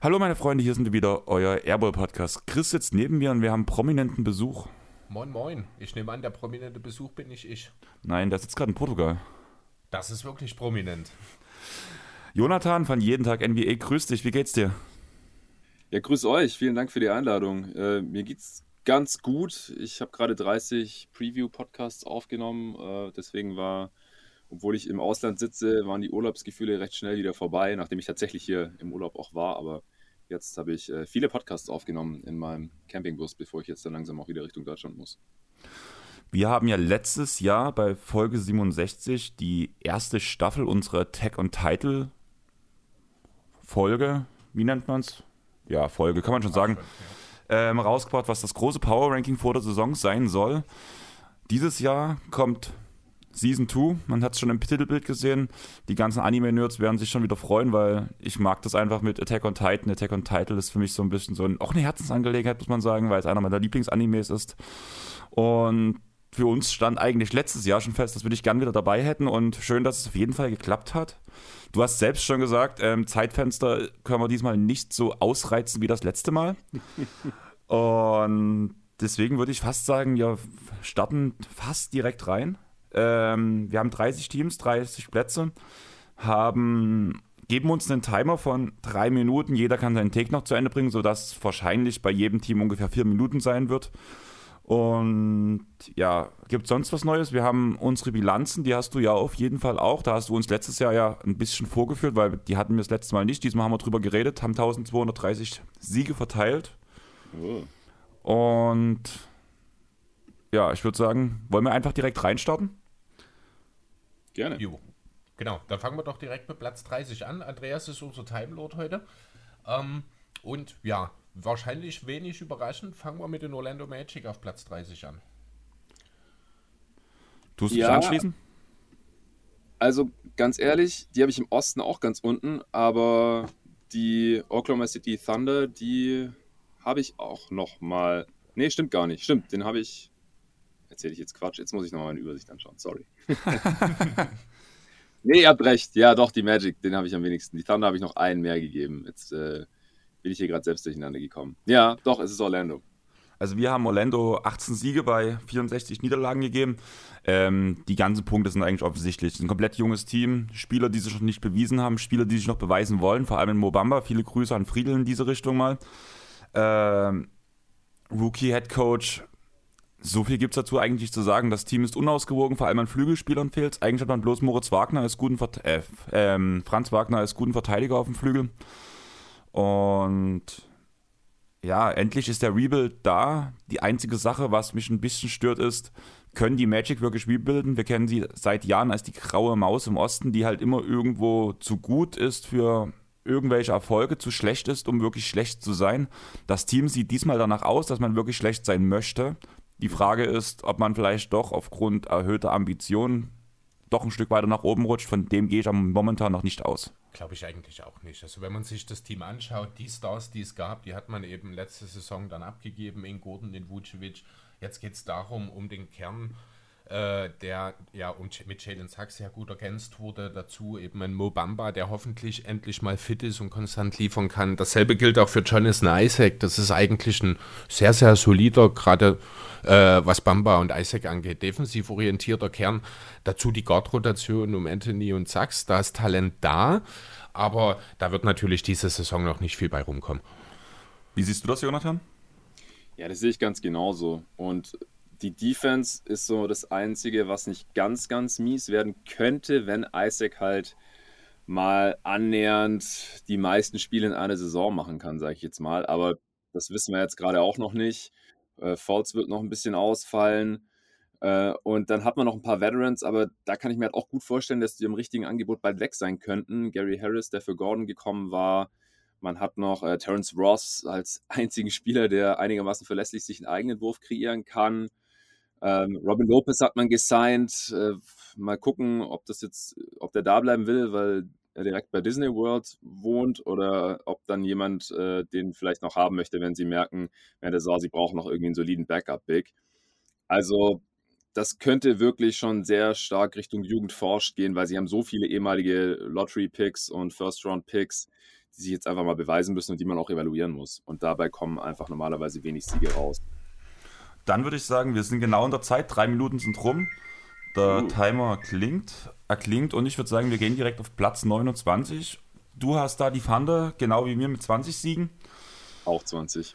Hallo meine Freunde, hier sind wieder, euer Airball Podcast. Chris sitzt neben mir und wir haben prominenten Besuch. Moin Moin, ich nehme an, der prominente Besuch bin nicht ich. Nein, der sitzt gerade in Portugal. Das ist wirklich prominent. Jonathan von Jeden Tag NBA, grüß dich, wie geht's dir? Ja, grüß euch, vielen Dank für die Einladung. Äh, mir geht's ganz gut. Ich habe gerade 30 Preview-Podcasts aufgenommen, äh, deswegen war obwohl ich im Ausland sitze, waren die Urlaubsgefühle recht schnell wieder vorbei, nachdem ich tatsächlich hier im Urlaub auch war. Aber Jetzt habe ich äh, viele Podcasts aufgenommen in meinem Campingbus, bevor ich jetzt dann langsam auch wieder Richtung Deutschland muss. Wir haben ja letztes Jahr bei Folge 67 die erste Staffel unserer Tag und Title Folge, wie nennt man es? Ja, Folge, kann man schon sagen, ähm, rausgebracht, was das große Power Ranking vor der Saison sein soll. Dieses Jahr kommt Season 2, man hat es schon im Titelbild gesehen. Die ganzen Anime-Nerds werden sich schon wieder freuen, weil ich mag das einfach mit Attack on Titan. Attack on Titan ist für mich so ein bisschen so ein, auch eine Herzensangelegenheit, muss man sagen, weil es einer meiner Lieblingsanimes ist. Und für uns stand eigentlich letztes Jahr schon fest, dass wir dich gern wieder dabei hätten und schön, dass es auf jeden Fall geklappt hat. Du hast selbst schon gesagt, ähm, Zeitfenster können wir diesmal nicht so ausreizen wie das letzte Mal. und deswegen würde ich fast sagen, wir starten fast direkt rein. Ähm, wir haben 30 Teams, 30 Plätze, haben geben uns einen Timer von drei Minuten. Jeder kann seinen Take noch zu Ende bringen, sodass wahrscheinlich bei jedem Team ungefähr vier Minuten sein wird. Und ja, gibt es sonst was Neues? Wir haben unsere Bilanzen, die hast du ja auf jeden Fall auch. Da hast du uns letztes Jahr ja ein bisschen vorgeführt, weil die hatten wir das letzte Mal nicht. Diesmal haben wir drüber geredet, haben 1230 Siege verteilt. Oh. Und ja, ich würde sagen, wollen wir einfach direkt reinstarten? Gerne. Jo. Genau, dann fangen wir doch direkt mit Platz 30 an. Andreas ist unser Timelord heute. Ähm, und ja, wahrscheinlich wenig überraschend, fangen wir mit den Orlando Magic auf Platz 30 an. Tust du ja, dich anschließen? Also ganz ehrlich, die habe ich im Osten auch ganz unten, aber die Oklahoma City Thunder, die habe ich auch noch mal. Nee, stimmt gar nicht. Stimmt, den habe ich erzähle ich jetzt Quatsch. Jetzt muss ich nochmal eine Übersicht anschauen. Sorry. nee, ihr habt recht. Ja, doch, die Magic, den habe ich am wenigsten. Die Thunder habe ich noch einen mehr gegeben. Jetzt äh, bin ich hier gerade selbst durcheinander gekommen. Ja, doch, es ist Orlando. Also wir haben Orlando 18 Siege bei 64 Niederlagen gegeben. Ähm, die ganzen Punkte sind eigentlich offensichtlich. Ein komplett junges Team, Spieler, die sich noch nicht bewiesen haben, Spieler, die sich noch beweisen wollen, vor allem in Mobamba. Viele Grüße an Friedel in diese Richtung mal. Ähm, Rookie Head Coach so viel gibt es dazu eigentlich zu sagen. Das Team ist unausgewogen, vor allem an Flügelspielern fehlt Eigentlich hat man bloß Moritz Wagner als guten Vert äh, äh, Franz Wagner als guten Verteidiger auf dem Flügel. Und ja, endlich ist der Rebuild da. Die einzige Sache, was mich ein bisschen stört, ist, können die Magic wirklich rebuilden? Wir kennen sie seit Jahren als die graue Maus im Osten, die halt immer irgendwo zu gut ist für irgendwelche Erfolge, zu schlecht ist, um wirklich schlecht zu sein. Das Team sieht diesmal danach aus, dass man wirklich schlecht sein möchte. Die Frage ist, ob man vielleicht doch aufgrund erhöhter Ambitionen doch ein Stück weiter nach oben rutscht. Von dem gehe ich momentan noch nicht aus. Glaube ich eigentlich auch nicht. Also wenn man sich das Team anschaut, die Stars, die es gab, die hat man eben letzte Saison dann abgegeben in Gordon, in Vucevic. Jetzt geht es darum, um den Kern äh, der ja und mit Jalen Sachs sehr gut ergänzt wurde. Dazu eben ein Mo Bamba, der hoffentlich endlich mal fit ist und konstant liefern kann. Dasselbe gilt auch für Jonathan Isaac. Das ist eigentlich ein sehr, sehr solider, gerade äh, was Bamba und Isaac angeht, defensiv orientierter Kern. Dazu die Guard-Rotation um Anthony und Sachs. Da ist Talent da, aber da wird natürlich diese Saison noch nicht viel bei rumkommen. Wie siehst du das, Jonathan? Ja, das sehe ich ganz genauso. Und die Defense ist so das Einzige, was nicht ganz, ganz mies werden könnte, wenn Isaac halt mal annähernd die meisten Spiele in einer Saison machen kann, sage ich jetzt mal. Aber das wissen wir jetzt gerade auch noch nicht. Äh, Falls wird noch ein bisschen ausfallen. Äh, und dann hat man noch ein paar Veterans, aber da kann ich mir halt auch gut vorstellen, dass die im richtigen Angebot bald weg sein könnten. Gary Harris, der für Gordon gekommen war. Man hat noch äh, Terence Ross als einzigen Spieler, der einigermaßen verlässlich sich einen eigenen Wurf kreieren kann. Ähm, Robin Lopez hat man gesigned. Äh, mal gucken, ob das jetzt, ob der da bleiben will, weil direkt bei Disney World wohnt oder ob dann jemand äh, den vielleicht noch haben möchte, wenn sie merken, während der Saison, sie brauchen noch irgendwie einen soliden Backup-Big. Also das könnte wirklich schon sehr stark Richtung Jugend forscht gehen, weil sie haben so viele ehemalige Lottery-Picks und First-Round-Picks, die sich jetzt einfach mal beweisen müssen und die man auch evaluieren muss. Und dabei kommen einfach normalerweise wenig Siege raus. Dann würde ich sagen, wir sind genau in der Zeit. Drei Minuten sind rum. Der uh. Timer klingt, erklingt und ich würde sagen, wir gehen direkt auf Platz 29. Du hast da die Fande, genau wie mir, mit 20 Siegen. Auch 20.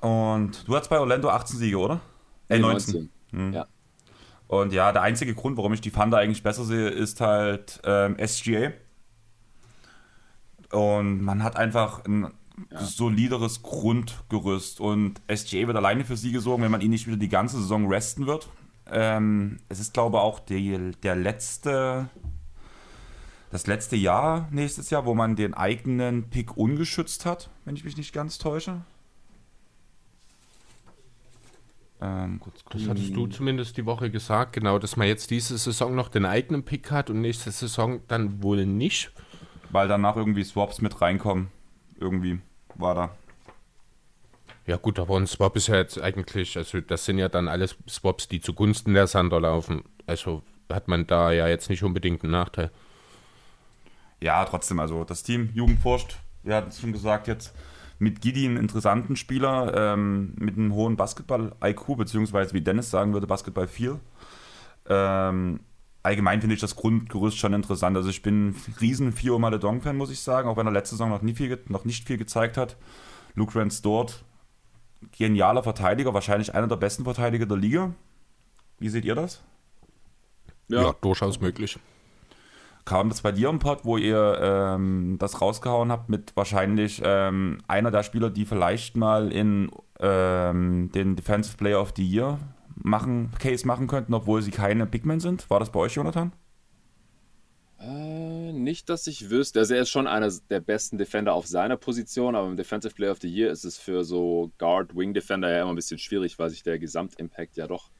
Und du hast bei Orlando 18 Siege, oder? Äh, 19. 19. Hm. Ja. Und ja, der einzige Grund, warum ich die Fanda eigentlich besser sehe, ist halt ähm, SGA. Und man hat einfach ein ja. solideres Grundgerüst. Und SGA wird alleine für Siege sorgen, wenn man ihn nicht wieder die ganze Saison resten wird. Ähm, es ist, glaube ich, auch die, der letzte, das letzte Jahr nächstes Jahr, wo man den eigenen Pick ungeschützt hat, wenn ich mich nicht ganz täusche. Ähm, kurz, kurz. Das hattest du zumindest die Woche gesagt, genau, dass man jetzt diese Saison noch den eigenen Pick hat und nächste Saison dann wohl nicht. Weil danach irgendwie Swaps mit reinkommen. Irgendwie war da. Ja gut, aber ein Swap ist ja jetzt eigentlich, also das sind ja dann alles Swaps, die zugunsten der Sander laufen. Also hat man da ja jetzt nicht unbedingt einen Nachteil. Ja, trotzdem, also das Team Jugendforscht, wir hatten es schon gesagt jetzt, mit Gidi einen interessanten Spieler, ähm, mit einem hohen Basketball-IQ, beziehungsweise wie Dennis sagen würde, Basketball 4. Ähm, allgemein finde ich das Grundgerüst schon interessant. Also ich bin ein riesen Fio Maledon-Fan, muss ich sagen, auch wenn er letzte Saison noch, nie viel, noch nicht viel gezeigt hat. Luke Rance dort, genialer Verteidiger, wahrscheinlich einer der besten Verteidiger der Liga. Wie seht ihr das? Ja, ja durchaus möglich. Kam das bei dir im Pod, wo ihr ähm, das rausgehauen habt mit wahrscheinlich ähm, einer der Spieler, die vielleicht mal in ähm, den Defensive Player of the Year machen, Case machen könnten, obwohl sie keine Bigmen sind? War das bei euch, Jonathan? Äh, nicht, dass ich wüsste. Also er ist schon einer der besten Defender auf seiner Position, aber im Defensive Player of the Year ist es für so Guard-Wing-Defender ja immer ein bisschen schwierig, weil sich der Gesamtimpact ja doch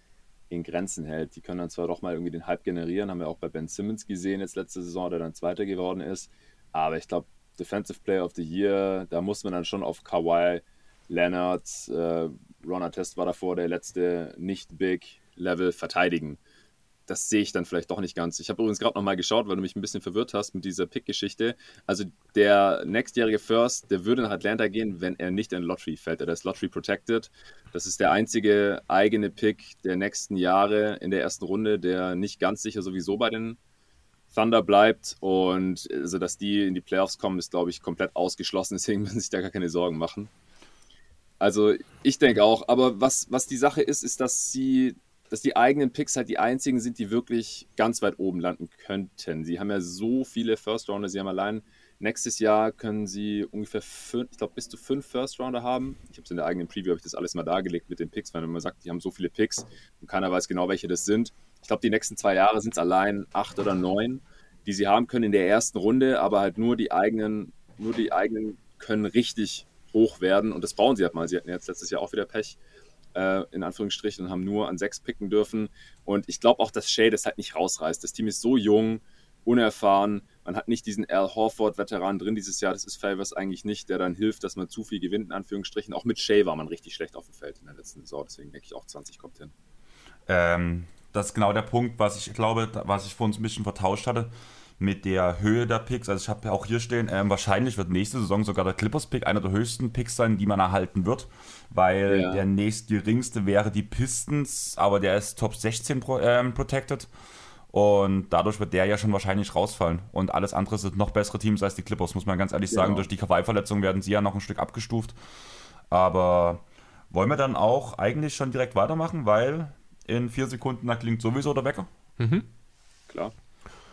in Grenzen hält. Die können dann zwar doch mal irgendwie den Hype generieren, haben wir auch bei Ben Simmons gesehen jetzt letzte Saison, der dann Zweiter geworden ist. Aber ich glaube, Defensive Player of the Year, da muss man dann schon auf Kawhi, Leonard, äh, Ron Artest war davor der letzte Nicht-Big-Level verteidigen das sehe ich dann vielleicht doch nicht ganz. Ich habe übrigens gerade nochmal geschaut, weil du mich ein bisschen verwirrt hast mit dieser Pick-Geschichte. Also der nächstjährige First, der würde nach Atlanta gehen, wenn er nicht in Lottery fällt. Er ist Lottery Protected. Das ist der einzige eigene Pick der nächsten Jahre in der ersten Runde, der nicht ganz sicher sowieso bei den Thunder bleibt. Und also, dass die in die Playoffs kommen, ist, glaube ich, komplett ausgeschlossen. Deswegen müssen sich da gar keine Sorgen machen. Also ich denke auch, aber was, was die Sache ist, ist, dass sie dass die eigenen Picks halt die einzigen sind, die wirklich ganz weit oben landen könnten. Sie haben ja so viele First Rounder, sie haben allein nächstes Jahr können sie ungefähr fünf, ich glaube bis zu fünf First Rounder haben. Ich habe es in der eigenen Preview, habe ich das alles mal dargelegt mit den Picks, weil man sagt, die haben so viele Picks und keiner weiß genau, welche das sind. Ich glaube, die nächsten zwei Jahre sind es allein acht oder neun, die sie haben können in der ersten Runde, aber halt nur die eigenen, nur die eigenen können richtig hoch werden und das brauchen sie halt mal. Sie hatten jetzt letztes Jahr auch wieder Pech äh, in Anführungsstrichen, und haben nur an sechs picken dürfen. Und ich glaube auch, dass Shay das halt nicht rausreißt. Das Team ist so jung, unerfahren. Man hat nicht diesen Al Horford-Veteran drin dieses Jahr. Das ist Favors eigentlich nicht, der dann hilft, dass man zu viel gewinnt, in Anführungsstrichen. Auch mit Shay war man richtig schlecht auf dem Feld in der letzten Saison. Deswegen denke ich auch 20 kommt hin. Ähm, das ist genau der Punkt, was ich glaube, was ich vor uns ein bisschen vertauscht hatte mit der Höhe der Picks. Also ich habe auch hier stehen, ähm, wahrscheinlich wird nächste Saison sogar der Clippers-Pick einer der höchsten Picks sein, die man erhalten wird, weil ja. der nächstgeringste wäre die Pistons, aber der ist Top 16 pro, ähm, protected. Und dadurch wird der ja schon wahrscheinlich rausfallen. Und alles andere sind noch bessere Teams als die Clippers, muss man ganz ehrlich sagen. Genau. Durch die Kawaii-Verletzung werden sie ja noch ein Stück abgestuft. Aber wollen wir dann auch eigentlich schon direkt weitermachen, weil in vier Sekunden da klingt sowieso der Wecker? Mhm. Klar.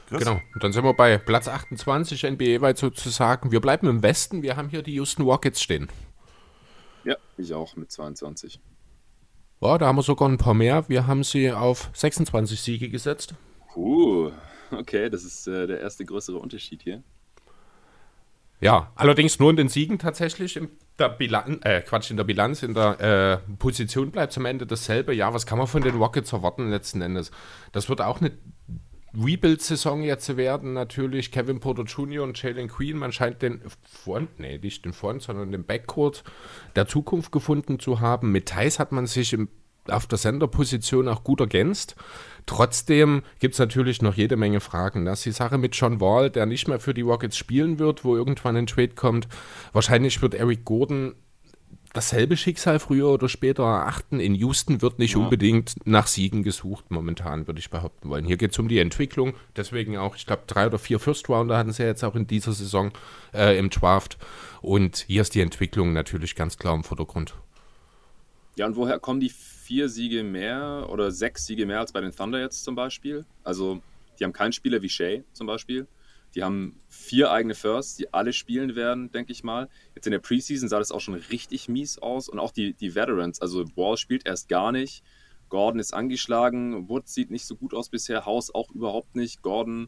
Chris? Genau. Und dann sind wir bei Platz 28 NBA weit sozusagen. Wir bleiben im Westen. Wir haben hier die Houston Rockets stehen. Ja, ich auch mit 22. Ja, da haben wir sogar ein paar mehr. Wir haben sie auf 26 Siege gesetzt. Uh, okay, das ist äh, der erste größere Unterschied hier. Ja, allerdings nur in den Siegen tatsächlich. In der Bilanz, äh, Quatsch, in der Bilanz, in der äh, Position bleibt es am Ende dasselbe. Ja, was kann man von den Rockets erwarten letzten Endes? Das wird auch eine Rebuild-Saison jetzt werden natürlich Kevin Porter Jr. und Jalen Queen. Man scheint den Front, nee, nicht den Front, sondern den Backcourt der Zukunft gefunden zu haben. Mit Thais hat man sich im, auf der Senderposition auch gut ergänzt. Trotzdem gibt es natürlich noch jede Menge Fragen. Das ist die Sache mit John Wall, der nicht mehr für die Rockets spielen wird, wo irgendwann ein Trade kommt. Wahrscheinlich wird Eric Gordon dasselbe Schicksal früher oder später erachten. In Houston wird nicht ja. unbedingt nach Siegen gesucht, momentan, würde ich behaupten wollen. Hier geht es um die Entwicklung. Deswegen auch, ich glaube, drei oder vier First Rounder hatten sie jetzt auch in dieser Saison äh, im Draft. Und hier ist die Entwicklung natürlich ganz klar im Vordergrund. Ja, und woher kommen die vier Siege mehr oder sechs Siege mehr als bei den Thunder jetzt zum Beispiel? Also, die haben keinen Spieler wie Shea zum Beispiel. Die haben vier eigene Firsts, die alle spielen werden, denke ich mal. Jetzt in der Preseason sah das auch schon richtig mies aus. Und auch die, die Veterans, also Wall spielt erst gar nicht. Gordon ist angeschlagen, Woods sieht nicht so gut aus bisher, House auch überhaupt nicht. Gordon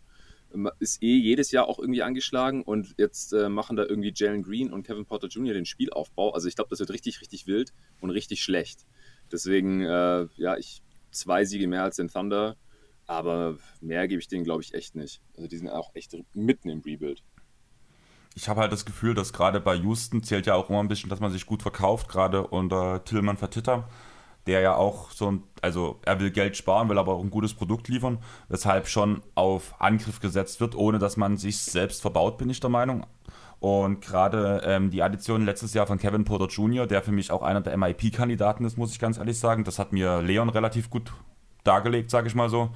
ähm, ist eh jedes Jahr auch irgendwie angeschlagen und jetzt äh, machen da irgendwie Jalen Green und Kevin Porter Jr. den Spielaufbau. Also ich glaube, das wird richtig, richtig wild und richtig schlecht. Deswegen, äh, ja, ich zwei Siege mehr als den Thunder aber mehr gebe ich denen, glaube ich, echt nicht. Also die sind auch echt mitten im Rebuild. Ich habe halt das Gefühl, dass gerade bei Houston zählt ja auch immer ein bisschen, dass man sich gut verkauft, gerade unter Tillmann Vertitter, der ja auch so ein, also er will Geld sparen, will aber auch ein gutes Produkt liefern, weshalb schon auf Angriff gesetzt wird, ohne dass man sich selbst verbaut, bin ich der Meinung. Und gerade ähm, die Addition letztes Jahr von Kevin Porter Jr., der für mich auch einer der MIP-Kandidaten ist, muss ich ganz ehrlich sagen, das hat mir Leon relativ gut dargelegt, sage ich mal so.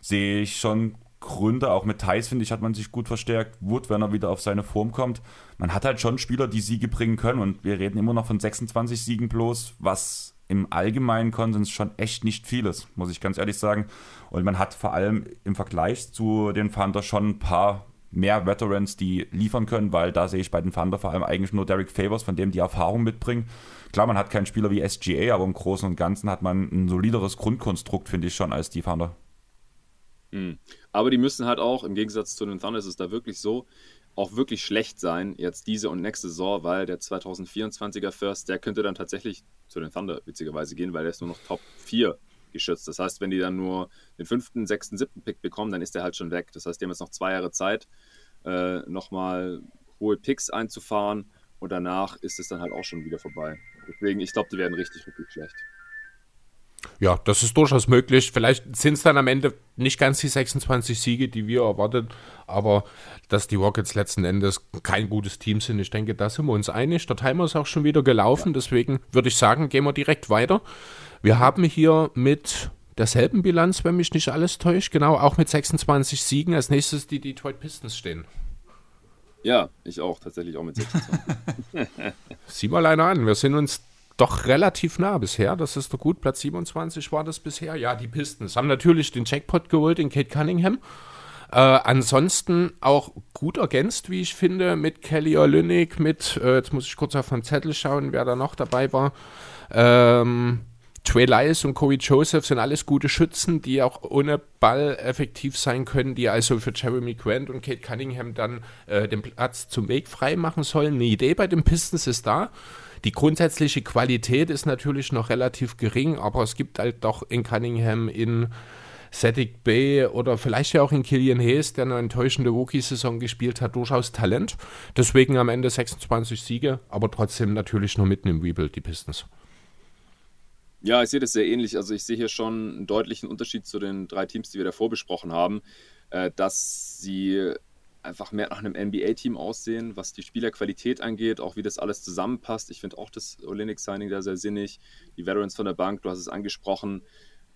Sehe ich schon Gründe, auch mit Thais, finde ich, hat man sich gut verstärkt. Wood, wenn er wieder auf seine Form kommt. Man hat halt schon Spieler, die Siege bringen können und wir reden immer noch von 26 Siegen bloß, was im allgemeinen Konsens schon echt nicht viel ist, muss ich ganz ehrlich sagen. Und man hat vor allem im Vergleich zu den Thunder schon ein paar mehr Veterans, die liefern können, weil da sehe ich bei den Thunder vor allem eigentlich nur Derek Favors, von dem die Erfahrung mitbringen. Klar, man hat keinen Spieler wie SGA, aber im Großen und Ganzen hat man ein solideres Grundkonstrukt, finde ich schon, als die Thunder. Mhm. Aber die müssen halt auch, im Gegensatz zu den Thunder ist es da wirklich so, auch wirklich schlecht sein, jetzt diese und nächste Saison, weil der 2024er First, der könnte dann tatsächlich zu den Thunder witzigerweise gehen, weil der ist nur noch Top 4 geschützt. Das heißt, wenn die dann nur den fünften, sechsten, siebten Pick bekommen, dann ist der halt schon weg. Das heißt, die haben jetzt noch zwei Jahre Zeit, äh, nochmal hohe Picks einzufahren und danach ist es dann halt auch schon wieder vorbei. Deswegen, ich glaube, die werden richtig, richtig schlecht. Ja, das ist durchaus möglich. Vielleicht sind es dann am Ende nicht ganz die 26 Siege, die wir erwartet, aber dass die Rockets letzten Endes kein gutes Team sind, ich denke, da sind wir uns einig. Der Timer ist auch schon wieder gelaufen, ja. deswegen würde ich sagen, gehen wir direkt weiter. Wir haben hier mit derselben Bilanz, wenn mich nicht alles täuscht, genau, auch mit 26 Siegen als nächstes die Detroit Pistons stehen. Ja, ich auch, tatsächlich auch mit 26. Sieh mal einer an, wir sind uns doch relativ nah bisher. Das ist doch gut. Platz 27 war das bisher. Ja, die Pistons haben natürlich den Jackpot geholt in Kate Cunningham. Äh, ansonsten auch gut ergänzt, wie ich finde, mit Kelly Olynyk, mit, äh, jetzt muss ich kurz auf den Zettel schauen, wer da noch dabei war. Ähm, Trey Lyles und Corey Joseph sind alles gute Schützen, die auch ohne Ball effektiv sein können, die also für Jeremy Grant und Kate Cunningham dann äh, den Platz zum Weg frei machen sollen. Eine Idee bei den Pistons ist da. Die grundsätzliche Qualität ist natürlich noch relativ gering, aber es gibt halt doch in Cunningham, in Cedric Bay oder vielleicht ja auch in Killian Hayes, der eine enttäuschende Rookie-Saison gespielt hat, durchaus Talent. Deswegen am Ende 26 Siege, aber trotzdem natürlich noch mitten im Rebuild, die Pistons. Ja, ich sehe das sehr ähnlich. Also ich sehe hier schon einen deutlichen Unterschied zu den drei Teams, die wir davor besprochen haben, äh, dass sie einfach mehr nach einem NBA-Team aussehen, was die Spielerqualität angeht, auch wie das alles zusammenpasst. Ich finde auch das Olenek-Signing da sehr sinnig. Die Veterans von der Bank, du hast es angesprochen.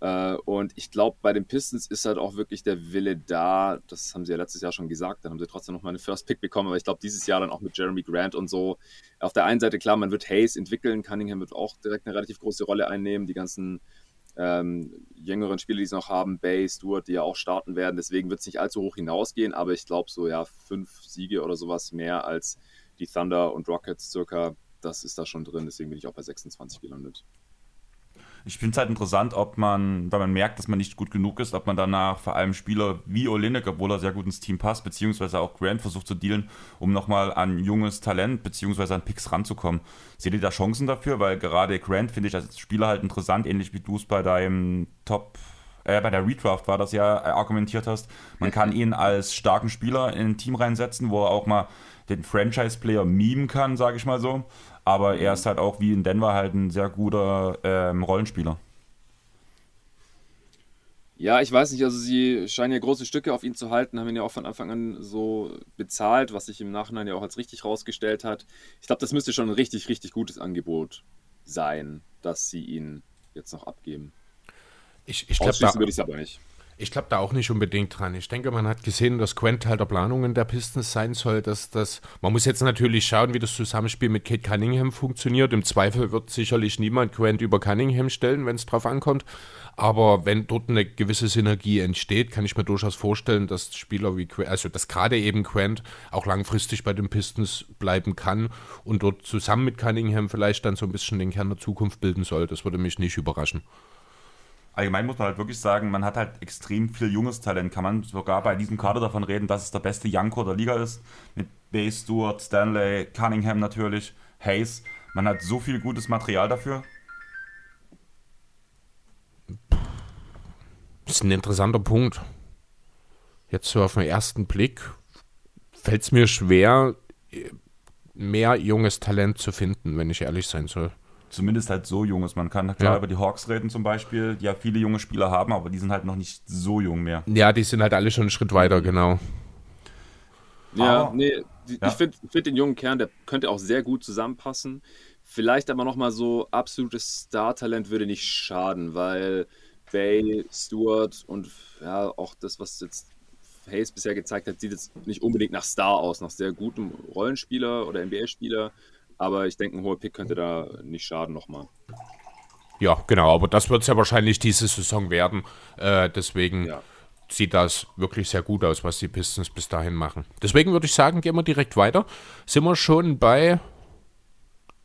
Äh, und ich glaube, bei den Pistons ist halt auch wirklich der Wille da. Das haben sie ja letztes Jahr schon gesagt. Dann haben sie trotzdem noch mal eine First Pick bekommen. Aber ich glaube, dieses Jahr dann auch mit Jeremy Grant und so. Auf der einen Seite, klar, man wird Hayes entwickeln. Cunningham wird auch direkt eine relativ große Rolle einnehmen. Die ganzen ähm, jüngeren Spieler, die es noch haben, Bay, Stewart, die ja auch starten werden. Deswegen wird es nicht allzu hoch hinausgehen. Aber ich glaube, so ja, fünf Siege oder sowas mehr als die Thunder und Rockets circa. Das ist da schon drin. Deswegen bin ich auch bei 26 gelandet. Ich finde es halt interessant, ob man, weil man merkt, dass man nicht gut genug ist, ob man danach vor allem Spieler wie Olinik, obwohl er sehr gut ins Team passt, beziehungsweise auch Grant versucht zu dealen, um nochmal an junges Talent, beziehungsweise an Picks ranzukommen. Seht ihr da Chancen dafür? Weil gerade Grant finde ich als Spieler halt interessant, ähnlich wie du es bei deinem Top äh, bei der Redraft war das ja, äh, argumentiert hast, man kann ihn als starken Spieler in ein Team reinsetzen, wo er auch mal den Franchise-Player mimen kann, sage ich mal so. Aber er ist halt auch wie in Denver halt ein sehr guter ähm, Rollenspieler. Ja, ich weiß nicht, also sie scheinen ja große Stücke auf ihn zu halten, haben ihn ja auch von Anfang an so bezahlt, was sich im Nachhinein ja auch als richtig rausgestellt hat. Ich glaube, das müsste schon ein richtig, richtig gutes Angebot sein, dass sie ihn jetzt noch abgeben. Ich, ich glaube, da, würde ich aber nicht. Ich glaube da auch nicht unbedingt dran. Ich denke, man hat gesehen, dass Quent Teil der Planungen der Pistons sein soll. Dass das, man muss jetzt natürlich schauen, wie das Zusammenspiel mit Kate Cunningham funktioniert. Im Zweifel wird sicherlich niemand Quent über Cunningham stellen, wenn es drauf ankommt. Aber wenn dort eine gewisse Synergie entsteht, kann ich mir durchaus vorstellen, dass Spieler wie Quent, also dass gerade eben Quent auch langfristig bei den Pistons bleiben kann und dort zusammen mit Cunningham vielleicht dann so ein bisschen den Kern der Zukunft bilden soll. Das würde mich nicht überraschen. Allgemein muss man halt wirklich sagen, man hat halt extrem viel junges Talent. Kann man sogar bei diesem Kader davon reden, dass es der beste Janko der Liga ist. Mit Bay Stewart, Stanley, Cunningham natürlich, Hayes. Man hat so viel gutes Material dafür. Das ist ein interessanter Punkt. Jetzt so auf den ersten Blick fällt es mir schwer, mehr junges Talent zu finden, wenn ich ehrlich sein soll. Zumindest halt so junges. Man kann klar ja. über die Hawks reden zum Beispiel, die ja viele junge Spieler haben, aber die sind halt noch nicht so jung mehr. Ja, die sind halt alle schon einen Schritt weiter, genau. Ja, aber, nee, die, ja. ich finde find den jungen Kern, der könnte auch sehr gut zusammenpassen. Vielleicht aber nochmal so absolutes Star-Talent würde nicht schaden, weil Bay, Stewart und ja, auch das, was jetzt Hayes bisher gezeigt hat, sieht jetzt nicht unbedingt nach Star aus, nach sehr gutem Rollenspieler oder NBA-Spieler. Aber ich denke, ein hoher Pick könnte da nicht schaden nochmal. Ja, genau, aber das wird es ja wahrscheinlich diese Saison werden. Äh, deswegen ja. sieht das wirklich sehr gut aus, was die Pistons bis dahin machen. Deswegen würde ich sagen, gehen wir direkt weiter. Sind wir schon bei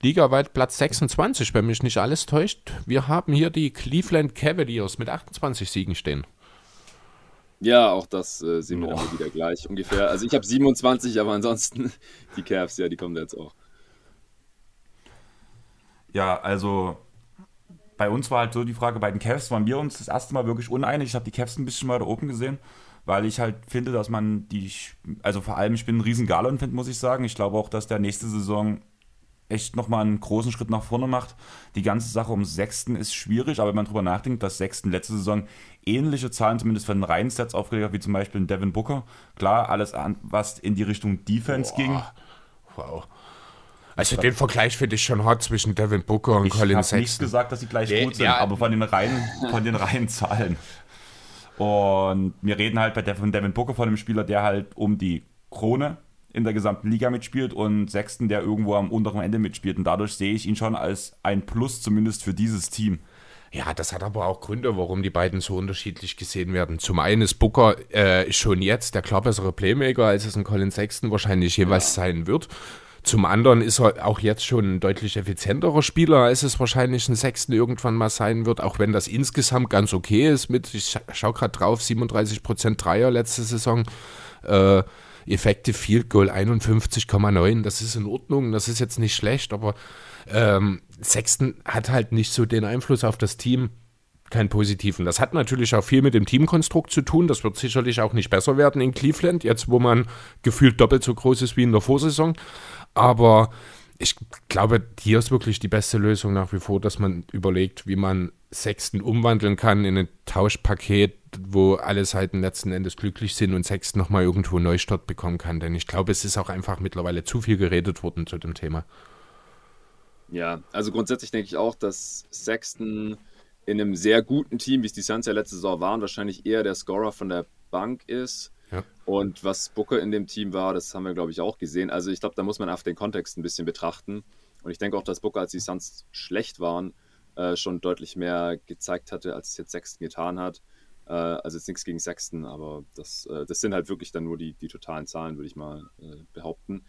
ligaweit Platz 26, wenn mich nicht alles täuscht. Wir haben hier die Cleveland Cavaliers mit 28 Siegen stehen. Ja, auch das äh, sehen wir oh. dann wieder gleich ungefähr. Also ich habe 27, aber ansonsten die Cavs, ja, die kommen jetzt auch. Ja, also bei uns war halt so die Frage, bei den Cavs waren wir uns das erste Mal wirklich uneinig. Ich habe die Cavs ein bisschen mal da oben gesehen, weil ich halt finde, dass man die, also vor allem, ich bin ein riesen Garland-Fan, muss ich sagen. Ich glaube auch, dass der nächste Saison echt nochmal einen großen Schritt nach vorne macht. Die ganze Sache um Sechsten ist schwierig, aber wenn man drüber nachdenkt, dass Sechsten letzte Saison ähnliche Zahlen zumindest von den Reihen-Sets aufgelegt hat, wie zum Beispiel Devin Booker. Klar, alles, an, was in die Richtung Defense Boah. ging. Wow. Also den Vergleich finde ich schon hart zwischen Devin Booker und ich Colin Sexton. Ich habe nicht gesagt, dass sie gleich nee, gut sind, ja. aber von den reinen, von den reinen Zahlen. Und wir reden halt bei Devin, Devin Booker von einem Spieler, der halt um die Krone in der gesamten Liga mitspielt und Sechsten, der irgendwo am unteren Ende mitspielt. Und dadurch sehe ich ihn schon als ein Plus zumindest für dieses Team. Ja, das hat aber auch Gründe, warum die beiden so unterschiedlich gesehen werden. Zum einen ist Booker äh, schon jetzt der klar bessere Playmaker, als es ein Colin Sexton wahrscheinlich jeweils ja. sein wird. Zum anderen ist er auch jetzt schon ein deutlich effizienterer Spieler, als es wahrscheinlich ein Sechsten irgendwann mal sein wird, auch wenn das insgesamt ganz okay ist mit, ich schaue gerade drauf, 37% Dreier letzte Saison. Äh, Effective Field Goal 51,9. Das ist in Ordnung, das ist jetzt nicht schlecht, aber ähm, Sexton hat halt nicht so den Einfluss auf das Team, keinen positiven. Das hat natürlich auch viel mit dem Teamkonstrukt zu tun. Das wird sicherlich auch nicht besser werden in Cleveland, jetzt wo man gefühlt doppelt so groß ist wie in der Vorsaison. Aber ich glaube, hier ist wirklich die beste Lösung nach wie vor, dass man überlegt, wie man Sexten umwandeln kann in ein Tauschpaket, wo alle Seiten letzten Endes glücklich sind und Sexten nochmal irgendwo einen Neustart bekommen kann. Denn ich glaube, es ist auch einfach mittlerweile zu viel geredet worden zu dem Thema. Ja, also grundsätzlich denke ich auch, dass Sexton in einem sehr guten Team, wie es die Suns ja letzte Saison waren, wahrscheinlich eher der Scorer von der Bank ist. Und was Booker in dem Team war, das haben wir, glaube ich, auch gesehen. Also ich glaube, da muss man auf den Kontext ein bisschen betrachten. Und ich denke auch, dass Booker, als die Suns schlecht waren, äh, schon deutlich mehr gezeigt hatte, als es jetzt Sexton getan hat. Äh, also jetzt nichts gegen Sexton, aber das, äh, das sind halt wirklich dann nur die, die totalen Zahlen, würde ich mal äh, behaupten.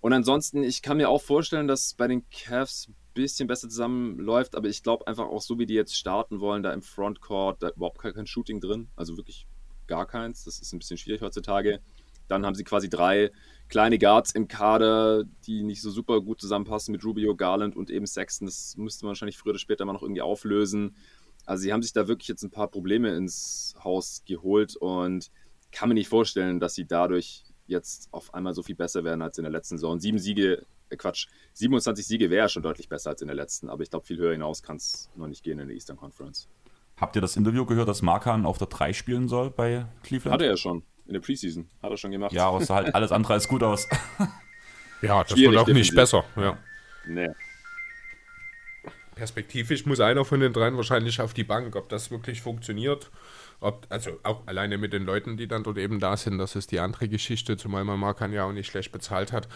Und ansonsten, ich kann mir auch vorstellen, dass bei den Cavs ein bisschen besser zusammenläuft, aber ich glaube einfach auch so, wie die jetzt starten wollen, da im Frontcourt, da überhaupt kein Shooting drin, also wirklich gar keins. Das ist ein bisschen schwierig heutzutage. Dann haben sie quasi drei kleine Guards im Kader, die nicht so super gut zusammenpassen mit Rubio, Garland und eben Sexton. Das müsste man wahrscheinlich früher oder später mal noch irgendwie auflösen. Also sie haben sich da wirklich jetzt ein paar Probleme ins Haus geholt und kann mir nicht vorstellen, dass sie dadurch jetzt auf einmal so viel besser werden als in der letzten Saison. Sieben Siege, äh Quatsch, 27 Siege wäre schon deutlich besser als in der letzten, aber ich glaube, viel höher hinaus kann es noch nicht gehen in der Eastern Conference. Habt ihr das Interview gehört, dass Markan auf der 3 spielen soll bei Cleveland? Hat er ja schon, in der Preseason. Hat er schon gemacht. Ja, aber es sah halt alles andere als gut aus. ja, das wird auch nicht besser. Ja. Nee. Perspektivisch muss einer von den dreien wahrscheinlich auf die Bank. Ob das wirklich funktioniert, ob, also auch alleine mit den Leuten, die dann dort eben da sind, das ist die andere Geschichte, zumal man Markan ja auch nicht schlecht bezahlt hat.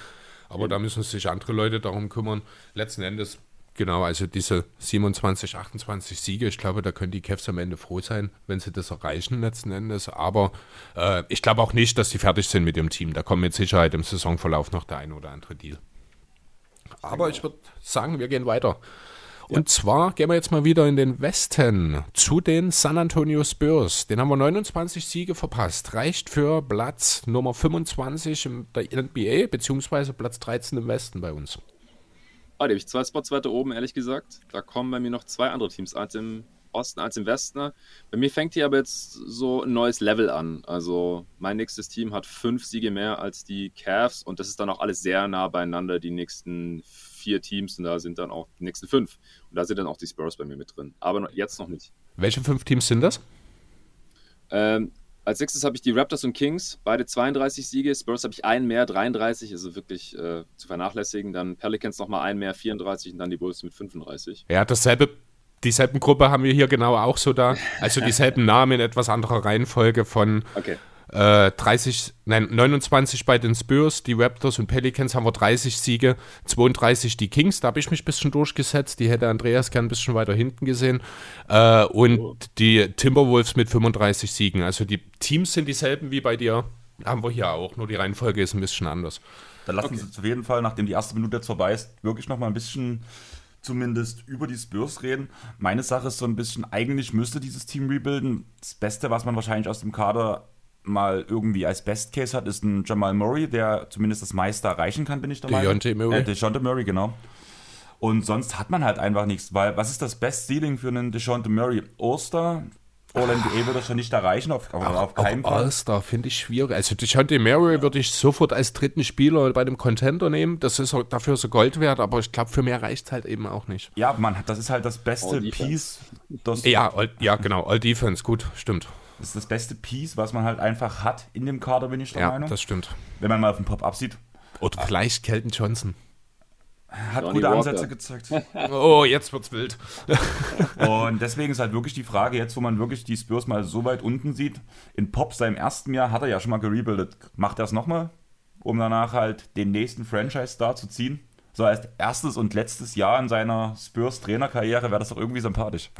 Aber mhm. da müssen sich andere Leute darum kümmern. Letzten Endes Genau, also diese 27, 28 Siege, ich glaube, da können die Cavs am Ende froh sein, wenn sie das erreichen letzten Endes. Aber äh, ich glaube auch nicht, dass sie fertig sind mit dem Team. Da kommt mit Sicherheit im Saisonverlauf noch der ein oder andere Deal. Aber ich würde sagen, wir gehen weiter. Und ja. zwar gehen wir jetzt mal wieder in den Westen zu den San Antonio Spurs. Den haben wir 29 Siege verpasst. Reicht für Platz Nummer 25 in der NBA, beziehungsweise Platz 13 im Westen bei uns. Ah, da habe ich zwei Spots weiter oben, ehrlich gesagt. Da kommen bei mir noch zwei andere Teams, eins im Osten, eins im Westen. Bei mir fängt hier aber jetzt so ein neues Level an. Also mein nächstes Team hat fünf Siege mehr als die Cavs und das ist dann auch alles sehr nah beieinander, die nächsten vier Teams und da sind dann auch die nächsten fünf. Und da sind dann auch die Spurs bei mir mit drin. Aber jetzt noch nicht. Welche fünf Teams sind das? Ähm, als nächstes habe ich die Raptors und Kings, beide 32 Siege. Spurs habe ich einen mehr, 33, also wirklich äh, zu vernachlässigen. Dann Pelicans nochmal einen mehr, 34 und dann die Bulls mit 35. Ja, dasselbe, dieselben Gruppe haben wir hier genau auch so da. Also dieselben Namen in etwas anderer Reihenfolge von okay. Äh, 30, nein, 29 bei den Spurs, die Raptors und Pelicans haben wir 30 Siege, 32 die Kings, da habe ich mich ein bisschen durchgesetzt, die hätte Andreas gern ein bisschen weiter hinten gesehen. Äh, und oh. die Timberwolves mit 35 Siegen. Also die Teams sind dieselben wie bei dir, haben wir hier auch, nur die Reihenfolge ist ein bisschen anders. Dann lassen okay. Sie uns auf jeden Fall, nachdem die erste Minute jetzt vorbei ist, wirklich nochmal ein bisschen zumindest über die Spurs reden. Meine Sache ist so ein bisschen, eigentlich müsste dieses Team rebuilden. Das Beste, was man wahrscheinlich aus dem Kader mal irgendwie als Best Case hat, ist ein Jamal Murray, der zumindest das meiste erreichen kann, bin ich der Meinung. Dejounte Murray. Äh, Dejounte Murray, genau. Und sonst hat man halt einfach nichts, weil was ist das Best Ceiling für einen Dejounte Murray? Oster, All-NBA wird er schon nicht erreichen, auf, auf, auf keinen Fall. All-Star finde ich schwierig. Also Dejounte Murray ja. würde ich sofort als dritten Spieler bei dem Contender nehmen. Das ist dafür so Gold wert, aber ich glaube, für mehr reicht es halt eben auch nicht. Ja, man, das ist halt das beste Piece. Das ja, all, ja, genau. All Defense, gut, stimmt. Das ist das beste Piece, was man halt einfach hat in dem Kader, bin ich der ja, Meinung. Ja, das stimmt. Wenn man mal auf den Pop-Up sieht. Oder ah. vielleicht Kelton Johnson. Hat Johnny gute Walker. Ansätze gezeigt. oh, jetzt wird's wild. und deswegen ist halt wirklich die Frage, jetzt wo man wirklich die Spurs mal so weit unten sieht, in Pop seinem ersten Jahr hat er ja schon mal gerebuildet. Macht er es nochmal, um danach halt den nächsten Franchise-Star zu ziehen? So als erstes und letztes Jahr in seiner Spurs-Trainerkarriere wäre das doch irgendwie sympathisch.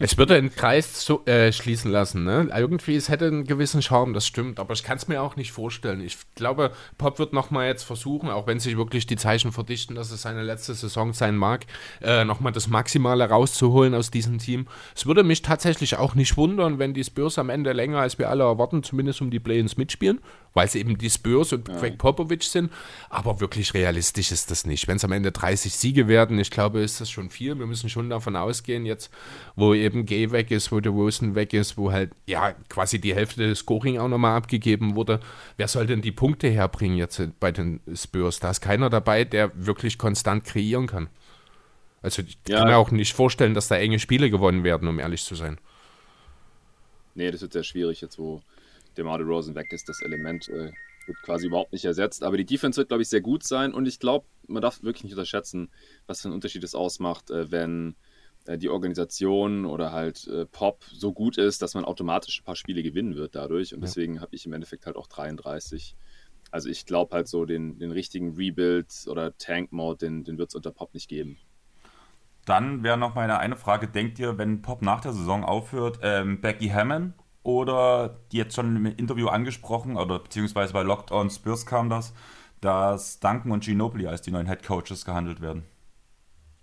Es würde einen Kreis zu, äh, schließen lassen, ne? Irgendwie, es hätte einen gewissen Charme, das stimmt, aber ich kann es mir auch nicht vorstellen. Ich glaube, Pop wird nochmal jetzt versuchen, auch wenn sich wirklich die Zeichen verdichten, dass es seine letzte Saison sein mag, äh, nochmal das Maximale rauszuholen aus diesem Team. Es würde mich tatsächlich auch nicht wundern, wenn die Spurs am Ende länger, als wir alle erwarten, zumindest um die Play-ins mitspielen weil es eben die Spurs und ja. Greg Popovich sind. Aber wirklich realistisch ist das nicht. Wenn es am Ende 30 Siege werden, ich glaube, ist das schon viel. Wir müssen schon davon ausgehen, jetzt, wo eben Gay weg ist, wo der Rosen weg ist, wo halt ja quasi die Hälfte des Scoring auch nochmal abgegeben wurde. Wer soll denn die Punkte herbringen jetzt bei den Spurs? Da ist keiner dabei, der wirklich konstant kreieren kann. Also ich ja. kann mir auch nicht vorstellen, dass da enge Spiele gewonnen werden, um ehrlich zu sein. Nee, das wird sehr schwierig jetzt, wo DeMar Rosen weg ist, das Element äh, wird quasi überhaupt nicht ersetzt. Aber die Defense wird, glaube ich, sehr gut sein und ich glaube, man darf wirklich nicht unterschätzen, was für einen Unterschied es ausmacht, äh, wenn äh, die Organisation oder halt äh, Pop so gut ist, dass man automatisch ein paar Spiele gewinnen wird dadurch. Und ja. deswegen habe ich im Endeffekt halt auch 33. Also ich glaube halt so, den, den richtigen Rebuild oder Tank-Mode, den, den wird es unter Pop nicht geben. Dann wäre noch meine eine Frage, denkt ihr, wenn Pop nach der Saison aufhört, ähm, Becky Hammond oder die jetzt schon im Interview angesprochen, oder beziehungsweise bei Locked On Spurs kam das, dass Duncan und Ginobili als die neuen Head Coaches gehandelt werden.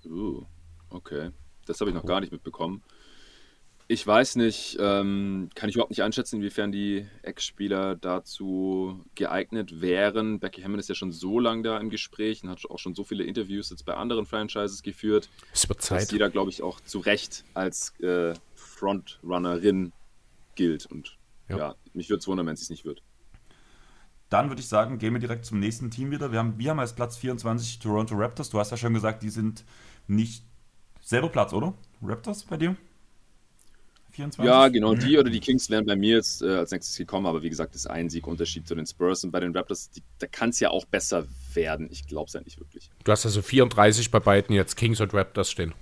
Uh, okay. Das habe ich noch gar nicht mitbekommen. Ich weiß nicht, ähm, kann ich überhaupt nicht einschätzen, inwiefern die Ex-Spieler dazu geeignet wären. Becky Hammond ist ja schon so lange da im Gespräch und hat auch schon so viele Interviews jetzt bei anderen Franchises geführt. Es wird Zeit. Dass die da, glaube ich, auch zu Recht als äh, Frontrunnerin gilt. Und ja, ja mich würde es wundern, wenn es nicht wird. Dann würde ich sagen, gehen wir direkt zum nächsten Team wieder. Wir haben, wir haben als Platz 24 Toronto Raptors. Du hast ja schon gesagt, die sind nicht selber Platz, oder? Raptors bei dir? 24? Ja, genau. Die oder die Kings wären bei mir jetzt äh, als nächstes gekommen, aber wie gesagt, das ist ein Siegunterschied zu den Spurs und bei den Raptors, die, da kann es ja auch besser werden. Ich glaube es ja nicht wirklich. Du hast also 34 bei beiden jetzt Kings und Raptors stehen.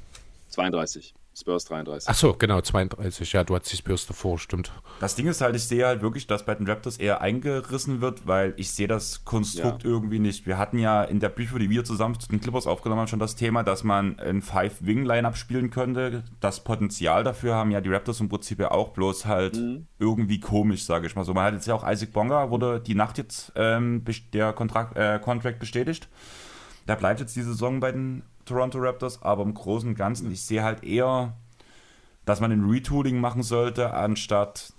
32. Spurs 33. Ach so, genau, 32. Ja, du hast die Spurs davor, stimmt. Das Ding ist halt, ich sehe halt wirklich, dass bei den Raptors eher eingerissen wird, weil ich sehe das Konstrukt ja. irgendwie nicht. Wir hatten ja in der Preview, die wir zusammen zu den Clippers aufgenommen haben, schon das Thema, dass man ein Five-Wing-Line-Up spielen könnte. Das Potenzial dafür haben ja die Raptors im Prinzip ja auch, bloß halt mhm. irgendwie komisch, sage ich mal so. Man hat jetzt ja auch Isaac Bonga, wurde die Nacht jetzt ähm, der Kontrakt, äh, Contract bestätigt. Der bleibt jetzt die Saison bei den Toronto Raptors, aber im Großen und Ganzen, ich sehe halt eher, dass man ein Retooling machen sollte, anstatt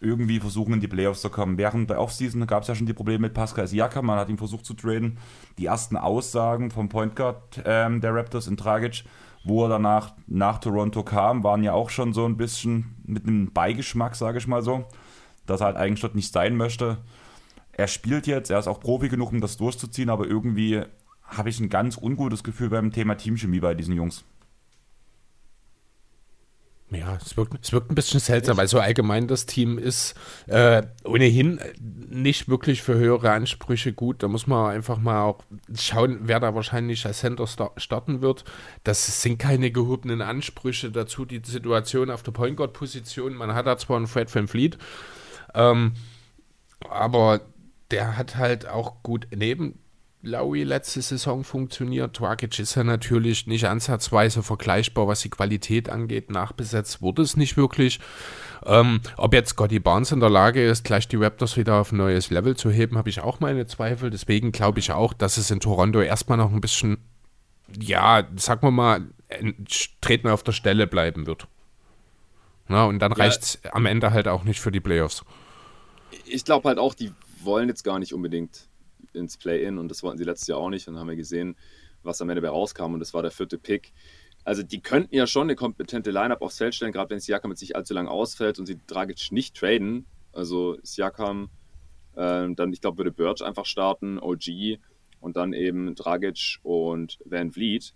irgendwie versuchen, in die Playoffs zu kommen. Während der Offseason gab es ja schon die Probleme mit Pascal Siakam, man hat ihn versucht zu traden. Die ersten Aussagen vom Point Guard ähm, der Raptors in Dragic, wo er danach nach Toronto kam, waren ja auch schon so ein bisschen mit einem Beigeschmack, sage ich mal so, dass er halt eigentlich dort nicht sein möchte. Er spielt jetzt, er ist auch Profi genug, um das durchzuziehen, aber irgendwie habe ich ein ganz ungutes Gefühl beim Thema Teamchemie bei diesen Jungs. Ja, es wirkt, es wirkt ein bisschen seltsam, weil so allgemein das Team ist äh, ohnehin nicht wirklich für höhere Ansprüche gut. Da muss man einfach mal auch schauen, wer da wahrscheinlich als Center starten wird. Das sind keine gehobenen Ansprüche dazu, die Situation auf der Point Guard Position. Man hat da zwar einen Fred Van Fleet, ähm, aber der hat halt auch gut neben Lowry letzte Saison funktioniert. Dragic ist ja natürlich nicht ansatzweise vergleichbar, was die Qualität angeht. Nachbesetzt wurde es nicht wirklich. Ähm, ob jetzt Scotty Barnes in der Lage ist, gleich die Raptors wieder auf ein neues Level zu heben, habe ich auch meine Zweifel. Deswegen glaube ich auch, dass es in Toronto erstmal noch ein bisschen, ja, sagen wir mal, treten auf der Stelle bleiben wird. Na, und dann ja. reicht es am Ende halt auch nicht für die Playoffs. Ich glaube halt auch, die wollen jetzt gar nicht unbedingt ins Play-In und das wollten sie letztes Jahr auch nicht. Und dann haben wir gesehen, was am Ende dabei rauskam und das war der vierte Pick. Also die könnten ja schon eine kompetente Lineup aufs Feld stellen, gerade wenn Siakam mit sich allzu lang ausfällt und sie Dragic nicht traden. Also Siakam, äh, dann ich glaube würde Birch einfach starten, OG und dann eben Dragic und Van Vliet.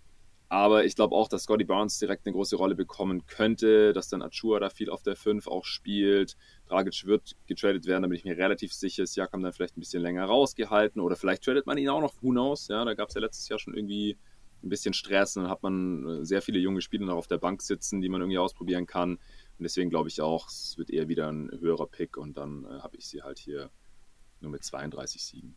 Aber ich glaube auch, dass Scotty Barnes direkt eine große Rolle bekommen könnte, dass dann Achua da viel auf der 5 auch spielt. Dragic wird getradet werden, da bin ich mir relativ sicher. Siakam dann vielleicht ein bisschen länger rausgehalten oder vielleicht tradet man ihn auch noch, who. Ja, da gab es ja letztes Jahr schon irgendwie ein bisschen Stress und dann hat man äh, sehr viele junge Spieler noch auf der Bank sitzen, die man irgendwie ausprobieren kann. Und deswegen glaube ich auch, es wird eher wieder ein höherer Pick und dann äh, habe ich sie halt hier nur mit 32 Siegen.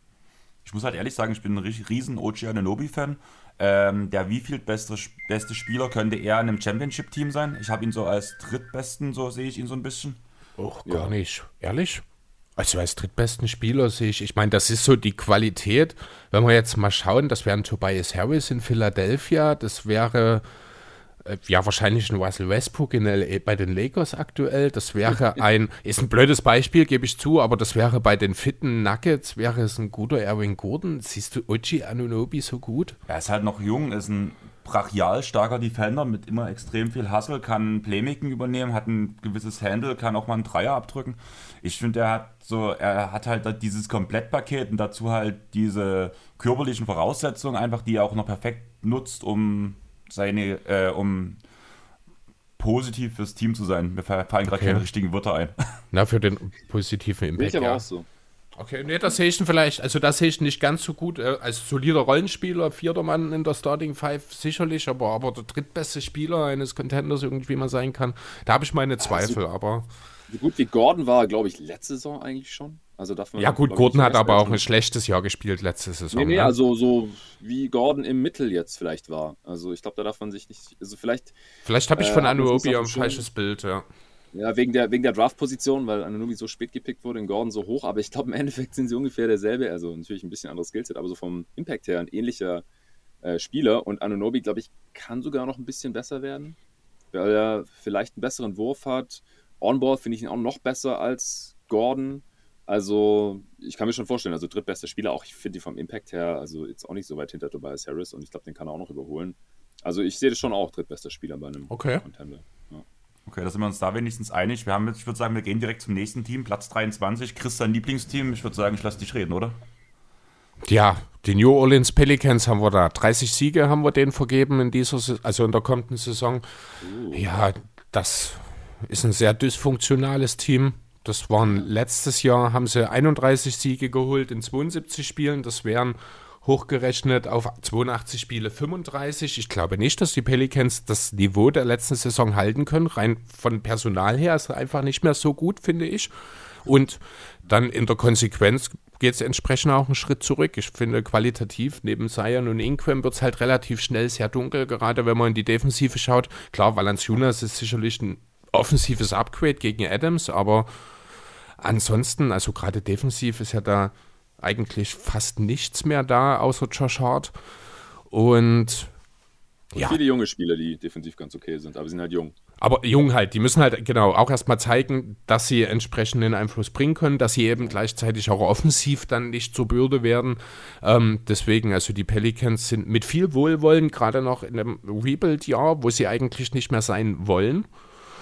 Ich muss halt ehrlich sagen, ich bin ein riesen OG Ananobi-Fan. Ähm, der wieviel beste, beste Spieler könnte er in einem Championship-Team sein? Ich habe ihn so als drittbesten, so sehe ich ihn so ein bisschen. Och, gar ja. nicht. Ehrlich? Also als drittbesten Spieler sehe ich, ich meine, das ist so die Qualität. Wenn wir jetzt mal schauen, das wäre ein Tobias Harris in Philadelphia, das wäre ja, wahrscheinlich ein Russell Westbrook in LA, bei den Lakers aktuell. Das wäre ein, ist ein blödes Beispiel, gebe ich zu, aber das wäre bei den fitten Nuggets, wäre es ein guter Erwin Gordon. Siehst du Ochi Anunobi so gut? Er ist halt noch jung, ist ein brachial starker Defender mit immer extrem viel Hustle, kann Playmaking übernehmen, hat ein gewisses Handle, kann auch mal einen Dreier abdrücken. Ich finde, er hat so, er hat halt dieses Komplettpaket und dazu halt diese körperlichen Voraussetzungen einfach, die er auch noch perfekt nutzt, um seine, äh, um positiv fürs Team zu sein. Mir fallen gerade okay. keine richtigen Wörter ein. Na, für den positiven Impact. Ich aber ja. auch so. Okay, nee, das sehe ich vielleicht, also das sehe ich nicht ganz so gut. Äh, als solider Rollenspieler, vierter Mann in der Starting Five sicherlich, aber, aber der drittbeste Spieler eines Contenders irgendwie mal sein kann, da habe ich meine Zweifel, also, aber. So gut wie Gordon war, glaube ich, letzte Saison eigentlich schon. Also darf man ja gut, Gordon hat aber auch ein schlechtes Jahr gespielt letzte Saison. Nee, nee, ne? also so wie Gordon im Mittel jetzt vielleicht war. Also ich glaube, da darf man sich nicht, also vielleicht... Vielleicht habe ich äh, von Anuobi ein falsches Bild, ja. Ja, wegen der, wegen der Draft-Position, weil Anunobi so spät gepickt wurde, in Gordon so hoch. Aber ich glaube, im Endeffekt sind sie ungefähr derselbe. Also natürlich ein bisschen anderes Skillset, aber so vom Impact her ein ähnlicher äh, Spieler. Und Anunobi, glaube ich, kann sogar noch ein bisschen besser werden. weil er vielleicht einen besseren Wurf hat. On-Ball finde ich ihn auch noch besser als Gordon. Also, ich kann mir schon vorstellen, also drittbester Spieler, auch ich finde die vom Impact her, also jetzt auch nicht so weit hinter Tobias Harris und ich glaube, den kann er auch noch überholen. Also, ich sehe das schon auch drittbester Spieler bei einem okay. Contender. Ja. Okay, da sind wir uns da wenigstens einig. Wir haben jetzt, ich würde sagen, wir gehen direkt zum nächsten Team, Platz 23. Chris, dein Lieblingsteam. Ich würde sagen, ich lasse dich reden, oder? Ja, die New Orleans Pelicans haben wir da. 30 Siege haben wir denen vergeben in dieser, also in der kommenden Saison. Uh. Ja, das ist ein sehr dysfunktionales Team. Das waren letztes Jahr, haben sie 31 Siege geholt in 72 Spielen. Das wären hochgerechnet auf 82 Spiele 35. Ich glaube nicht, dass die Pelicans das Niveau der letzten Saison halten können. Rein von Personal her ist es einfach nicht mehr so gut, finde ich. Und dann in der Konsequenz geht es entsprechend auch einen Schritt zurück. Ich finde, qualitativ neben Zion und Inquem wird es halt relativ schnell sehr dunkel, gerade wenn man in die Defensive schaut. Klar, Valanciunas ist sicherlich ein offensives Upgrade gegen Adams, aber ansonsten, also gerade defensiv ist ja da eigentlich fast nichts mehr da, außer Josh Hart. Und, und ja. viele junge Spieler, die defensiv ganz okay sind, aber sie sind halt jung. Aber jung halt, die müssen halt genau auch erstmal zeigen, dass sie entsprechenden Einfluss bringen können, dass sie eben gleichzeitig auch offensiv dann nicht zur Bürde werden. Ähm, deswegen, also die Pelicans sind mit viel Wohlwollen, gerade noch in einem Rebuild-Jahr, wo sie eigentlich nicht mehr sein wollen.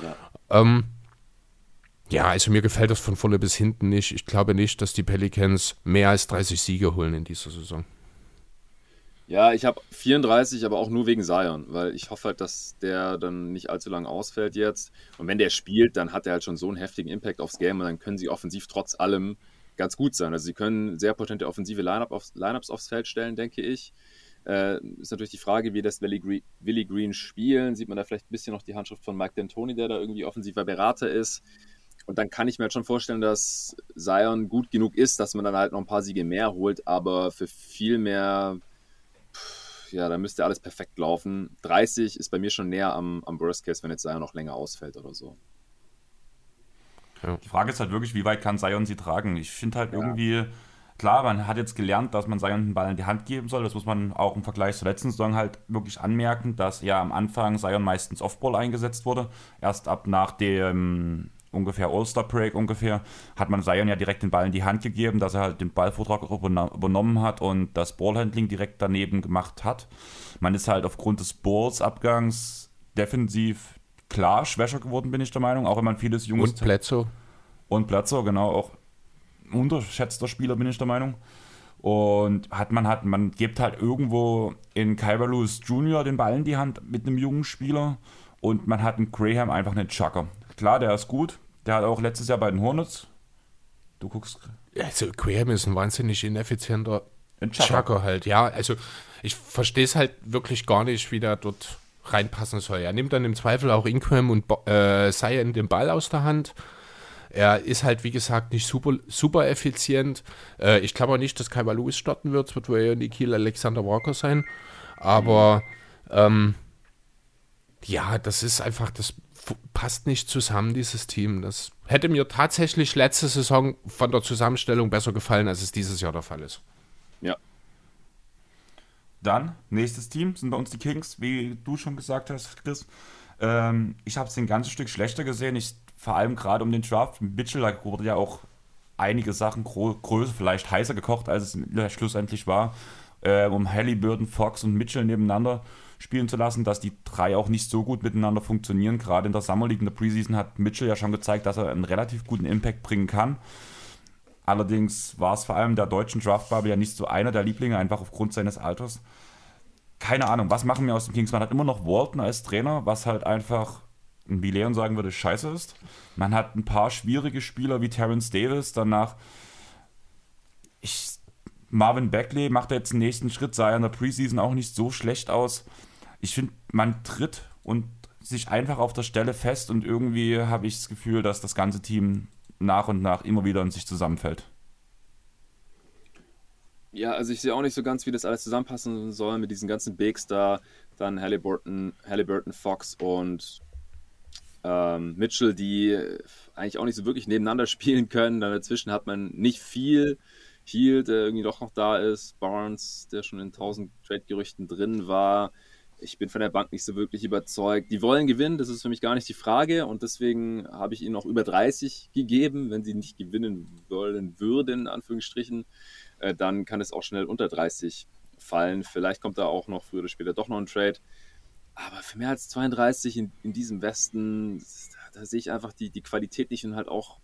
Ja. Ähm, ja, also mir gefällt das von vorne bis hinten nicht. Ich glaube nicht, dass die Pelicans mehr als 30 Siege holen in dieser Saison. Ja, ich habe 34, aber auch nur wegen Zion, weil ich hoffe halt, dass der dann nicht allzu lange ausfällt jetzt. Und wenn der spielt, dann hat er halt schon so einen heftigen Impact aufs Game und dann können sie offensiv trotz allem ganz gut sein. Also sie können sehr potente offensive Lineup aufs, Lineups aufs Feld stellen, denke ich. Äh, ist natürlich die Frage, wie das Willie Green, spielen. Sieht man da vielleicht ein bisschen noch die Handschrift von Mike D'Antoni, der da irgendwie offensiver Berater ist. Und dann kann ich mir halt schon vorstellen, dass Zion gut genug ist, dass man dann halt noch ein paar Siege mehr holt, aber für viel mehr ja, da müsste alles perfekt laufen. 30 ist bei mir schon näher am, am Worst Case, wenn jetzt Sion noch länger ausfällt oder so. Ja. Die Frage ist halt wirklich, wie weit kann Sion sie tragen? Ich finde halt ja. irgendwie, klar, man hat jetzt gelernt, dass man Sion den Ball in die Hand geben soll. Das muss man auch im Vergleich zur letzten Saison halt wirklich anmerken, dass ja am Anfang Sion meistens Offball eingesetzt wurde. Erst ab nach dem ungefähr All-Star-Break ungefähr, hat man Zion ja direkt den Ball in die Hand gegeben, dass er halt den Ballvortrag übernommen hat und das Ballhandling direkt daneben gemacht hat. Man ist halt aufgrund des Balls-Abgangs defensiv klar schwächer geworden, bin ich der Meinung, auch wenn man vieles Jungs... Und Plätzo. Und Plätzo, genau, auch unterschätzter Spieler, bin ich der Meinung. Und hat man hat, man gibt halt irgendwo in Kyber Lewis Jr. den Ball in die Hand mit einem jungen Spieler und man hat in Graham einfach einen Chucker klar, der ist gut. Der hat auch letztes Jahr bei den Hornets. Du guckst. Also, Graham ist ein wahnsinnig ineffizienter Chucker halt. Ja, also ich verstehe es halt wirklich gar nicht, wie der dort reinpassen soll. Er nimmt dann im Zweifel auch Ingram und äh, Sion den Ball aus der Hand. Er ist halt, wie gesagt, nicht super, super effizient. Äh, ich glaube auch nicht, dass Kaiba Lewis starten wird. Es wird wohl eher Nikhil Alexander Walker sein. Aber ähm, ja, das ist einfach, das passt nicht zusammen, dieses Team. Das hätte mir tatsächlich letzte Saison von der Zusammenstellung besser gefallen, als es dieses Jahr der Fall ist. Ja. Dann, nächstes Team sind bei uns die Kings, wie du schon gesagt hast, Chris. Ähm, ich habe es ein ganzes Stück schlechter gesehen. Ich, vor allem gerade um den Draft. Mitchell wurde ja auch einige Sachen größer, vielleicht heißer gekocht, als es schlussendlich war. Äh, um Halliburton, Fox und Mitchell nebeneinander spielen zu lassen, dass die drei auch nicht so gut miteinander funktionieren. Gerade in der Summer League, in der Preseason hat Mitchell ja schon gezeigt, dass er einen relativ guten Impact bringen kann. Allerdings war es vor allem der deutschen Draftbubble ja nicht so einer der Lieblinge, einfach aufgrund seines Alters. Keine Ahnung, was machen wir aus dem Kings? Man hat immer noch Walton als Trainer, was halt einfach, wie Leon sagen würde, scheiße ist. Man hat ein paar schwierige Spieler wie Terence Davis, danach ich, Marvin Beckley macht jetzt den nächsten Schritt, sah ja in der Preseason auch nicht so schlecht aus ich finde, man tritt und sich einfach auf der Stelle fest und irgendwie habe ich das Gefühl, dass das ganze Team nach und nach immer wieder in sich zusammenfällt. Ja, also ich sehe auch nicht so ganz, wie das alles zusammenpassen soll mit diesen ganzen Bigs da, dann Halliburton, Halliburton Fox und ähm, Mitchell, die eigentlich auch nicht so wirklich nebeneinander spielen können. Dann dazwischen hat man nicht viel. Heal, der irgendwie doch noch da ist. Barnes, der schon in 1000 Trade-Gerüchten drin war. Ich bin von der Bank nicht so wirklich überzeugt. Die wollen gewinnen, das ist für mich gar nicht die Frage und deswegen habe ich ihnen noch über 30 gegeben. Wenn sie nicht gewinnen wollen würden, in Anführungsstrichen, äh, dann kann es auch schnell unter 30 fallen. Vielleicht kommt da auch noch früher oder später doch noch ein Trade. Aber für mehr als 32 in, in diesem Westen, da, da sehe ich einfach die, die Qualität nicht und halt auch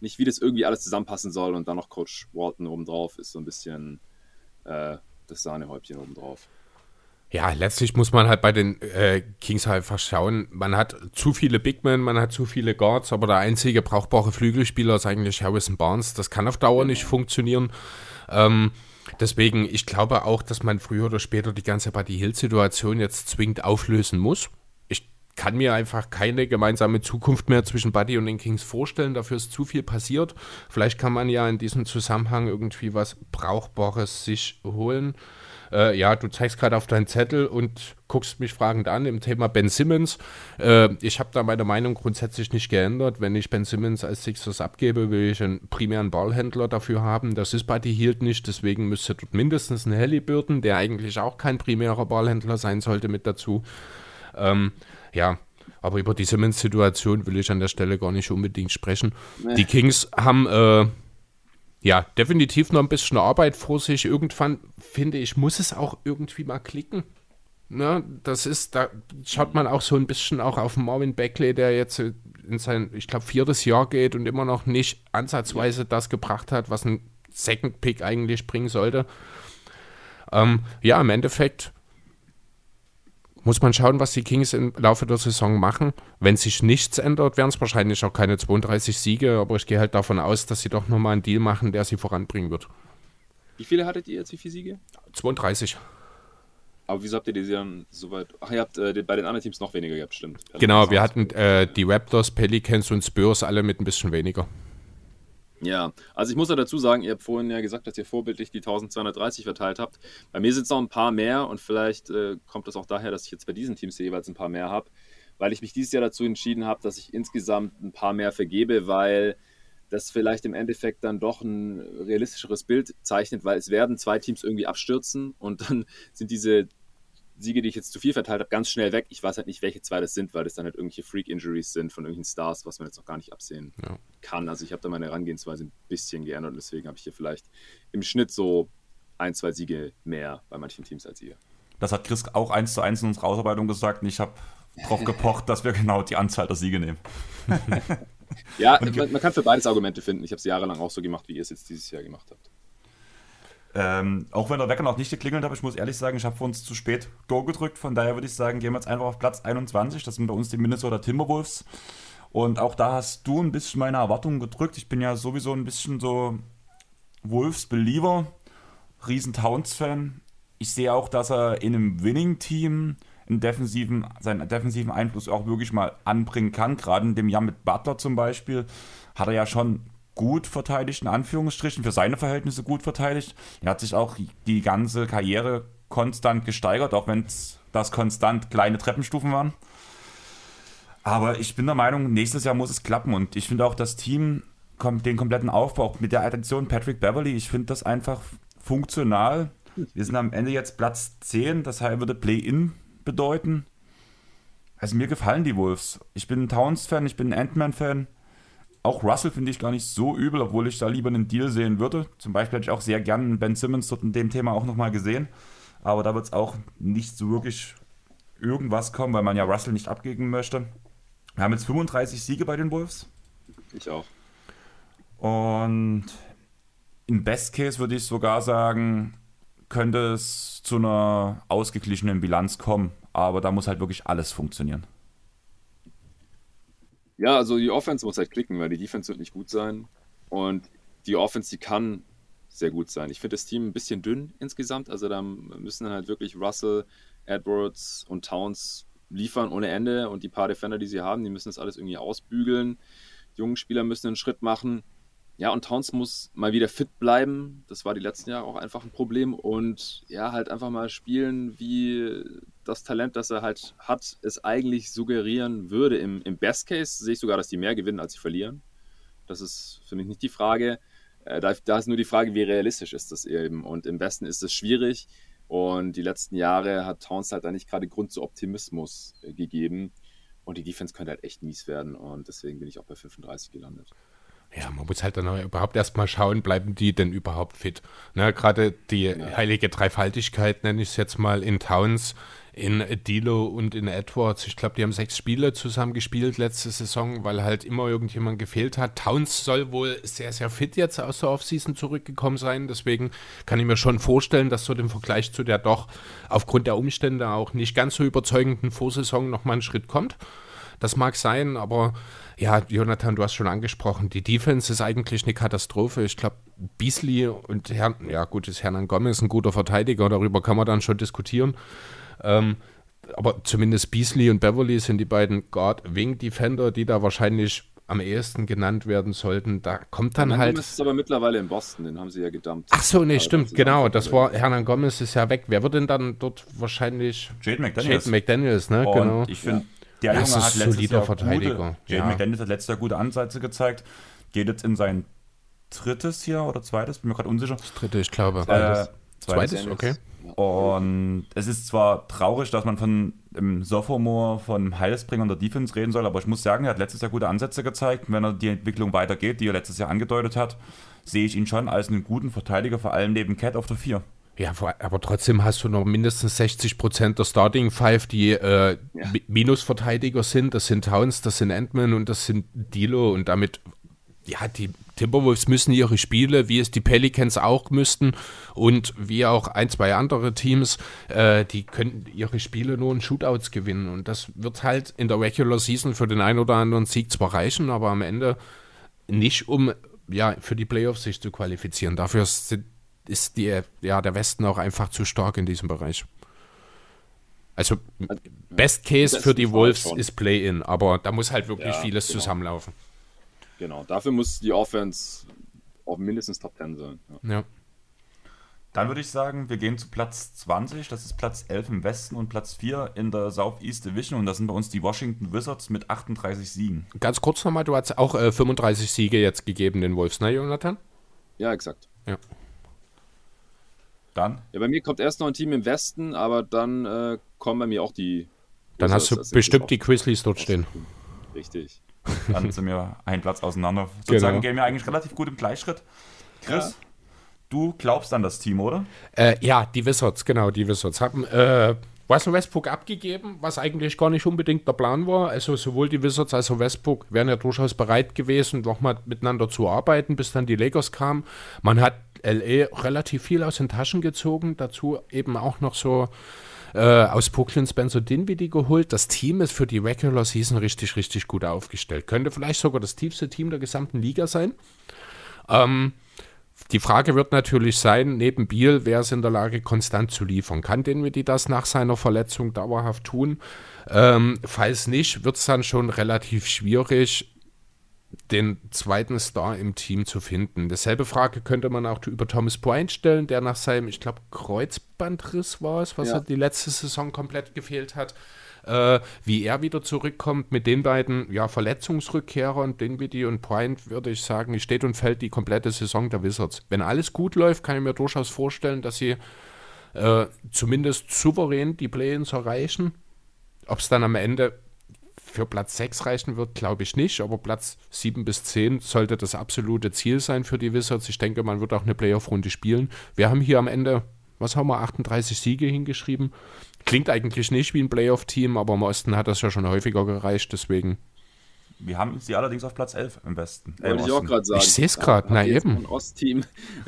nicht, wie das irgendwie alles zusammenpassen soll. Und dann noch Coach Walton obendrauf ist so ein bisschen äh, das Sahnehäubchen obendrauf. Ja, letztlich muss man halt bei den äh, Kings halt einfach schauen. Man hat zu viele Big Men, man hat zu viele Guards, aber der einzige brauchbare Flügelspieler ist eigentlich Harrison Barnes. Das kann auf Dauer nicht funktionieren. Ähm, deswegen, ich glaube auch, dass man früher oder später die ganze Buddy Hill-Situation jetzt zwingend auflösen muss. Ich kann mir einfach keine gemeinsame Zukunft mehr zwischen Buddy und den Kings vorstellen. Dafür ist zu viel passiert. Vielleicht kann man ja in diesem Zusammenhang irgendwie was Brauchbares sich holen. Äh, ja, du zeigst gerade auf deinen Zettel und guckst mich fragend an im Thema Ben Simmons. Äh, ich habe da meine Meinung grundsätzlich nicht geändert. Wenn ich Ben Simmons als Sixers abgebe, will ich einen primären Ballhändler dafür haben. Das ist bei die Hield nicht, deswegen müsste dort mindestens ein Halliburton, der eigentlich auch kein primärer Ballhändler sein sollte, mit dazu. Ähm, ja, aber über die Simmons-Situation will ich an der Stelle gar nicht unbedingt sprechen. Nee. Die Kings haben äh, ja, definitiv noch ein bisschen Arbeit vor sich. Irgendwann, finde ich, muss es auch irgendwie mal klicken. Ne, das ist, da schaut man auch so ein bisschen auch auf Marvin Beckley, der jetzt in sein, ich glaube, viertes Jahr geht und immer noch nicht ansatzweise das gebracht hat, was ein Second Pick eigentlich bringen sollte. Ähm, ja, im Endeffekt muss man schauen, was die Kings im Laufe der Saison machen. Wenn sich nichts ändert, werden es wahrscheinlich auch keine 32 Siege, aber ich gehe halt davon aus, dass sie doch nochmal einen Deal machen, der sie voranbringen wird. Wie viele hattet ihr jetzt, wie viele Siege? 32. Aber wieso habt ihr die dann so weit? Ach, ihr habt äh, bei den anderen Teams noch weniger gehabt, stimmt. Genau, wir hatten äh, die Raptors, Pelicans und Spurs alle mit ein bisschen weniger. Ja, also ich muss ja dazu sagen, ihr habt vorhin ja gesagt, dass ihr vorbildlich die 1230 verteilt habt. Bei mir sind es noch ein paar mehr und vielleicht äh, kommt das auch daher, dass ich jetzt bei diesen Teams jeweils ein paar mehr habe, weil ich mich dieses Jahr dazu entschieden habe, dass ich insgesamt ein paar mehr vergebe, weil das vielleicht im Endeffekt dann doch ein realistischeres Bild zeichnet, weil es werden zwei Teams irgendwie abstürzen und dann sind diese Siege, die ich jetzt zu viel verteilt habe, ganz schnell weg. Ich weiß halt nicht, welche zwei das sind, weil das dann halt irgendwelche Freak-Injuries sind von irgendwelchen Stars, was man jetzt noch gar nicht absehen ja. kann. Also ich habe da meine Herangehensweise ein bisschen geändert und deswegen habe ich hier vielleicht im Schnitt so ein, zwei Siege mehr bei manchen Teams als ihr. Das hat Chris auch eins zu eins in unserer Ausarbeitung gesagt und ich habe darauf gepocht, dass wir genau die Anzahl der Siege nehmen. ja, man, man, kann für beides Argumente finden. Ich habe es jahrelang auch so gemacht, wie ihr es jetzt dieses Jahr gemacht habt. Ähm, auch wenn der Wecker noch nicht geklingelt hat, ich muss ehrlich sagen, ich habe für uns zu spät Go gedrückt. Von daher würde ich sagen, gehen wir jetzt einfach auf Platz 21. Das sind bei uns die Minnesota Timberwolves. Und auch da hast du ein bisschen meine Erwartungen gedrückt. Ich bin ja sowieso ein bisschen so Wolves-Believer, riesen Towns-Fan. Ich sehe auch, dass er in einem Winning-Team defensiven, seinen defensiven Einfluss auch wirklich mal anbringen kann. Gerade in dem Jahr mit Butler zum Beispiel hat er ja schon gut verteidigt, in Anführungsstrichen, für seine Verhältnisse gut verteidigt. Er hat sich auch die ganze Karriere konstant gesteigert, auch wenn das konstant kleine Treppenstufen waren. Aber ich bin der Meinung, nächstes Jahr muss es klappen und ich finde auch das Team, den kompletten Aufbau mit der Addition Patrick Beverly, ich finde das einfach funktional. Wir sind am Ende jetzt Platz 10, das würde Play-In bedeuten. Also mir gefallen die Wolves. Ich bin ein Towns-Fan, ich bin ein Ant-Man-Fan auch Russell finde ich gar nicht so übel, obwohl ich da lieber einen Deal sehen würde. Zum Beispiel hätte ich auch sehr gerne Ben Simmons dort in dem Thema auch nochmal gesehen. Aber da wird es auch nicht so wirklich irgendwas kommen, weil man ja Russell nicht abgeben möchte. Wir haben jetzt 35 Siege bei den Wolves. Ich auch. Und im Best Case würde ich sogar sagen, könnte es zu einer ausgeglichenen Bilanz kommen. Aber da muss halt wirklich alles funktionieren. Ja, also die Offense muss halt klicken, weil die Defense wird nicht gut sein. Und die Offense, die kann sehr gut sein. Ich finde das Team ein bisschen dünn insgesamt. Also da müssen dann halt wirklich Russell, Edwards und Towns liefern ohne Ende. Und die paar Defender, die sie haben, die müssen das alles irgendwie ausbügeln. Die jungen Spieler müssen einen Schritt machen. Ja, und Towns muss mal wieder fit bleiben. Das war die letzten Jahre auch einfach ein Problem. Und ja, halt einfach mal spielen, wie das Talent, das er halt hat, es eigentlich suggerieren würde. Im, Im Best Case sehe ich sogar, dass die mehr gewinnen, als sie verlieren. Das ist für mich nicht die Frage. Äh, da, da, ist nur die Frage, wie realistisch ist das eben. Und im Besten ist es schwierig. Und die letzten Jahre hat Towns halt da nicht gerade Grund zu Optimismus äh, gegeben. Und die Defense könnte halt echt mies werden. Und deswegen bin ich auch bei 35 gelandet. Ja, man muss halt dann überhaupt erstmal schauen, bleiben die denn überhaupt fit? Ne, Gerade die ja. heilige Dreifaltigkeit, nenne ich es jetzt mal, in Towns, in Dilo und in Edwards. Ich glaube, die haben sechs Spiele zusammen gespielt letzte Saison, weil halt immer irgendjemand gefehlt hat. Towns soll wohl sehr, sehr fit jetzt aus der Offseason zurückgekommen sein. Deswegen kann ich mir schon vorstellen, dass so im Vergleich zu der doch aufgrund der Umstände auch nicht ganz so überzeugenden Vorsaison nochmal ein Schritt kommt. Das mag sein, aber ja, Jonathan, du hast schon angesprochen, die Defense ist eigentlich eine Katastrophe. Ich glaube, Beasley und Herrn, ja gut, ist Hernan Gomez ein guter Verteidiger, darüber kann man dann schon diskutieren. Ähm, aber zumindest Beasley und Beverly sind die beiden Guard-Wing-Defender, die da wahrscheinlich am ehesten genannt werden sollten. Da kommt dann Hernan halt. Gomez ist aber mittlerweile in Boston, den haben sie ja gedumpt. Ach so, nee, stimmt, genau. Das war Hernan Gomez ist ja weg. Wer wird denn dann dort wahrscheinlich? Jaden McDaniels. Jaden McDaniels, ne? Und genau. Ich finde, der Junge hat letztes Jahr Verteidiger. Gute, ja. McDaniels hat letztes Jahr gute Ansätze gezeigt. Geht jetzt in sein drittes hier oder zweites, bin mir gerade unsicher. Das dritte, ich glaube. Zweites, äh, zweites, zweites okay. Und es ist zwar traurig, dass man von dem Sophomore, von Heilsbringer und der Defense reden soll, aber ich muss sagen, er hat letztes Jahr gute Ansätze gezeigt. Wenn er die Entwicklung weitergeht, die er letztes Jahr angedeutet hat, sehe ich ihn schon als einen guten Verteidiger, vor allem neben Cat auf der 4. Ja, aber trotzdem hast du noch mindestens 60 Prozent der Starting Five, die äh, ja. Minusverteidiger sind. Das sind Towns, das sind Endman und das sind Dilo und damit, ja, die Timberwolves müssen ihre Spiele, wie es die Pelicans auch müssten und wie auch ein, zwei andere Teams, äh, die können ihre Spiele nur in Shootouts gewinnen und das wird halt in der Regular Season für den einen oder anderen Sieg zwar reichen, aber am Ende nicht, um ja, für die Playoffs sich zu qualifizieren. Dafür sind ist die, ja, der Westen auch einfach zu stark in diesem Bereich. Also, Best Case für die Wolves ist Play-In, aber da muss halt wirklich ja, vieles genau. zusammenlaufen. Genau, dafür muss die Offense auch mindestens Top 10 sein. Ja. ja. Dann würde ich sagen, wir gehen zu Platz 20, das ist Platz 11 im Westen und Platz 4 in der Southeast Division und das sind bei uns die Washington Wizards mit 38 Siegen. Ganz kurz nochmal, du hast auch äh, 35 Siege jetzt gegeben den Wolves, ne Jonathan? Ja, exakt. Ja. Dann? Ja, bei mir kommt erst noch ein Team im Westen, aber dann äh, kommen bei mir auch die. Dann hast du bestimmt die Grizzlies dort stehen. Richtig. Dann sind wir einen Platz auseinander. Sozusagen genau. gehen wir eigentlich relativ gut im Gleichschritt. Chris, ja. du glaubst an das Team, oder? Äh, ja, die Wizards, genau, die Wizards haben äh, Russell Westbrook abgegeben, was eigentlich gar nicht unbedingt der Plan war. Also sowohl die Wizards als auch Westbrook wären ja durchaus bereit gewesen, nochmal miteinander zu arbeiten, bis dann die Lakers kamen. Man hat LA relativ viel aus den Taschen gezogen, dazu eben auch noch so äh, aus Spencer Dinwiddie geholt. Das Team ist für die Regular Season richtig, richtig gut aufgestellt. Könnte vielleicht sogar das tiefste Team der gesamten Liga sein. Ähm, die Frage wird natürlich sein, neben Biel, wer ist in der Lage, konstant zu liefern? Kann Dinwiddie das nach seiner Verletzung dauerhaft tun? Ähm, falls nicht, wird es dann schon relativ schwierig, den zweiten Star im Team zu finden. Dasselbe Frage könnte man auch über Thomas Bryant stellen, der nach seinem, ich glaube, Kreuzbandriss war es, was ja. er die letzte Saison komplett gefehlt hat. Äh, wie er wieder zurückkommt mit den beiden ja, Verletzungsrückkehrern, Dinwiddie und Bryant, würde ich sagen, steht und fällt die komplette Saison der Wizards. Wenn alles gut läuft, kann ich mir durchaus vorstellen, dass sie äh, zumindest souverän die Play-ins erreichen. Ob es dann am Ende für Platz 6 reichen wird, glaube ich nicht, aber Platz 7 bis 10 sollte das absolute Ziel sein für die Wizards. Ich denke, man wird auch eine Playoff-Runde spielen. Wir haben hier am Ende, was haben wir, 38 Siege hingeschrieben. Klingt eigentlich nicht wie ein Playoff-Team, aber im Osten hat das ja schon häufiger gereicht, deswegen. Wir haben sie allerdings auf Platz 11 im Westen. Äh, Wollte ich auch gerade sagen. Ich sehe es gerade, na eben. Ein Ostteam,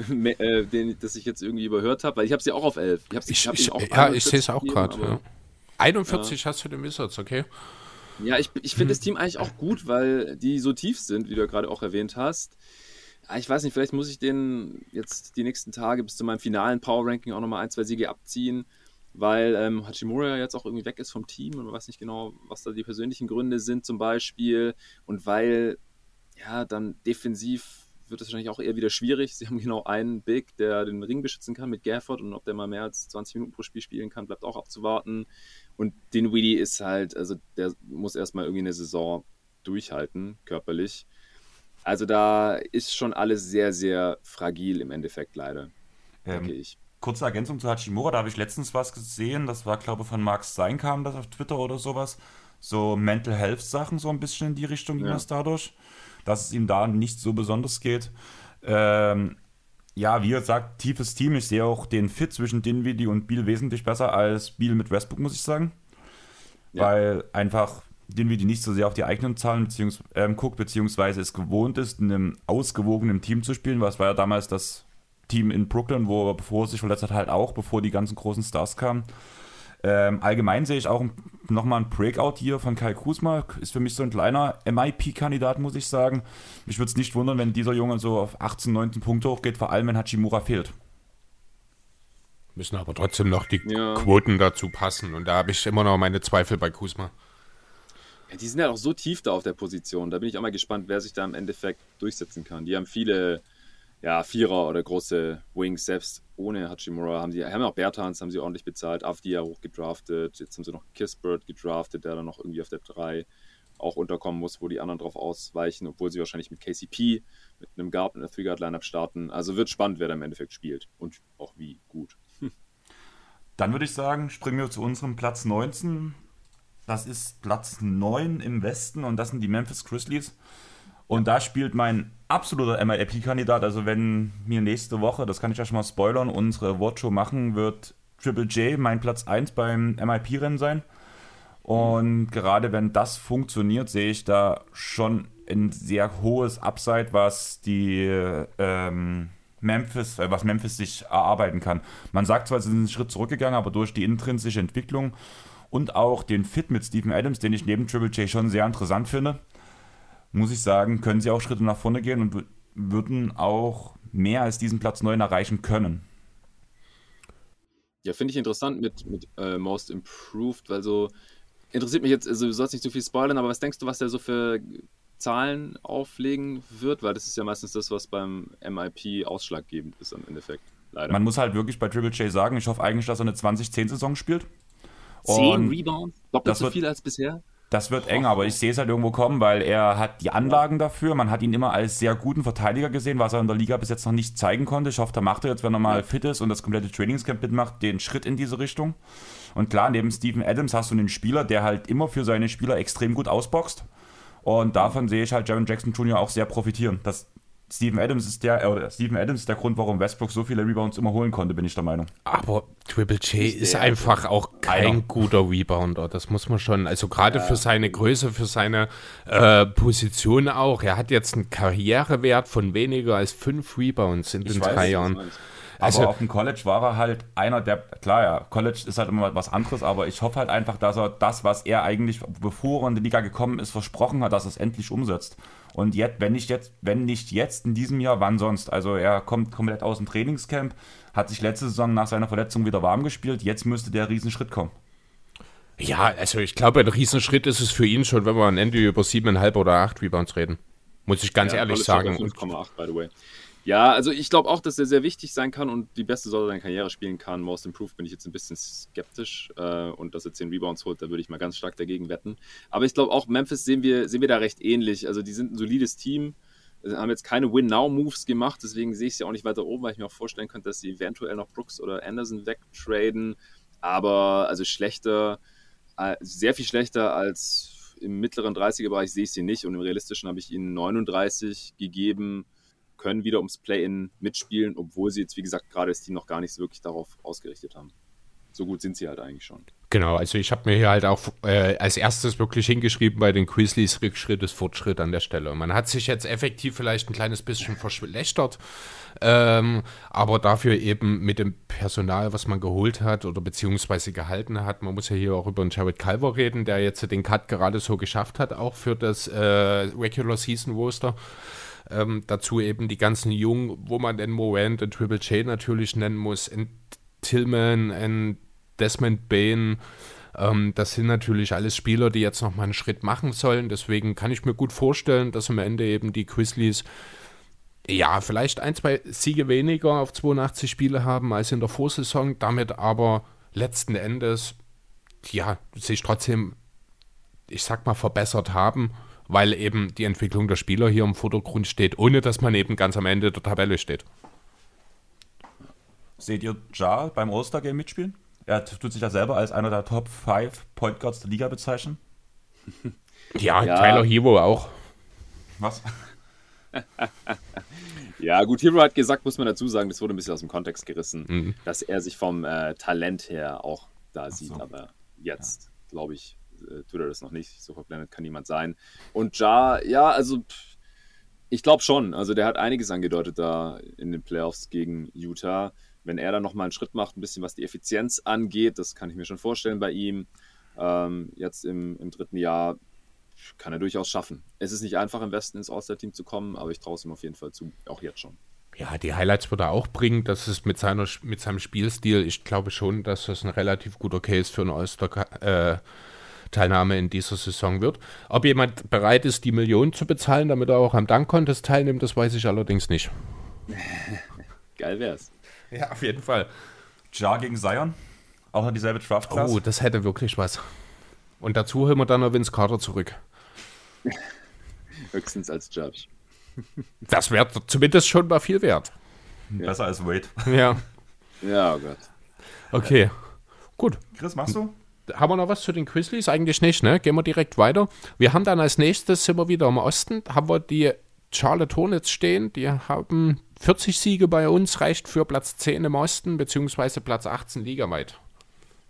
äh, das ich jetzt irgendwie überhört habe, weil ich habe sie auch auf 11. Ich, ich, ich, ich ja, ich sehe es auch gerade. Ja. 41 ja. hast du den Wizards, okay? Ja, ich, ich finde das Team eigentlich auch gut, weil die so tief sind, wie du ja gerade auch erwähnt hast. Ich weiß nicht, vielleicht muss ich den jetzt die nächsten Tage bis zu meinem finalen Power Ranking auch nochmal ein, zwei Siege abziehen, weil ähm, Hachimura jetzt auch irgendwie weg ist vom Team und man weiß nicht genau, was da die persönlichen Gründe sind zum Beispiel und weil ja dann defensiv wird es wahrscheinlich auch eher wieder schwierig. Sie haben genau einen Big, der den Ring beschützen kann mit Gafford und ob der mal mehr als 20 Minuten pro Spiel spielen kann, bleibt auch abzuwarten. Und den Weedy ist halt, also der muss erstmal irgendwie eine Saison durchhalten, körperlich. Also da ist schon alles sehr, sehr fragil im Endeffekt leider, ähm, denke ich. kurze Ergänzung zu Hachimura, da habe ich letztens was gesehen, das war glaube ich von Mark Stein kam das auf Twitter oder sowas, so Mental Health Sachen so ein bisschen in die Richtung ging ja. das dadurch, dass es ihm da nicht so besonders geht. Ähm, ja, wie gesagt, tiefes Team. Ich sehe auch den Fit zwischen Dinwiddie und Biel wesentlich besser als Biel mit Westbrook, muss ich sagen. Ja. Weil einfach Dinwiddie nicht so sehr auf die eigenen Zahlen beziehungs äh, guckt, beziehungsweise es gewohnt ist, in einem ausgewogenen Team zu spielen. Was war ja damals das Team in Brooklyn, wo er, bevor er sich verletzt hat, halt auch, bevor die ganzen großen Stars kamen. Ähm, allgemein sehe ich auch nochmal ein Breakout hier von Kai Kusma. Ist für mich so ein kleiner MIP-Kandidat, muss ich sagen. Mich würde es nicht wundern, wenn dieser Junge so auf 18, 19 Punkte hochgeht, vor allem wenn Hachimura fehlt. Müssen aber trotzdem noch die ja. Quoten dazu passen. Und da habe ich immer noch meine Zweifel bei Kusma. Ja, die sind ja auch so tief da auf der Position. Da bin ich auch mal gespannt, wer sich da im Endeffekt durchsetzen kann. Die haben viele ja, Vierer oder große Wings, selbst ohne Hachimura, haben die haben auch Bertans, haben sie ordentlich bezahlt, Avdia hochgedraftet, jetzt haben sie noch Kissbird gedraftet, der dann noch irgendwie auf der 3 auch unterkommen muss, wo die anderen drauf ausweichen, obwohl sie wahrscheinlich mit KCP, mit einem Guard, mit einer Three-Guard-Lineup starten. Also wird spannend, wer da im Endeffekt spielt und auch wie gut. Dann würde ich sagen, springen wir zu unserem Platz 19. Das ist Platz 9 im Westen und das sind die Memphis Grizzlies. Und da spielt mein absoluter MIP-Kandidat. Also wenn mir nächste Woche, das kann ich ja schon mal spoilern, unsere Watcho machen, wird Triple J mein Platz 1 beim MIP-Rennen sein. Und gerade wenn das funktioniert, sehe ich da schon ein sehr hohes Upside, was die ähm, Memphis, äh, was Memphis sich erarbeiten kann. Man sagt zwar, sie sind einen Schritt zurückgegangen, aber durch die intrinsische Entwicklung und auch den Fit mit Stephen Adams, den ich neben Triple J schon sehr interessant finde, muss ich sagen, können sie auch Schritte nach vorne gehen und würden auch mehr als diesen Platz 9 erreichen können. Ja, finde ich interessant mit, mit äh, Most Improved, weil so interessiert mich jetzt, also du sollst nicht zu viel spoilern, aber was denkst du, was der so für Zahlen auflegen wird? Weil das ist ja meistens das, was beim MIP ausschlaggebend ist im Endeffekt. Leider. Man muss halt wirklich bei Triple J sagen, ich hoffe eigentlich, dass er eine 20-10-Saison spielt. 10 Rebounds? Doppelt so viel als bisher? Das wird eng, aber ich sehe es halt irgendwo kommen, weil er hat die Anlagen dafür. Man hat ihn immer als sehr guten Verteidiger gesehen, was er in der Liga bis jetzt noch nicht zeigen konnte. Ich hoffe, da macht er jetzt, wenn er mal fit ist und das komplette Trainingscamp mitmacht, den Schritt in diese Richtung. Und klar, neben Steven Adams hast du einen Spieler, der halt immer für seine Spieler extrem gut ausboxt. Und davon sehe ich halt Jaron Jackson Jr. auch sehr profitieren. Das Steven Adams ist der, äh, Steven Adams ist der Grund, warum Westbrook so viele Rebounds immer holen konnte, bin ich der Meinung. Aber Triple J ist, ist einfach auch kein einer. guter Rebounder. Das muss man schon, also gerade ja. für seine Größe, für seine äh, Position auch. Er hat jetzt einen Karrierewert von weniger als fünf Rebounds in ich den weiß, drei Jahren. Also, aber auf dem College war er halt einer der, klar, ja, College ist halt immer was anderes, aber ich hoffe halt einfach, dass er das, was er eigentlich, bevor er in die Liga gekommen ist, versprochen hat, dass er es endlich umsetzt. Und jetzt, wenn nicht jetzt, wenn nicht jetzt in diesem Jahr, wann sonst? Also er kommt komplett aus dem Trainingscamp, hat sich letzte Saison nach seiner Verletzung wieder warm gespielt, jetzt müsste der Riesenschritt kommen. Ja, also ich glaube, ein Riesenschritt ist es für ihn schon, wenn wir am Ende über siebeneinhalb oder acht Rebounds reden. Muss ich ganz ja, ehrlich sagen. 5,8 by the way. Ja, also ich glaube auch, dass er sehr wichtig sein kann und die beste Sorte seiner Karriere spielen kann. Most Improved bin ich jetzt ein bisschen skeptisch äh, und dass er 10 Rebounds holt, da würde ich mal ganz stark dagegen wetten. Aber ich glaube auch, Memphis sehen wir, sehen wir da recht ähnlich. Also die sind ein solides Team, Sie haben jetzt keine Win-Now-Moves gemacht, deswegen sehe ich sie auch nicht weiter oben, weil ich mir auch vorstellen könnte, dass sie eventuell noch Brooks oder Anderson wegtraden. Aber also schlechter, äh, sehr viel schlechter als im mittleren 30er-Bereich sehe ich sie nicht und im realistischen habe ich ihnen 39 gegeben können wieder ums Play-In mitspielen, obwohl sie jetzt, wie gesagt, gerade das Team noch gar nicht wirklich darauf ausgerichtet haben. So gut sind sie halt eigentlich schon. Genau, also ich habe mir hier halt auch äh, als erstes wirklich hingeschrieben bei den Grizzlies Rückschritt ist Fortschritt an der Stelle. Man hat sich jetzt effektiv vielleicht ein kleines bisschen verschlechtert, ähm, aber dafür eben mit dem Personal, was man geholt hat oder beziehungsweise gehalten hat. Man muss ja hier auch über den Jared Calver reden, der jetzt den Cut gerade so geschafft hat, auch für das äh, Regular Season Roster. Ähm, dazu eben die ganzen Jungen, wo man den Morant und Triple J natürlich nennen muss, in Tillman, in Desmond Bain. Ähm, das sind natürlich alles Spieler, die jetzt nochmal einen Schritt machen sollen. Deswegen kann ich mir gut vorstellen, dass am Ende eben die Grizzlies ja, vielleicht ein, zwei Siege weniger auf 82 Spiele haben als in der Vorsaison, damit aber letzten Endes, ja, sich trotzdem, ich sag mal, verbessert haben weil eben die Entwicklung der Spieler hier im Vordergrund steht, ohne dass man eben ganz am Ende der Tabelle steht. Seht ihr Ja beim All-Star-Game mitspielen? Er tut sich ja selber als einer der Top 5 Point Guards der Liga bezeichnen. Ja, ja. Tyler Hero auch. Was? ja, gut, Hero hat gesagt, muss man dazu sagen, das wurde ein bisschen aus dem Kontext gerissen, mhm. dass er sich vom äh, Talent her auch da so. sieht. Aber jetzt, ja. glaube ich, äh, tut er das noch nicht. So verblendet kann niemand sein. Und Ja, ja, also pff, ich glaube schon. Also der hat einiges angedeutet da in den Playoffs gegen Utah. Wenn er dann nochmal einen Schritt macht, ein bisschen was die Effizienz angeht, das kann ich mir schon vorstellen bei ihm. Ähm, jetzt im, im dritten Jahr kann er durchaus schaffen. Es ist nicht einfach, im Westen ins All-Star-Team zu kommen, aber ich traue es ihm auf jeden Fall zu, auch jetzt schon. Ja, die Highlights wird er auch bringen. Das ist mit, seiner, mit seinem Spielstil, ich glaube schon, dass das ein relativ guter Case für eine All-Star-Teilnahme äh, in dieser Saison wird. Ob jemand bereit ist, die Millionen zu bezahlen, damit er auch am Dunk-Contest teilnimmt, das weiß ich allerdings nicht. Geil wär's. Ja, auf jeden Fall. Jar gegen Zion? Auch noch dieselbe Draft-Class? Oh, das hätte wirklich was. Und dazu holen wir dann noch Vince Carter zurück. Höchstens als Judge. Das wäre zumindest schon mal viel wert. Ja. Besser als Wade. Ja. Ja, oh Gott. Okay. Gut. Chris, machst du? Haben wir noch was zu den Grizzlies? Eigentlich nicht, ne? Gehen wir direkt weiter. Wir haben dann als nächstes, sind wir wieder im Osten, haben wir die Charlotte Hornets stehen. Die haben 40 Siege bei uns, reicht für Platz 10 im Osten, beziehungsweise Platz 18 ligaweit.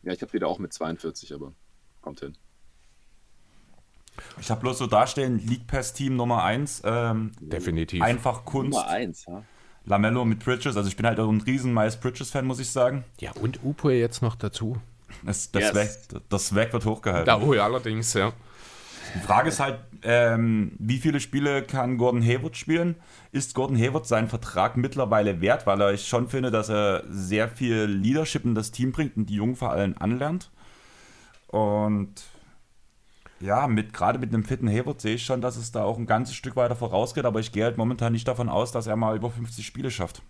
Ja, ich habe wieder auch mit 42, aber kommt hin. Ich habe bloß so dastehen, League Pass Team Nummer 1. Ähm, Definitiv. Einfach Kunst. Nummer 1, ja. Lamello mit Bridges, also ich bin halt auch ein riesen Miles Bridges-Fan, muss ich sagen. Ja, und Upo jetzt noch dazu. Das, das, yes. Weg, das Weg wird hochgehalten. Oh, ja, allerdings, ja. Die Frage ist halt, ähm, wie viele Spiele kann Gordon Hayward spielen? Ist Gordon Hayward seinen Vertrag mittlerweile wert? Weil ich schon finde, dass er sehr viel Leadership in das Team bringt und die Jungen vor allem anlernt. Und ja, mit, gerade mit einem fitten Hayward sehe ich schon, dass es da auch ein ganzes Stück weiter vorausgeht, aber ich gehe halt momentan nicht davon aus, dass er mal über 50 Spiele schafft.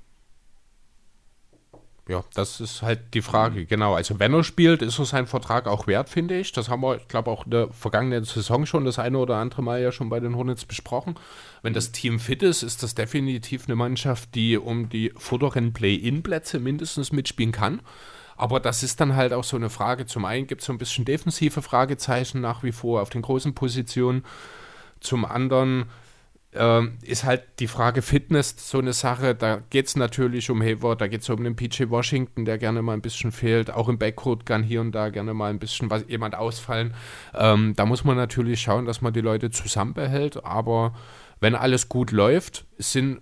Ja, das ist halt die Frage, genau. Also wenn er spielt, ist er sein Vertrag auch wert, finde ich. Das haben wir, ich glaube, auch in der vergangenen Saison schon das eine oder andere Mal ja schon bei den Hornets besprochen. Wenn das Team fit ist, ist das definitiv eine Mannschaft, die um die vorderen Play-In-Plätze mindestens mitspielen kann. Aber das ist dann halt auch so eine Frage. Zum einen gibt es so ein bisschen defensive Fragezeichen nach wie vor auf den großen Positionen. Zum anderen äh, ist halt die Frage Fitness so eine Sache. Da geht es natürlich um Hayward, da geht es um den PJ Washington, der gerne mal ein bisschen fehlt. Auch im Backcourt kann hier und da gerne mal ein bisschen was, jemand ausfallen. Ähm, da muss man natürlich schauen, dass man die Leute zusammenbehält. Aber wenn alles gut läuft, sind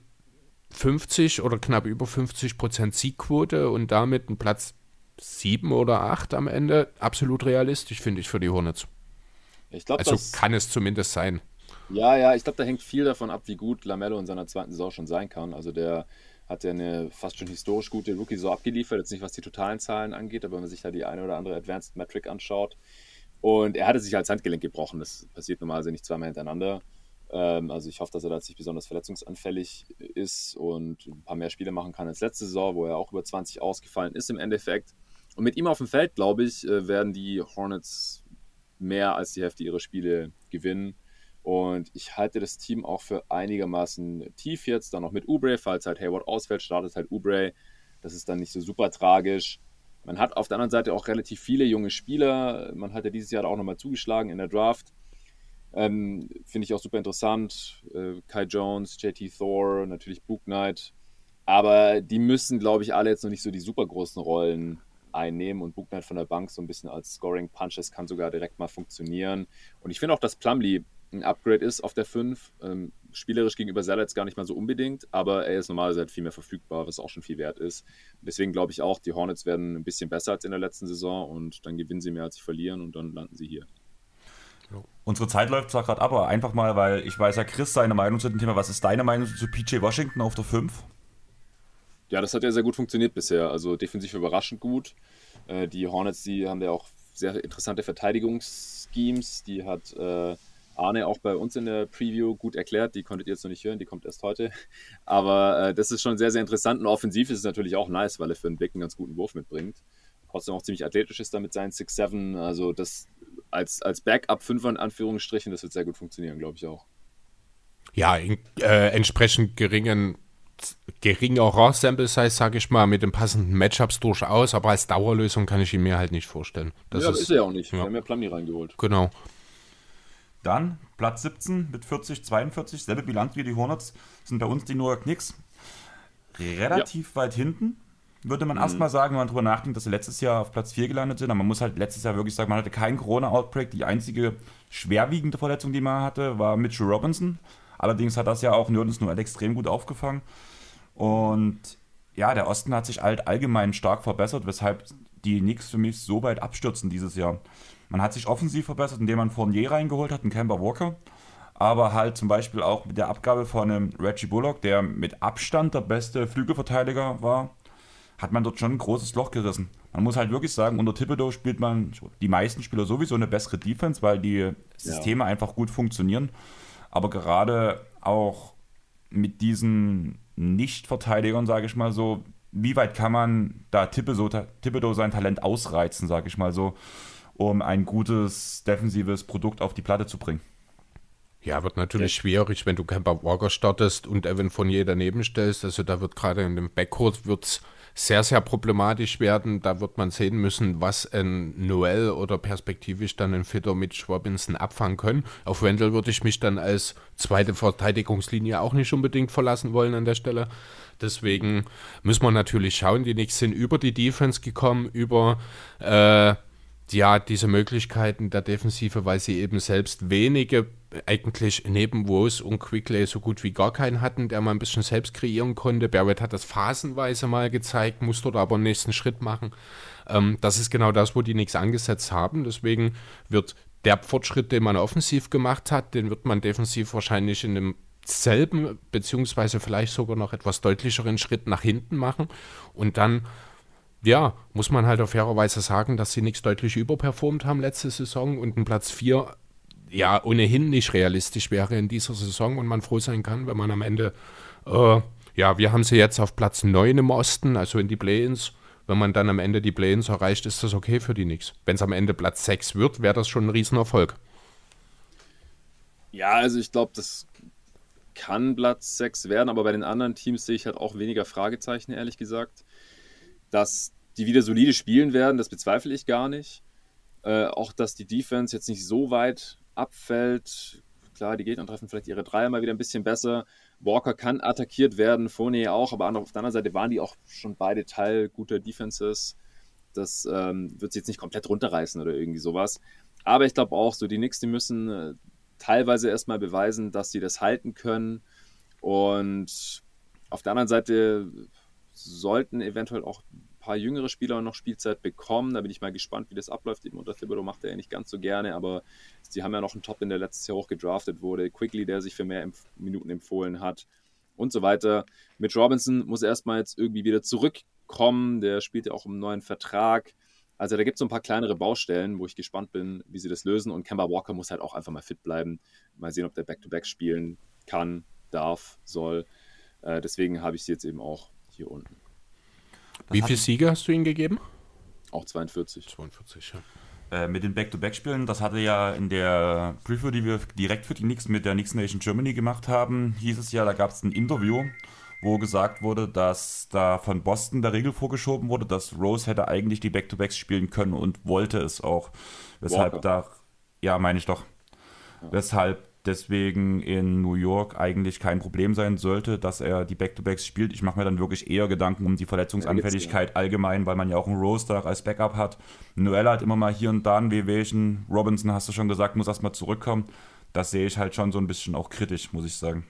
50 oder knapp über 50 Prozent Siegquote und damit ein Platz sieben oder acht am Ende absolut realistisch, finde ich, für die Hornets. Ich glaub, also kann es zumindest sein. Ja, ja, ich glaube, da hängt viel davon ab, wie gut Lamello in seiner zweiten Saison schon sein kann. Also der hat ja eine fast schon historisch gute Rookie-Saison abgeliefert, jetzt nicht was die totalen Zahlen angeht, aber wenn man sich da die eine oder andere Advanced Metric anschaut. Und er hatte sich als Handgelenk gebrochen, das passiert normalerweise nicht zweimal hintereinander. Ähm, also ich hoffe, dass er da jetzt nicht besonders verletzungsanfällig ist und ein paar mehr Spiele machen kann als letzte Saison, wo er auch über 20 ausgefallen ist im Endeffekt. Und mit ihm auf dem Feld, glaube ich, äh, werden die Hornets mehr als die Hälfte ihrer Spiele gewinnen. Und ich halte das Team auch für einigermaßen tief jetzt. Dann noch mit Ubre, falls halt Hayward ausfällt, startet halt Ubre. Das ist dann nicht so super tragisch. Man hat auf der anderen Seite auch relativ viele junge Spieler. Man hat ja dieses Jahr auch nochmal zugeschlagen in der Draft. Ähm, Finde ich auch super interessant. Äh, Kai Jones, JT Thor, natürlich Book Knight. Aber die müssen, glaube ich, alle jetzt noch nicht so die super großen Rollen einnehmen und Buchner von der Bank so ein bisschen als Scoring Punch, das kann sogar direkt mal funktionieren. Und ich finde auch, dass Plumlee ein Upgrade ist auf der 5. Ähm, spielerisch gegenüber Zeller gar nicht mal so unbedingt, aber er ist normalerweise halt viel mehr verfügbar, was auch schon viel wert ist. Deswegen glaube ich auch, die Hornets werden ein bisschen besser als in der letzten Saison und dann gewinnen sie mehr als sie verlieren und dann landen sie hier. Unsere Zeit läuft zwar gerade ab, aber einfach mal, weil ich weiß ja, Chris, seine Meinung zu dem Thema. Was ist deine Meinung zu PJ Washington auf der 5? Ja, das hat ja sehr gut funktioniert bisher. Also defensiv überraschend gut. Äh, die Hornets, die haben ja auch sehr interessante Verteidigungsschemes. Die hat äh, Arne auch bei uns in der Preview gut erklärt. Die konntet ihr jetzt noch nicht hören, die kommt erst heute. Aber äh, das ist schon sehr, sehr interessant. Und offensiv ist es natürlich auch nice, weil er für einen Blick einen ganz guten Wurf mitbringt. Trotzdem auch ziemlich athletisch ist da mit seinen 6'7. Also das als, als Backup 5 in Anführungsstrichen, das wird sehr gut funktionieren, glaube ich auch. Ja, in äh, entsprechend geringen geringerer Sample Size, sage ich mal, mit den passenden Matchups durchaus, aber als Dauerlösung kann ich ihn mir halt nicht vorstellen. Das ja, ist, ist er ja auch nicht. Ja. Wir haben ja Plumlee reingeholt. Genau. Dann Platz 17 mit 40, 42, selbe Bilanz wie die Hornets, sind bei uns die New York Knicks. Relativ ja. weit hinten, würde man mhm. erstmal sagen, wenn man darüber nachdenkt, dass sie letztes Jahr auf Platz 4 gelandet sind. Aber man muss halt letztes Jahr wirklich sagen, man hatte keinen Corona-Outbreak. Die einzige schwerwiegende Verletzung, die man hatte, war Mitchell Robinson. Allerdings hat das ja auch Nerdens Noel extrem gut aufgefangen. Und ja, der Osten hat sich halt allgemein stark verbessert, weshalb die Knicks für mich so weit abstürzen dieses Jahr. Man hat sich offensiv verbessert, indem man Fournier reingeholt hat, einen Kemba Walker. Aber halt zum Beispiel auch mit der Abgabe von einem Reggie Bullock, der mit Abstand der beste Flügelverteidiger war, hat man dort schon ein großes Loch gerissen. Man muss halt wirklich sagen, unter Thibodeau spielt man die meisten Spieler sowieso eine bessere Defense, weil die Systeme ja. einfach gut funktionieren. Aber gerade auch mit diesen Nicht-Verteidigern, sage ich mal so, wie weit kann man da Thibodeau sein Talent ausreizen, sage ich mal so, um ein gutes defensives Produkt auf die Platte zu bringen? Ja, wird natürlich ja. schwierig, wenn du Kemper Walker startest und Evan Fournier daneben stellst. Also da wird gerade in dem Backcourt wird's sehr, sehr problematisch werden. Da wird man sehen müssen, was ein Noel oder perspektivisch dann ein Fitter mit Schwabinson abfangen können. Auf Wendell würde ich mich dann als zweite Verteidigungslinie auch nicht unbedingt verlassen wollen an der Stelle. Deswegen müssen wir natürlich schauen. Die Knicks sind über die Defense gekommen, über äh, ja, diese Möglichkeiten der Defensive, weil sie eben selbst wenige eigentlich neben Rose und Quickly so gut wie gar keinen hatten, der mal ein bisschen selbst kreieren konnte. Barrett hat das phasenweise mal gezeigt, muss dort aber einen nächsten Schritt machen. Ähm, das ist genau das, wo die nichts angesetzt haben. Deswegen wird der Fortschritt, den man offensiv gemacht hat, den wird man defensiv wahrscheinlich in dem selben, beziehungsweise vielleicht sogar noch etwas deutlicheren Schritt nach hinten machen. Und dann ja, muss man halt auf fairerweise sagen, dass sie nichts deutlich überperformt haben letzte Saison und ein Platz 4 ja ohnehin nicht realistisch wäre in dieser Saison und man froh sein kann, wenn man am Ende, äh, ja, wir haben sie jetzt auf Platz 9 im Osten, also in die Play-ins. Wenn man dann am Ende die Play-ins erreicht, ist das okay für die Knicks. Wenn es am Ende Platz 6 wird, wäre das schon ein Riesenerfolg. Ja, also ich glaube, das kann Platz 6 werden, aber bei den anderen Teams sehe ich halt auch weniger Fragezeichen, ehrlich gesagt. Dass die wieder solide spielen werden, das bezweifle ich gar nicht. Äh, auch, dass die Defense jetzt nicht so weit abfällt. Klar, die Gegner treffen vielleicht ihre Dreier mal wieder ein bisschen besser. Walker kann attackiert werden, Fournier auch, aber auf der anderen Seite waren die auch schon beide Teil guter Defenses. Das ähm, wird sie jetzt nicht komplett runterreißen oder irgendwie sowas. Aber ich glaube auch, so die Knicks, die müssen äh, teilweise erstmal beweisen, dass sie das halten können. Und auf der anderen Seite sollten eventuell auch paar jüngere Spieler noch Spielzeit bekommen. Da bin ich mal gespannt, wie das abläuft. Eben unter Thibodeau macht er ja nicht ganz so gerne, aber sie haben ja noch einen Top, in der letztes Jahr hoch gedraftet wurde. Quickly, der sich für mehr Minuten empfohlen hat und so weiter. Mit Robinson muss erstmal jetzt irgendwie wieder zurückkommen. Der spielt ja auch einen neuen Vertrag. Also da gibt es so ein paar kleinere Baustellen, wo ich gespannt bin, wie sie das lösen. Und Kemba Walker muss halt auch einfach mal fit bleiben. Mal sehen, ob der Back-to-Back -Back spielen kann, darf, soll. Äh, deswegen habe ich sie jetzt eben auch hier unten. Wie viele Siege hast du ihm gegeben? Auch 42. 42, ja. Äh, mit den Back-to-Back-Spielen, das hatte ja in der Preview, die wir direkt für die Knicks mit der Knicks Nation Germany gemacht haben, hieß es ja, da gab es ein Interview, wo gesagt wurde, dass da von Boston der Regel vorgeschoben wurde, dass Rose hätte eigentlich die Back-to-Backs spielen können und wollte es auch. Weshalb Walker. da, ja, meine ich doch. Ja. Weshalb deswegen in New York eigentlich kein Problem sein sollte, dass er die Back-to-Backs spielt. Ich mache mir dann wirklich eher Gedanken um die Verletzungsanfälligkeit allgemein, weil man ja auch einen Roster als Backup hat. Noel hat immer mal hier und da ein Wehwehchen. Robinson, hast du schon gesagt, muss erstmal zurückkommen. Das sehe ich halt schon so ein bisschen auch kritisch, muss ich sagen.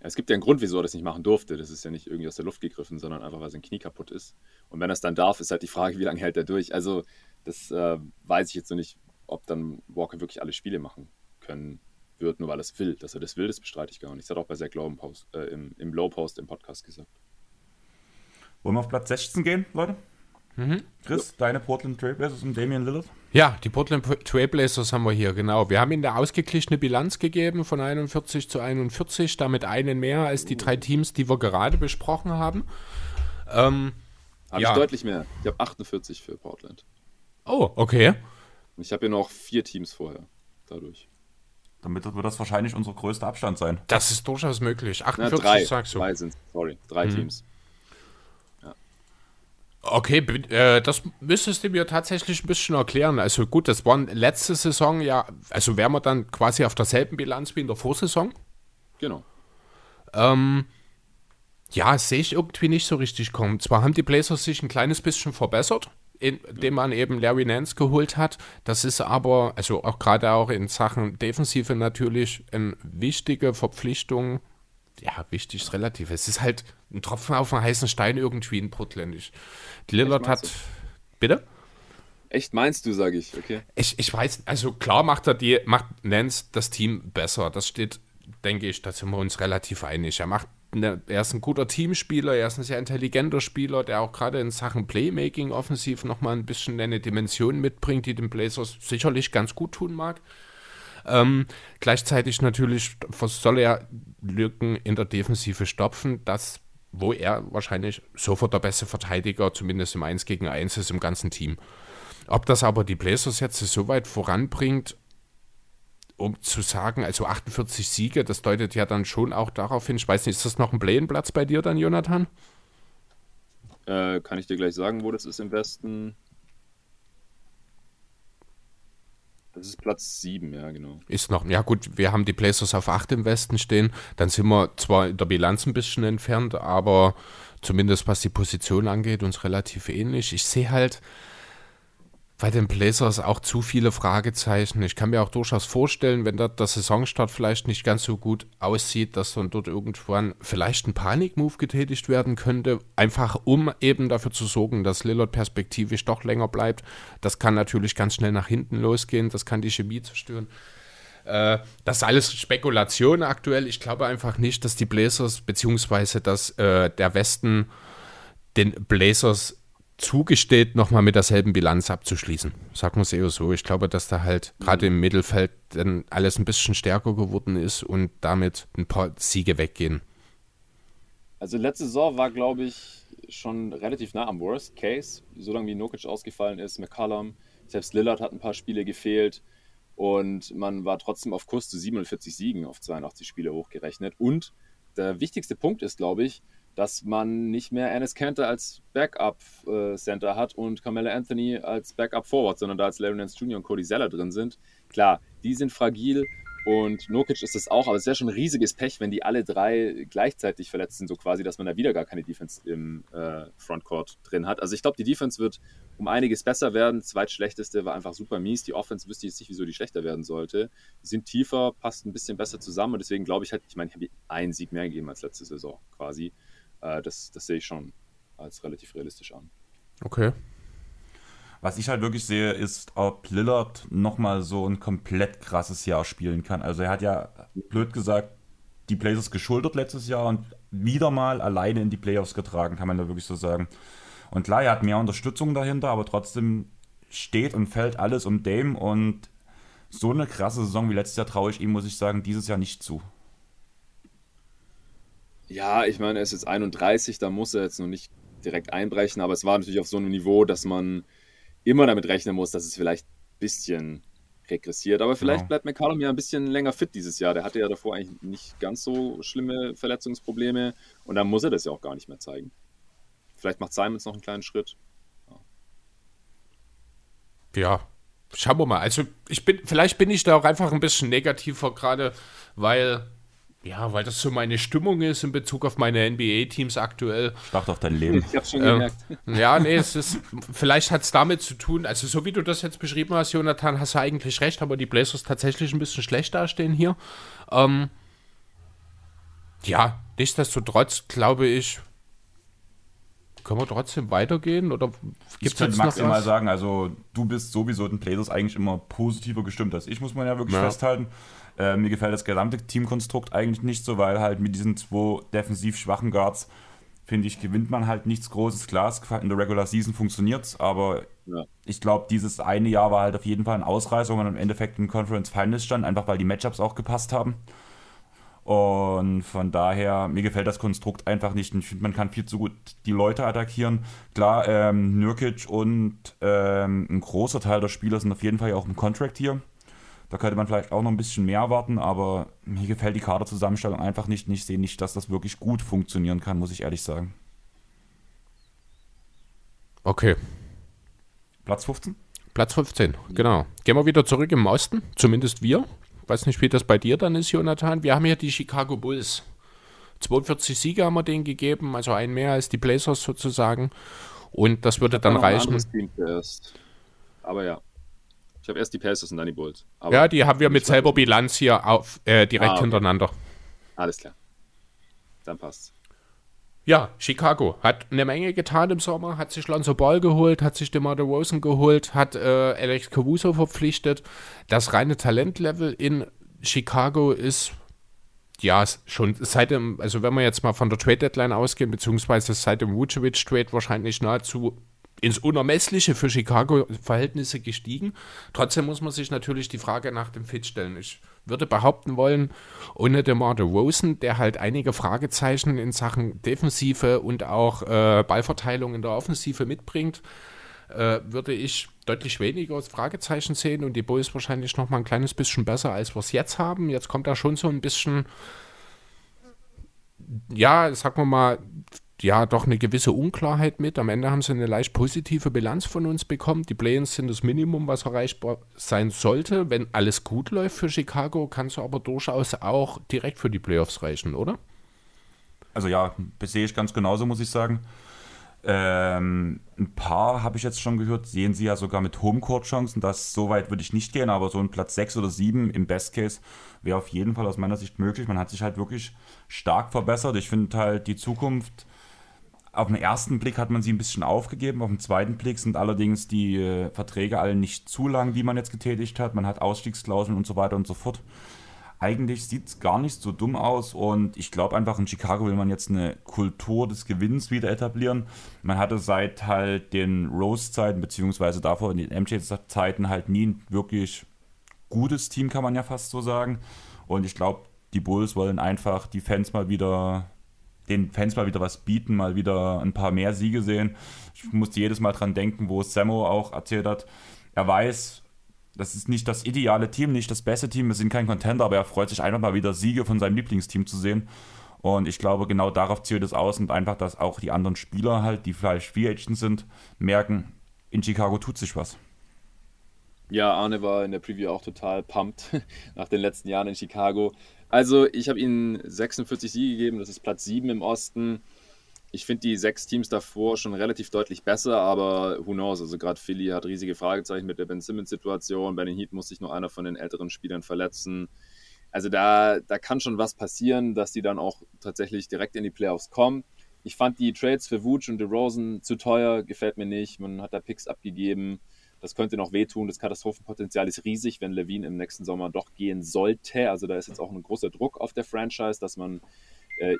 Es gibt ja einen Grund, wieso er das nicht machen durfte. Das ist ja nicht irgendwie aus der Luft gegriffen, sondern einfach, weil sein Knie kaputt ist. Und wenn er es dann darf, ist halt die Frage, wie lange hält er durch. Also, das äh, weiß ich jetzt noch nicht, ob dann Walker wirklich alle Spiele machen können wird, nur weil er es will. Dass er das will, das bestreite ich gar nicht. Das hat auch bei Zach Lowe im, Post, äh, im, im Low Post im Podcast gesagt. Wollen wir auf Platz 16 gehen, Leute? Mhm. Chris, ja. deine Portland Trailblazers und Damian Lillard? Ja, die Portland Trailblazers haben wir hier, genau. Wir haben ihnen eine ausgeglichene Bilanz gegeben von 41 zu 41, damit einen mehr als die drei Teams, die wir gerade besprochen haben. Ähm, habe ja. ich deutlich mehr. Ich habe 48 für Portland. Oh, okay. Und ich habe hier noch vier Teams vorher, dadurch. Damit wird das wahrscheinlich unser größter Abstand sein. Das ist durchaus möglich. 48 Na, drei, sagst du. Drei sind sorry, drei mhm. Teams. Okay, äh, das müsstest du mir tatsächlich ein bisschen erklären. Also gut, das waren letzte Saison ja, also wären wir dann quasi auf derselben Bilanz wie in der Vorsaison. Genau. Ähm, ja, sehe ich irgendwie nicht so richtig kommen. Zwar haben die Blazers sich ein kleines bisschen verbessert, indem man eben Larry Nance geholt hat. Das ist aber, also auch gerade auch in Sachen Defensive natürlich eine wichtige Verpflichtung. Ja, wichtig ist relativ. Es ist halt ein Tropfen auf einen heißen Stein irgendwie in. Ich, Lillard hat. Du? Bitte? Echt meinst du, sage ich, okay. Ich, ich weiß, also klar macht er die, macht Nance das Team besser. Das steht, denke ich, da sind wir uns relativ einig. Er macht eine, er ist ein guter Teamspieler, er ist ein sehr intelligenter Spieler, der auch gerade in Sachen Playmaking offensiv nochmal ein bisschen eine Dimension mitbringt, die den Blazers sicherlich ganz gut tun mag. Ähm, gleichzeitig natürlich soll er Lücken in der Defensive stopfen, das, wo er wahrscheinlich sofort der beste Verteidiger, zumindest im 1 gegen 1 ist im ganzen Team. Ob das aber die Blazers jetzt so weit voranbringt, um zu sagen, also 48 Siege, das deutet ja dann schon auch darauf hin. Ich weiß nicht, ist das noch ein Play-in-Platz bei dir dann, Jonathan? Äh, kann ich dir gleich sagen, wo das ist im Westen? Das ist Platz 7, ja, genau. Ist noch, ja gut, wir haben die Blazers auf 8 im Westen stehen. Dann sind wir zwar in der Bilanz ein bisschen entfernt, aber zumindest was die Position angeht, uns relativ ähnlich. Ich sehe halt, bei den Blazers auch zu viele Fragezeichen. Ich kann mir auch durchaus vorstellen, wenn dort der Saisonstart vielleicht nicht ganz so gut aussieht, dass dann dort irgendwann vielleicht ein Panikmove getätigt werden könnte, einfach um eben dafür zu sorgen, dass Lillard perspektivisch doch länger bleibt. Das kann natürlich ganz schnell nach hinten losgehen, das kann die Chemie zerstören. Äh, das ist alles Spekulation aktuell. Ich glaube einfach nicht, dass die Blazers, beziehungsweise dass äh, der Westen den Blazers zugesteht, nochmal mit derselben Bilanz abzuschließen. Sagen wir es eher so. Ich glaube, dass da halt gerade im Mittelfeld dann alles ein bisschen stärker geworden ist und damit ein paar Siege weggehen. Also letzte Saison war, glaube ich, schon relativ nah am Worst Case. Solange wie Nokic ausgefallen ist, McCallum, selbst Lillard hat ein paar Spiele gefehlt und man war trotzdem auf Kurs zu 47 Siegen auf 82 Spiele hochgerechnet. Und der wichtigste Punkt ist, glaube ich, dass man nicht mehr Ennis Cantor als Backup-Center äh, hat und Carmelo Anthony als Backup-Forward, sondern da als Larry Nance Jr. und Cody Zeller drin sind. Klar, die sind fragil und Nokic ist das auch, aber es wäre schon ein riesiges Pech, wenn die alle drei gleichzeitig verletzt sind, so quasi, dass man da wieder gar keine Defense im äh, Frontcourt drin hat. Also ich glaube, die Defense wird um einiges besser werden. Zweitschlechteste war einfach super mies. Die Offense wüsste ich jetzt nicht, wieso die schlechter werden sollte. Die sind tiefer, passt ein bisschen besser zusammen und deswegen glaube ich halt, ich meine, ich habe einen Sieg mehr gegeben als letzte Saison quasi. Äh, das, das sehe ich schon als relativ realistisch an. Okay. Was ich halt wirklich sehe, ist, ob Lillard nochmal so ein komplett krasses Jahr spielen kann. Also er hat ja, blöd gesagt, die Blazers geschultert letztes Jahr und wieder mal alleine in die Playoffs getragen, kann man da wirklich so sagen. Und klar, er hat mehr Unterstützung dahinter, aber trotzdem steht und fällt alles um Dame und so eine krasse Saison wie letztes Jahr traue ich ihm, muss ich sagen, dieses Jahr nicht zu. Ja, ich meine, er ist jetzt 31, da muss er jetzt noch nicht direkt einbrechen, aber es war natürlich auf so einem Niveau, dass man immer damit rechnen muss, dass es vielleicht ein bisschen regressiert. Aber vielleicht genau. bleibt McCallum ja ein bisschen länger fit dieses Jahr. Der hatte ja davor eigentlich nicht ganz so schlimme Verletzungsprobleme und dann muss er das ja auch gar nicht mehr zeigen. Vielleicht macht Simons noch einen kleinen Schritt. Ja. ja, schauen wir mal. Also ich bin, vielleicht bin ich da auch einfach ein bisschen negativer gerade, weil ja, weil das so meine Stimmung ist in Bezug auf meine NBA-Teams aktuell. Start auf dein Leben. Ich hab's schon gemerkt. Ähm, ja, nee, es ist, vielleicht hat es damit zu tun, also so wie du das jetzt beschrieben hast, Jonathan, hast du eigentlich recht, aber die Blazers tatsächlich ein bisschen schlecht dastehen hier. Ähm, ja, nichtsdestotrotz glaube ich, können wir trotzdem weitergehen oder gibt es maximal sagen, also du bist sowieso den Blazers eigentlich immer positiver gestimmt als ich, muss man ja wirklich ja. festhalten. Äh, mir gefällt das gesamte Teamkonstrukt eigentlich nicht so, weil halt mit diesen zwei defensiv schwachen Guards, finde ich, gewinnt man halt nichts Großes. Klar, in der Regular Season funktioniert es, aber ja. ich glaube, dieses eine Jahr war halt auf jeden Fall ein Ausreißer, man im Endeffekt in Conference Finals stand, einfach weil die Matchups auch gepasst haben. Und von daher, mir gefällt das Konstrukt einfach nicht. Ich finde, man kann viel zu gut die Leute attackieren. Klar, ähm, Nürkic und ähm, ein großer Teil der Spieler sind auf jeden Fall auch im Contract hier. Da könnte man vielleicht auch noch ein bisschen mehr erwarten, aber mir gefällt die Kaderzusammenstellung einfach nicht. Ich sehe nicht, dass das wirklich gut funktionieren kann, muss ich ehrlich sagen. Okay. Platz 15? Platz 15, genau. Gehen wir wieder zurück im Osten, zumindest wir. Weiß nicht, wie das bei dir dann ist, Jonathan. Wir haben hier die Chicago Bulls. 42 Siege haben wir denen gegeben, also ein mehr als die Blazers sozusagen. Und das würde dann reichen. Aber ja. Ich habe erst die Pacers und dann die Bulls. Ja, die haben wir mit selber Bilanz hier auf, äh, direkt ah, okay. hintereinander. Alles klar. Dann passt's. Ja, Chicago hat eine Menge getan im Sommer, hat sich Lonzo Ball geholt, hat sich DeMar DeRozan geholt, hat äh, Alex Caruso verpflichtet. Das reine Talentlevel in Chicago ist ja schon seit dem, also wenn wir jetzt mal von der Trade Deadline ausgehen, beziehungsweise seit dem Vucevic Trade wahrscheinlich nahezu ins Unermessliche für Chicago-Verhältnisse gestiegen. Trotzdem muss man sich natürlich die Frage nach dem Fit stellen. Ich würde behaupten wollen, ohne DeMar DeRozan, der halt einige Fragezeichen in Sachen Defensive und auch äh, Ballverteilung in der Offensive mitbringt, äh, würde ich deutlich weniger Fragezeichen sehen und die Bulls wahrscheinlich noch mal ein kleines bisschen besser, als wir es jetzt haben. Jetzt kommt da schon so ein bisschen, ja, sagen wir mal, ja doch eine gewisse Unklarheit mit. Am Ende haben sie eine leicht positive Bilanz von uns bekommen. Die Play-ins sind das Minimum, was erreichbar sein sollte. Wenn alles gut läuft für Chicago, kann es aber durchaus auch direkt für die Playoffs reichen, oder? Also ja, sehe ich ganz genauso, muss ich sagen. Ähm, ein paar habe ich jetzt schon gehört, sehen sie ja sogar mit Homecourt-Chancen. Das so weit würde ich nicht gehen, aber so ein Platz 6 oder 7 im Best Case wäre auf jeden Fall aus meiner Sicht möglich. Man hat sich halt wirklich stark verbessert. Ich finde halt die Zukunft auf den ersten Blick hat man sie ein bisschen aufgegeben, auf den zweiten Blick sind allerdings die äh, Verträge alle nicht zu lang, die man jetzt getätigt hat. Man hat Ausstiegsklauseln und so weiter und so fort. Eigentlich sieht es gar nicht so dumm aus und ich glaube einfach, in Chicago will man jetzt eine Kultur des Gewinns wieder etablieren. Man hatte seit halt den Rose-Zeiten, beziehungsweise davor in den MJ-Zeiten halt nie ein wirklich gutes Team, kann man ja fast so sagen. Und ich glaube, die Bulls wollen einfach die Fans mal wieder den Fans mal wieder was bieten, mal wieder ein paar mehr Siege sehen. Ich musste jedes Mal dran denken, wo Sammo auch erzählt hat, er weiß, das ist nicht das ideale Team, nicht das beste Team, wir sind kein Contender, aber er freut sich einfach mal wieder Siege von seinem Lieblingsteam zu sehen. Und ich glaube, genau darauf zielt es aus und einfach, dass auch die anderen Spieler halt, die vielleicht Free Agents sind, merken, in Chicago tut sich was. Ja, Arne war in der Preview auch total pumped nach den letzten Jahren in Chicago. Also, ich habe ihnen 46 Siege gegeben, das ist Platz 7 im Osten. Ich finde die sechs Teams davor schon relativ deutlich besser, aber who knows? Also, gerade Philly hat riesige Fragezeichen mit der Ben Simmons-Situation. Bei den Heat muss sich nur einer von den älteren Spielern verletzen. Also, da, da kann schon was passieren, dass die dann auch tatsächlich direkt in die Playoffs kommen. Ich fand die Trades für Vooch und DeRozan zu teuer, gefällt mir nicht. Man hat da Picks abgegeben. Das könnte noch wehtun. Das Katastrophenpotenzial ist riesig, wenn Levine im nächsten Sommer doch gehen sollte. Also da ist jetzt auch ein großer Druck auf der Franchise, dass man äh,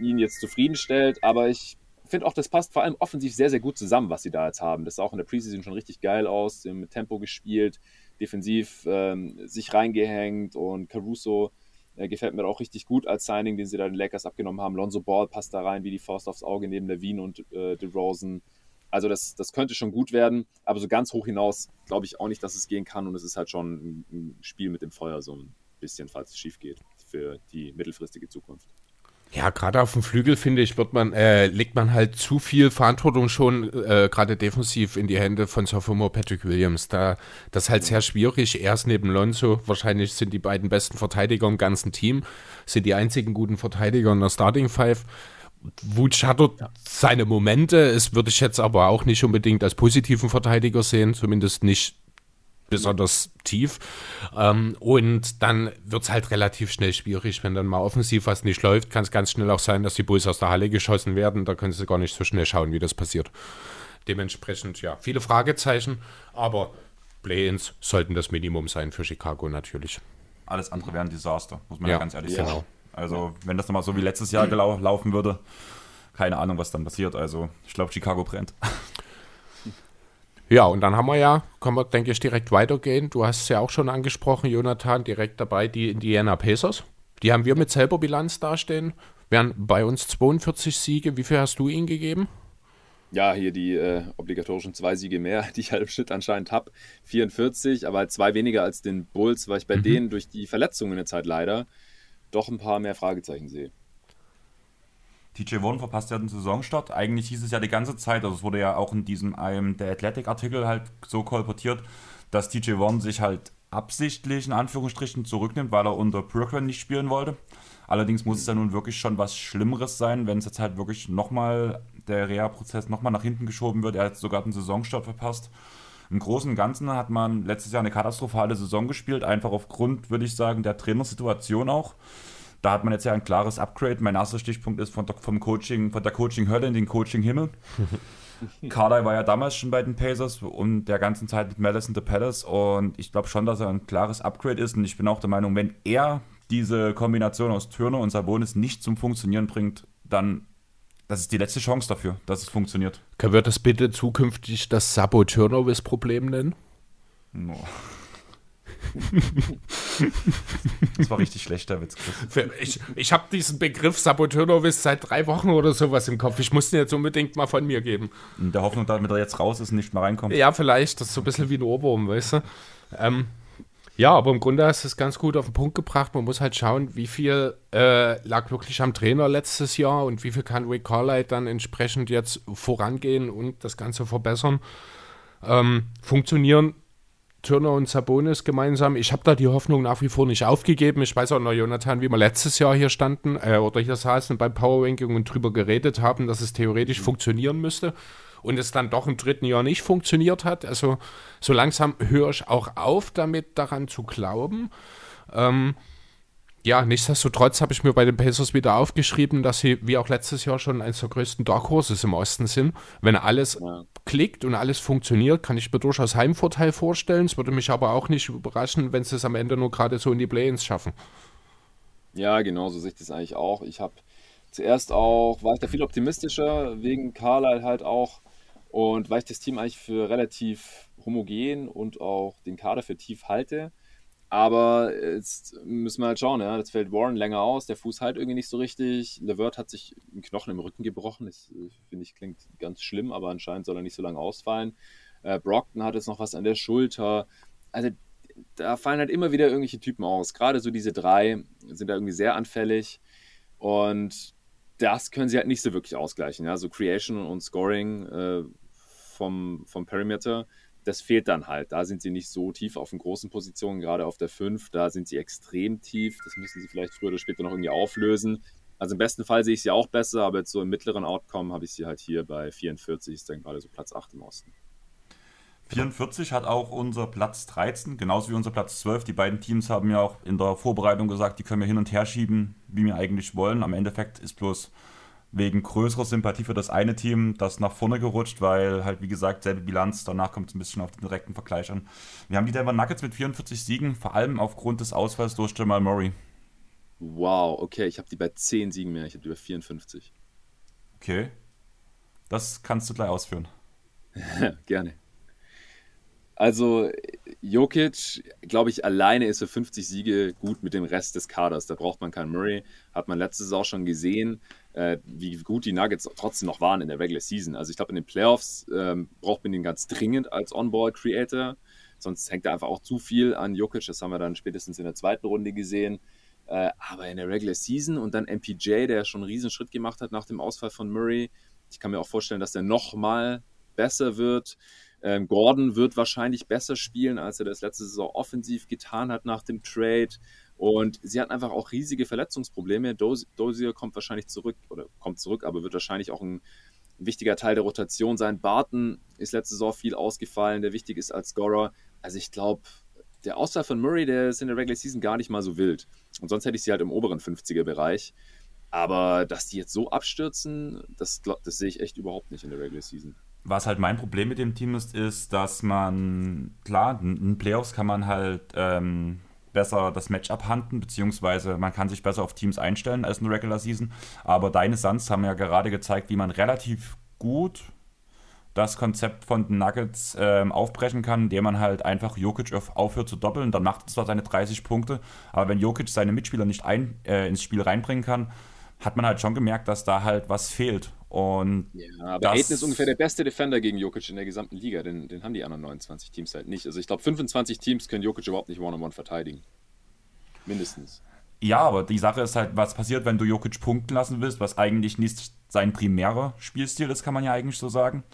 ihn jetzt zufriedenstellt. Aber ich finde auch, das passt vor allem offensiv sehr, sehr gut zusammen, was sie da jetzt haben. Das sah auch in der Preseason schon richtig geil aus. Mit Tempo gespielt, defensiv ähm, sich reingehängt und Caruso äh, gefällt mir auch richtig gut als Signing, den sie da den Lakers abgenommen haben. Lonzo Ball passt da rein wie die Faust aufs Auge neben Levine und äh, DeRozan. Also das, das könnte schon gut werden, aber so ganz hoch hinaus glaube ich auch nicht, dass es gehen kann und es ist halt schon ein, Spiel mit dem Feuer so ein bisschen, falls es schief geht für die mittelfristige Zukunft. Ja, gerade auf dem Flügel, finde ich, wird man, äh, legt man halt zu viel Verantwortung schon, äh, gerade defensiv, in die Hände von Sophomore Patrick Williams. Da, das ist halt sehr schwierig. Er ist neben Lonzo, wahrscheinlich sind die beiden besten Verteidiger im ganzen Team, sind die einzigen guten Verteidiger in der Starting Five. Wutsch hat dort ja. seine Momente. Es würde ich jetzt aber auch nicht unbedingt als positiven Verteidiger sehen, zumindest nicht besonders tief. Ähm, und dann wird es halt relativ schnell schwierig, wenn dann mal offensiv was nicht läuft, kann es ganz schnell auch sein, dass die Bulls aus der Halle geschossen werden. Da können sie gar nicht so schnell schauen, wie das passiert. Dementsprechend, ja, viele Fragezeichen, aber Play-ins sollten das Minimum sein für Chicago natürlich. Alles andere wäre ein Desaster, muss man ja, ja ganz ehrlich sagen. Genau. Also, wenn das nochmal so wie letztes Jahr gelau laufen würde, keine Ahnung, was dann passiert. Also, ich glaube, Chicago brennt. Ja, und dann haben wir ja, können wir, denke ich, direkt weitergehen. Du hast es ja auch schon angesprochen, Jonathan, direkt dabei die Indiana Pacers. Die haben wir mit selber Bilanz dastehen. Wären bei uns 42 Siege. Wie viel hast du ihnen gegeben? ja, hier die äh, obligatorischen zwei Siege mehr, die ich halt im Schnitt anscheinend habe. 44, aber halt zwei weniger als den Bulls, weil ich bei mhm. denen durch die Verletzungen in der Zeit leider doch ein paar mehr Fragezeichen sehe. TJ Warren verpasst ja den Saisonstart. Eigentlich hieß es ja die ganze Zeit, also es wurde ja auch in diesem einem der Athletic-Artikel halt so kolportiert, dass TJ Warren sich halt absichtlich in Anführungsstrichen zurücknimmt, weil er unter Brooklyn nicht spielen wollte. Allerdings muss es ja nun wirklich schon was Schlimmeres sein, wenn es jetzt halt wirklich nochmal der Reha-Prozess nochmal nach hinten geschoben wird. Er hat sogar den Saisonstart verpasst. Im Großen und Ganzen hat man letztes Jahr eine katastrophale Saison gespielt, einfach aufgrund, würde ich sagen, der Trainersituation auch. Da hat man jetzt ja ein klares Upgrade. Mein erster Stichpunkt ist von der, vom Coaching, von der Coaching-Hölle in den Coaching-Himmel. Carly war ja damals schon bei den Pacers und der ganzen Zeit mit Malice in the Palace und ich glaube schon, dass er ein klares Upgrade ist und ich bin auch der Meinung, wenn er diese Kombination aus Turner und Sabonis nicht zum Funktionieren bringt, dann das ist die letzte Chance dafür, dass es funktioniert. Können wir das bitte zukünftig das Sabo-Turnovers-Problem nennen? No. das war richtig schlechter Witz, Chris. Ich, ich habe diesen Begriff Saboteurnovice seit drei Wochen oder sowas im Kopf. Ich muss ihn jetzt unbedingt mal von mir geben. In der Hoffnung, damit er jetzt raus ist und nicht mehr reinkommt. Ja, vielleicht. Das ist so ein bisschen wie ein Ohrwurm, weißt du? Ähm, ja, aber im Grunde hast du es ganz gut auf den Punkt gebracht. Man muss halt schauen, wie viel äh, lag wirklich am Trainer letztes Jahr und wie viel kann Rick Carlisle dann entsprechend jetzt vorangehen und das Ganze verbessern. Ähm, funktionieren Turner und Sabonis gemeinsam. Ich habe da die Hoffnung nach wie vor nicht aufgegeben. Ich weiß auch noch, Jonathan, wie wir letztes Jahr hier standen äh, oder hier saßen beim Power Ranking und drüber geredet haben, dass es theoretisch funktionieren müsste und es dann doch im dritten Jahr nicht funktioniert hat. Also so langsam höre ich auch auf, damit daran zu glauben. Ähm, ja, nichtsdestotrotz habe ich mir bei den Pacers wieder aufgeschrieben, dass sie wie auch letztes Jahr schon eines der größten Dark Horses im Osten sind. Wenn alles ja. klickt und alles funktioniert, kann ich mir durchaus Heimvorteil vorstellen. Es würde mich aber auch nicht überraschen, wenn sie es am Ende nur gerade so in die Play-ins schaffen. Ja, genau, so sehe ich das eigentlich auch. Ich habe zuerst auch, war ich da viel optimistischer, wegen Carlisle halt auch. Und weil ich das Team eigentlich für relativ homogen und auch den Kader für tief halte, aber jetzt müssen wir halt schauen, ja. Jetzt fällt Warren länger aus, der Fuß halt irgendwie nicht so richtig. Levert hat sich einen Knochen im Rücken gebrochen. Das äh, finde ich klingt ganz schlimm, aber anscheinend soll er nicht so lange ausfallen. Äh, Brockton hat jetzt noch was an der Schulter. Also da fallen halt immer wieder irgendwelche Typen aus. Gerade so diese drei sind da irgendwie sehr anfällig. Und das können sie halt nicht so wirklich ausgleichen. Ja? So Creation und Scoring äh, vom, vom Perimeter das fehlt dann halt. Da sind sie nicht so tief auf den großen Positionen, gerade auf der 5, da sind sie extrem tief. Das müssen sie vielleicht früher oder später noch irgendwie auflösen. Also im besten Fall sehe ich sie auch besser, aber jetzt so im mittleren Outcome habe ich sie halt hier bei 44, ist dann gerade so Platz 8 im Osten. 44 hat auch unser Platz 13, genauso wie unser Platz 12. Die beiden Teams haben ja auch in der Vorbereitung gesagt, die können wir hin und her schieben, wie wir eigentlich wollen. Am Endeffekt ist bloß wegen größerer Sympathie für das eine Team das nach vorne gerutscht, weil halt wie gesagt selbe Bilanz, danach kommt es ein bisschen auf den direkten Vergleich an. Wir haben die Denver Nuggets mit 44 Siegen, vor allem aufgrund des Ausfalls durch Jamal Murray. Wow, okay, ich habe die bei 10 Siegen mehr, ich habe die bei 54. Okay, das kannst du gleich ausführen. Gerne. Also Jokic, glaube ich, alleine ist für 50 Siege gut mit dem Rest des Kaders. Da braucht man keinen Murray. Hat man letztes Jahr schon gesehen äh, wie gut die Nuggets trotzdem noch waren in der Regular Season. Also ich glaube, in den Playoffs ähm, braucht man ihn ganz dringend als On-Ball-Creator. Sonst hängt er einfach auch zu viel an Jokic. Das haben wir dann spätestens in der zweiten Runde gesehen. Äh, aber in der Regular Season und dann MPJ, der schon einen riesen Schritt gemacht hat nach dem Ausfall von Murray. Ich kann mir auch vorstellen, dass der nochmal besser wird. Ähm, Gordon wird wahrscheinlich besser spielen, als er das letzte Saison offensiv getan hat nach dem Trade. Und sie hat einfach auch riesige Verletzungsprobleme. Dozier kommt wahrscheinlich zurück oder kommt zurück, aber wird wahrscheinlich auch ein wichtiger Teil der Rotation sein. Barton ist letzte Saison viel ausgefallen, der wichtig ist als Scorer. Also ich glaube, der Ausfall von Murray, der ist in der Regular Season gar nicht mal so wild. Und sonst hätte ich sie halt im oberen 50er-Bereich. Aber dass die jetzt so abstürzen, das, das sehe ich echt überhaupt nicht in der Regular Season. Was halt mein Problem mit dem Team ist, ist, dass man, klar, in Playoffs kann man halt ähm, besser das Match abhanden, beziehungsweise man kann sich besser auf Teams einstellen als in der Regular Season. Aber deine Suns haben ja gerade gezeigt, wie man relativ gut das Konzept von den Nuggets ähm, aufbrechen kann, indem man halt einfach Jokic auf, aufhört zu doppeln. Dann macht er zwar seine 30 Punkte, aber wenn Jokic seine Mitspieler nicht ein, äh, ins Spiel reinbringen kann, hat man halt schon gemerkt, dass da halt was fehlt. Und ja, aber Aiden ist ungefähr der beste Defender gegen Jokic in der gesamten Liga. Den, den haben die anderen 29 Teams halt nicht. Also ich glaube, 25 Teams können Jokic überhaupt nicht One-on-One -on -one verteidigen. Mindestens. Ja, aber die Sache ist halt, was passiert, wenn du Jokic punkten lassen willst, was eigentlich nicht sein primärer Spielstil ist, kann man ja eigentlich so sagen.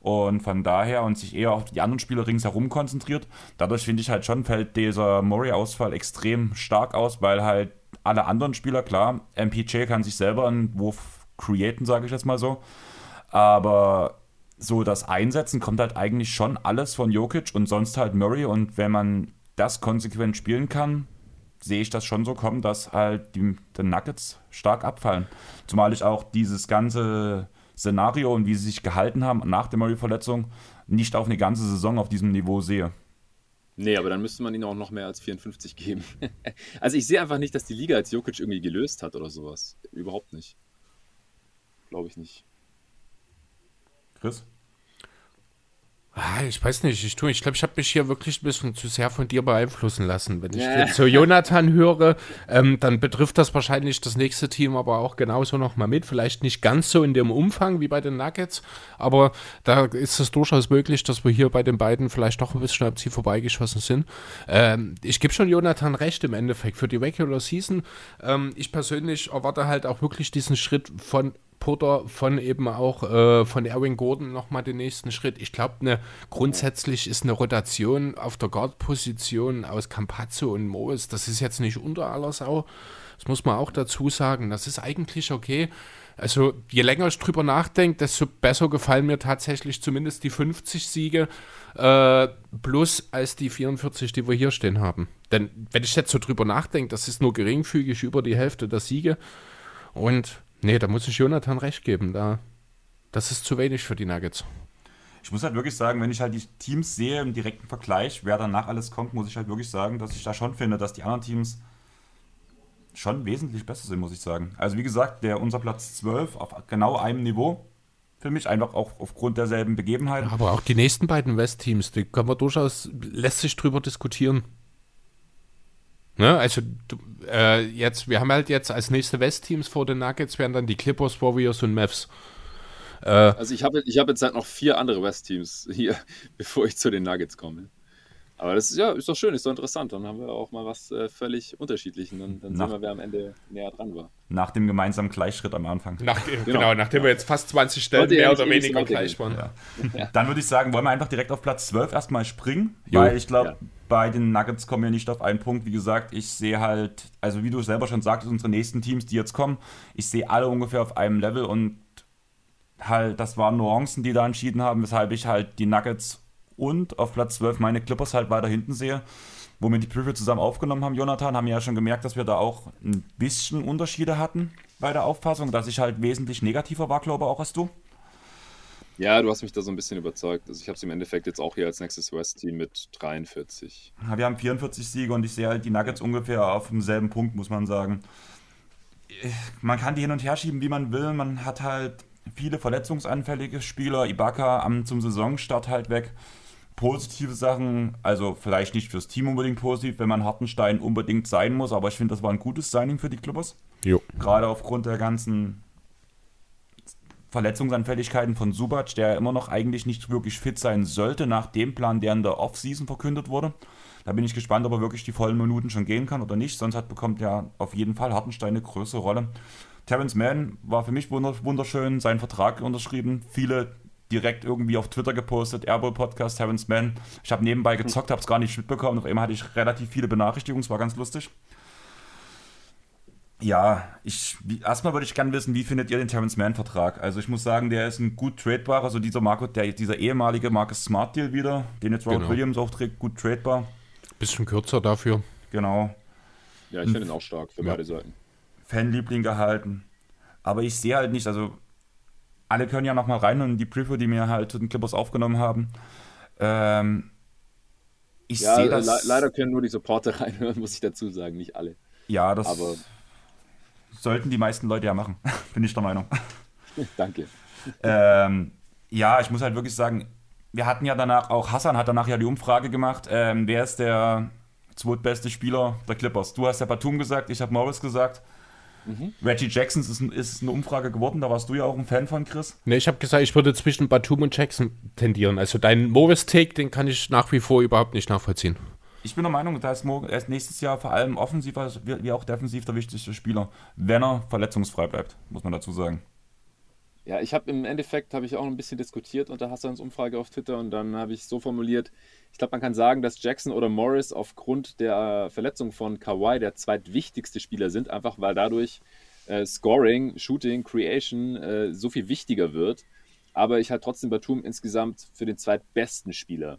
Und von daher und sich eher auf die anderen Spieler ringsherum konzentriert. Dadurch finde ich halt schon, fällt dieser Murray-Ausfall extrem stark aus, weil halt alle anderen Spieler, klar, MPJ kann sich selber einen Wurf createn, sage ich jetzt mal so. Aber so das Einsetzen kommt halt eigentlich schon alles von Jokic und sonst halt Murray. Und wenn man das konsequent spielen kann, sehe ich das schon so kommen, dass halt die, die Nuggets stark abfallen. Zumal ich auch dieses ganze Szenario und wie sie sich gehalten haben nach der Murray-Verletzung nicht auf eine ganze Saison auf diesem Niveau sehe. Nee, aber dann müsste man ihnen auch noch mehr als 54 geben. also ich sehe einfach nicht, dass die Liga als Jokic irgendwie gelöst hat oder sowas. Überhaupt nicht. Glaube ich nicht. Chris? Ah, ich weiß nicht, ich tue, ich glaube, ich habe mich hier wirklich ein bisschen zu sehr von dir beeinflussen lassen. Wenn ich jetzt so Jonathan höre, ähm, dann betrifft das wahrscheinlich das nächste Team aber auch genauso nochmal mit. Vielleicht nicht ganz so in dem Umfang wie bei den Nuggets, aber da ist es durchaus möglich, dass wir hier bei den beiden vielleicht doch ein bisschen am Ziel vorbeigeschossen sind. Ähm, ich gebe schon Jonathan recht im Endeffekt für die Regular Season. Ähm, ich persönlich erwarte halt auch wirklich diesen Schritt von Potter von eben auch äh, von Erwin Gordon nochmal den nächsten Schritt. Ich glaube, ne, grundsätzlich ist eine Rotation auf der Guard-Position aus Campazzo und Moes, das ist jetzt nicht unter aller Sau. Das muss man auch dazu sagen. Das ist eigentlich okay. Also je länger ich drüber nachdenke, desto besser gefallen mir tatsächlich zumindest die 50 Siege äh, plus als die 44, die wir hier stehen haben. Denn wenn ich jetzt so drüber nachdenke, das ist nur geringfügig über die Hälfte der Siege. Und Nee, da muss ich Jonathan recht geben. Da, das ist zu wenig für die Nuggets. Ich muss halt wirklich sagen, wenn ich halt die Teams sehe im direkten Vergleich, wer danach alles kommt, muss ich halt wirklich sagen, dass ich da schon finde, dass die anderen Teams schon wesentlich besser sind, muss ich sagen. Also wie gesagt, der unser Platz 12 auf genau einem Niveau für mich, einfach auch aufgrund derselben Begebenheiten. aber auch die nächsten beiden West-Teams, die können wir durchaus, lässt sich drüber diskutieren. Ne? Also äh, jetzt, wir haben halt jetzt als nächste West-Teams vor den Nuggets wären dann die Clippers, Warriors und Mavs. Äh, also ich habe ich hab jetzt halt noch vier andere West-Teams hier, bevor ich zu den Nuggets komme. Aber das ist ja ist doch schön, ist doch interessant. Dann haben wir auch mal was äh, völlig unterschiedliches. Dann, dann Nach, sehen wir, wer am Ende näher dran war. Nach dem gemeinsamen Gleichschritt am Anfang. Nach, genau. genau. nachdem ja. wir jetzt fast 20 Stellen mehr oder weniger gleich waren. Ja. Ja. Dann würde ich sagen, wollen wir einfach direkt auf Platz 12 erstmal springen, jo. weil ich glaube, bei den Nuggets kommen wir nicht auf einen Punkt. Wie gesagt, ich sehe halt, also wie du selber schon sagtest, unsere nächsten Teams, die jetzt kommen, ich sehe alle ungefähr auf einem Level und halt, das waren Nuancen, die da entschieden haben, weshalb ich halt die Nuggets und auf Platz 12 meine Clippers halt weiter hinten sehe. Wo wir die Preview zusammen aufgenommen haben, Jonathan, haben ja schon gemerkt, dass wir da auch ein bisschen Unterschiede hatten bei der Auffassung, dass ich halt wesentlich negativer war, glaube ich, auch als du. Ja, du hast mich da so ein bisschen überzeugt. Also ich habe es im Endeffekt jetzt auch hier als nächstes West-Team mit 43. Ja, wir haben 44 Siege und ich sehe halt die Nuggets ungefähr auf demselben Punkt, muss man sagen. Man kann die hin und her schieben, wie man will. Man hat halt viele verletzungsanfällige Spieler. Ibaka am, zum Saisonstart halt weg. Positive Sachen, also vielleicht nicht fürs Team unbedingt positiv, wenn man Hartenstein unbedingt sein muss, aber ich finde, das war ein gutes Signing für die Clippers. Jo. Gerade aufgrund der ganzen Verletzungsanfälligkeiten von Subac, der immer noch eigentlich nicht wirklich fit sein sollte, nach dem Plan, der in der Offseason verkündet wurde. Da bin ich gespannt, ob er wirklich die vollen Minuten schon gehen kann oder nicht. Sonst hat, bekommt er auf jeden Fall Hartenstein eine größere Rolle. Terrence Mann war für mich wunderschön, seinen Vertrag unterschrieben. Viele direkt irgendwie auf Twitter gepostet, Airball Podcast, Terrence Mann. Ich habe nebenbei gezockt, habe es gar nicht mitbekommen. Auf einmal hatte ich relativ viele Benachrichtigungen, es war ganz lustig. Ja, ich, erstmal würde ich gerne wissen, wie findet ihr den Terrence Mann-Vertrag? Also ich muss sagen, der ist ein gut tradebarer, also dieser Marco, der, dieser ehemalige Marcus Smart Deal wieder, den jetzt Robert genau. Williams auch trägt, gut tradebar. Bisschen kürzer dafür. Genau. Ja, ich finde ihn auch stark für ja. beide Seiten. Fanliebling gehalten. Aber ich sehe halt nicht, also alle können ja nochmal rein und die Preview, die mir halt zu den Clippers aufgenommen haben. Ähm, ich ja, sehe das. Le leider können nur die Supporter reinhören, muss ich dazu sagen, nicht alle. Ja, das. Aber sollten die meisten Leute ja machen, bin ich der Meinung. Danke. Ähm, ja, ich muss halt wirklich sagen, wir hatten ja danach, auch Hassan hat danach ja die Umfrage gemacht, ähm, wer ist der zweitbeste Spieler der Clippers? Du hast ja Batum gesagt, ich habe Morris gesagt. Mhm. Reggie Jackson ist, ist, eine Umfrage geworden, da warst du ja auch ein Fan von, Chris. Ne, ich habe gesagt, ich würde zwischen Batum und Jackson tendieren. Also deinen Morris-Take, den kann ich nach wie vor überhaupt nicht nachvollziehen. Ich bin der Meinung, da ist, morgen, ist nächstes Jahr vor allem offensiv wie auch defensiv der wichtigste Spieler, wenn er verletzungsfrei bleibt, muss man dazu sagen. Ja, ich habe im Endeffekt habe ich auch ein bisschen diskutiert unter Hassans Umfrage auf Twitter und dann habe ich so formuliert, ich glaube, man kann sagen, dass Jackson oder Morris aufgrund der Verletzung von Kawhi der zweitwichtigste Spieler sind, einfach weil dadurch äh, Scoring, Shooting, Creation äh, so viel wichtiger wird. Aber ich halte trotzdem Batum insgesamt für den zweitbesten Spieler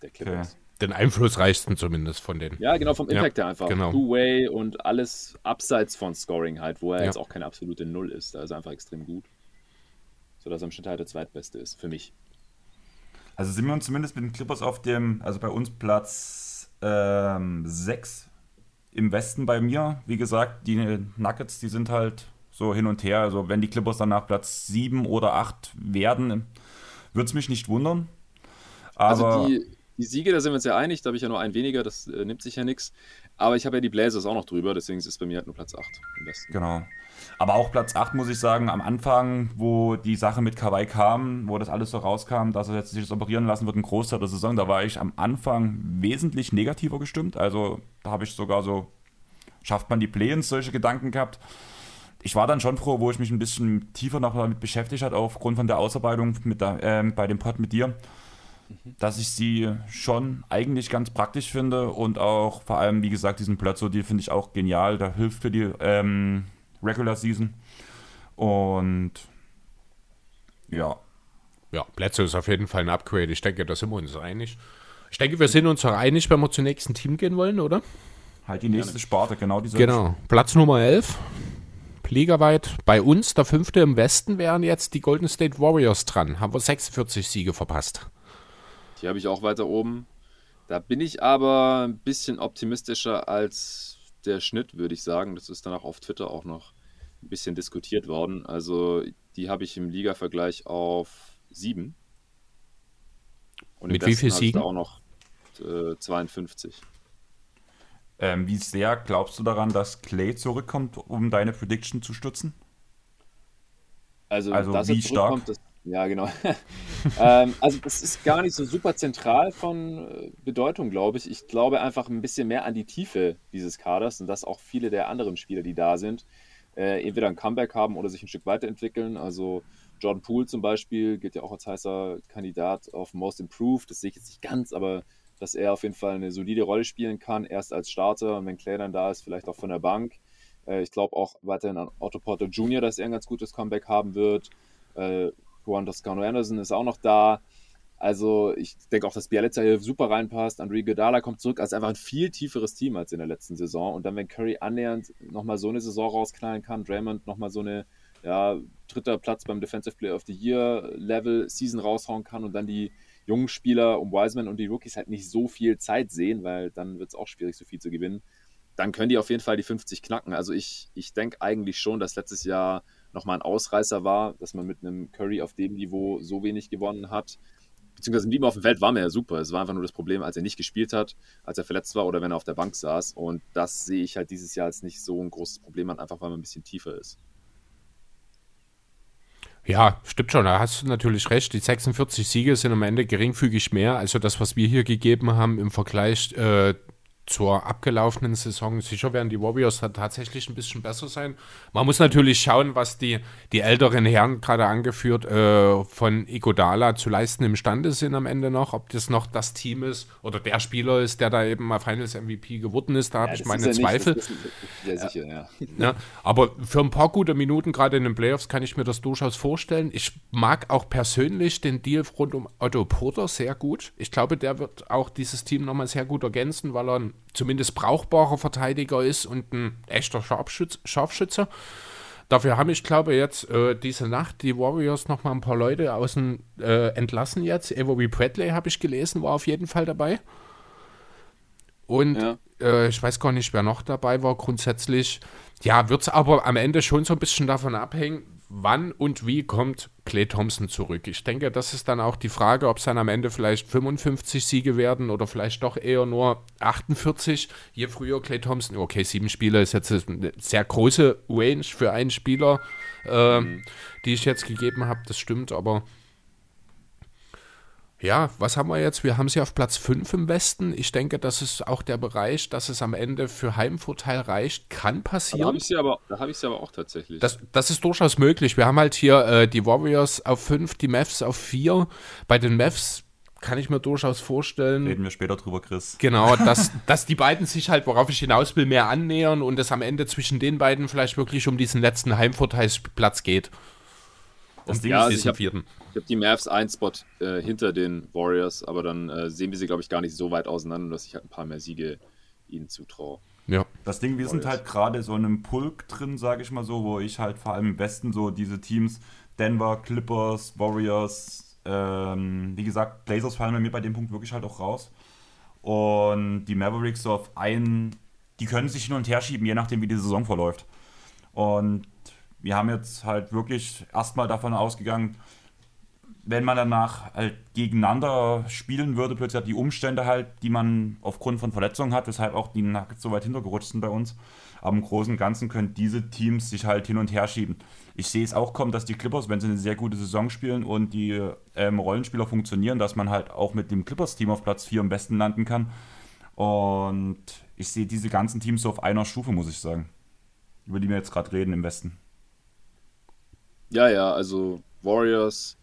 der Clippers. Okay. Den einflussreichsten zumindest von denen. Ja, genau, vom Impact ja, her einfach. Genau. Two-Way und alles abseits von Scoring halt, wo er ja. jetzt auch keine absolute Null ist. Da ist er einfach extrem gut sodass er im Schnitt halt der zweitbeste ist, für mich. Also sind wir uns zumindest mit den Clippers auf dem, also bei uns Platz 6 ähm, im Westen bei mir. Wie gesagt, die Nuggets, die sind halt so hin und her. Also wenn die Clippers dann nach Platz 7 oder 8 werden, würde es mich nicht wundern. Also Aber also die, die Siege, da sind wir uns ja einig, da habe ich ja nur ein weniger, das äh, nimmt sich ja nichts. Aber ich habe ja die Blazers auch noch drüber, deswegen ist es bei mir halt nur Platz 8 im Westen. Genau. Aber auch Platz 8 muss ich sagen, am Anfang, wo die Sache mit Kawhi kam, wo das alles so rauskam, dass er jetzt sich das operieren lassen wird, ein Großteil der Saison, da war ich am Anfang wesentlich negativer gestimmt. Also da habe ich sogar so, schafft man die Play-ins, solche Gedanken gehabt. Ich war dann schon froh, wo ich mich ein bisschen tiefer noch damit beschäftigt habe, aufgrund von der Ausarbeitung mit der, äh, bei dem Pod mit dir, dass ich sie schon eigentlich ganz praktisch finde und auch vor allem, wie gesagt, diesen Plötzo, die finde ich auch genial. Der hilft für die ähm, Regular Season. Und ja. Ja, Plätze ist auf jeden Fall ein Upgrade. Ich denke, da sind wir uns einig. Ich denke, wir sind uns auch einig, wenn wir zum nächsten Team gehen wollen, oder? Halt die nächste Sparte, genau diese. Genau. Platz Nummer 11. Ligaweit. Bei uns, der fünfte im Westen, wären jetzt die Golden State Warriors dran. Haben wir 46 Siege verpasst. Die habe ich auch weiter oben. Da bin ich aber ein bisschen optimistischer als der Schnitt, würde ich sagen. Das ist danach auf Twitter auch noch ein bisschen diskutiert worden. Also die habe ich im Liga-Vergleich auf sieben. Und Mit wie viel Siegen? auch noch äh, 52. Ähm, wie sehr glaubst du daran, dass Clay zurückkommt, um deine Prediction zu stützen? Also, also wie stark? Das, ja, genau. ähm, also das ist gar nicht so super zentral von äh, Bedeutung, glaube ich. Ich glaube einfach ein bisschen mehr an die Tiefe dieses Kaders und dass auch viele der anderen Spieler, die da sind, äh, entweder ein Comeback haben oder sich ein Stück weiterentwickeln. Also Jordan Poole zum Beispiel gilt ja auch als heißer Kandidat auf Most Improved. Das sehe ich jetzt nicht ganz, aber dass er auf jeden Fall eine solide Rolle spielen kann, erst als Starter und wenn Clay dann da ist, vielleicht auch von der Bank. Äh, ich glaube auch weiterhin an Otto Porter Jr., dass er ein ganz gutes Comeback haben wird. Äh, Juan Toscano Anderson ist auch noch da. Also ich denke auch, dass Bialica hier super reinpasst. Andre Godala kommt zurück als einfach ein viel tieferes Team als in der letzten Saison. Und dann, wenn Curry annähernd nochmal so eine Saison rausknallen kann, Draymond nochmal so eine ja, dritter Platz beim Defensive Player of the Year Level Season raushauen kann und dann die jungen Spieler um Wiseman und die Rookies halt nicht so viel Zeit sehen, weil dann wird es auch schwierig, so viel zu gewinnen, dann können die auf jeden Fall die 50 knacken. Also ich, ich denke eigentlich schon, dass letztes Jahr nochmal ein Ausreißer war, dass man mit einem Curry auf dem Niveau so wenig gewonnen hat. Beziehungsweise mit ihm auf dem Feld war mir ja super. Es war einfach nur das Problem, als er nicht gespielt hat, als er verletzt war oder wenn er auf der Bank saß. Und das sehe ich halt dieses Jahr als nicht so ein großes Problem an, einfach weil man ein bisschen tiefer ist. Ja, stimmt schon, da hast du natürlich recht. Die 46 Siege sind am Ende geringfügig mehr. Also das, was wir hier gegeben haben im Vergleich äh, zur abgelaufenen Saison. Sicher werden die Warriors da tatsächlich ein bisschen besser sein. Man muss natürlich schauen, was die, die älteren Herren, gerade angeführt, äh, von Igodala zu leisten imstande sind am Ende noch. Ob das noch das Team ist oder der Spieler ist, der da eben mal Finals MVP geworden ist, da ja, habe ich meine Zweifel. Nicht, ja, sicher, ja. ja. Aber für ein paar gute Minuten, gerade in den Playoffs, kann ich mir das durchaus vorstellen. Ich mag auch persönlich den Deal rund um Otto Porter sehr gut. Ich glaube, der wird auch dieses Team nochmal sehr gut ergänzen, weil er ein zumindest brauchbarer Verteidiger ist und ein echter Scharfschütz Scharfschütze. Dafür haben ich glaube jetzt äh, diese Nacht die Warriors noch mal ein paar Leute außen äh, entlassen jetzt. Avery Bradley habe ich gelesen, war auf jeden Fall dabei. Und ja. äh, ich weiß gar nicht, wer noch dabei war. Grundsätzlich, ja, wird es aber am Ende schon so ein bisschen davon abhängen, wann und wie kommt Clay Thompson zurück? Ich denke, das ist dann auch die Frage, ob es dann am Ende vielleicht 55 Siege werden oder vielleicht doch eher nur 48. Je früher Clay Thompson, okay, sieben Spiele ist jetzt eine sehr große Range für einen Spieler, äh, mhm. die ich jetzt gegeben habe, das stimmt, aber ja, was haben wir jetzt? Wir haben sie auf Platz 5 im Westen. Ich denke, das ist auch der Bereich, dass es am Ende für Heimvorteil reicht. Kann passieren. Da habe ich sie aber, da hab ich sie aber auch tatsächlich. Das, das ist durchaus möglich. Wir haben halt hier äh, die Warriors auf 5, die Mavs auf 4. Bei den Mavs kann ich mir durchaus vorstellen. Reden wir später drüber, Chris. Genau, dass, dass die beiden sich halt, worauf ich hinaus will, mehr annähern und es am Ende zwischen den beiden vielleicht wirklich um diesen letzten Heimvorteilsplatz geht. Das Ding ja, ist, also ich habe hab die Mavs ein Spot äh, hinter den Warriors, aber dann äh, sehen wir sie, glaube ich, gar nicht so weit auseinander, dass ich halt ein paar mehr Siege ihnen zutraue. Ja. Das Ding, wir sind halt gerade so in einem Pulk drin, sage ich mal so, wo ich halt vor allem im Westen so diese Teams Denver, Clippers, Warriors, ähm, wie gesagt, Blazers fallen bei mir bei dem Punkt wirklich halt auch raus. Und die Mavericks so auf einen, die können sich hin und her schieben, je nachdem, wie die Saison verläuft. Und wir haben jetzt halt wirklich erstmal davon ausgegangen, wenn man danach halt gegeneinander spielen würde, plötzlich hat die Umstände halt, die man aufgrund von Verletzungen hat, weshalb auch die Nuggets so weit hintergerutscht sind bei uns. Aber im Großen und Ganzen können diese Teams sich halt hin und her schieben. Ich sehe es auch kommen, dass die Clippers, wenn sie eine sehr gute Saison spielen und die ähm, Rollenspieler funktionieren, dass man halt auch mit dem Clippers-Team auf Platz 4 am besten landen kann. Und ich sehe diese ganzen Teams so auf einer Stufe, muss ich sagen. Über die wir jetzt gerade reden im Westen. Ja, ja, also Warriors,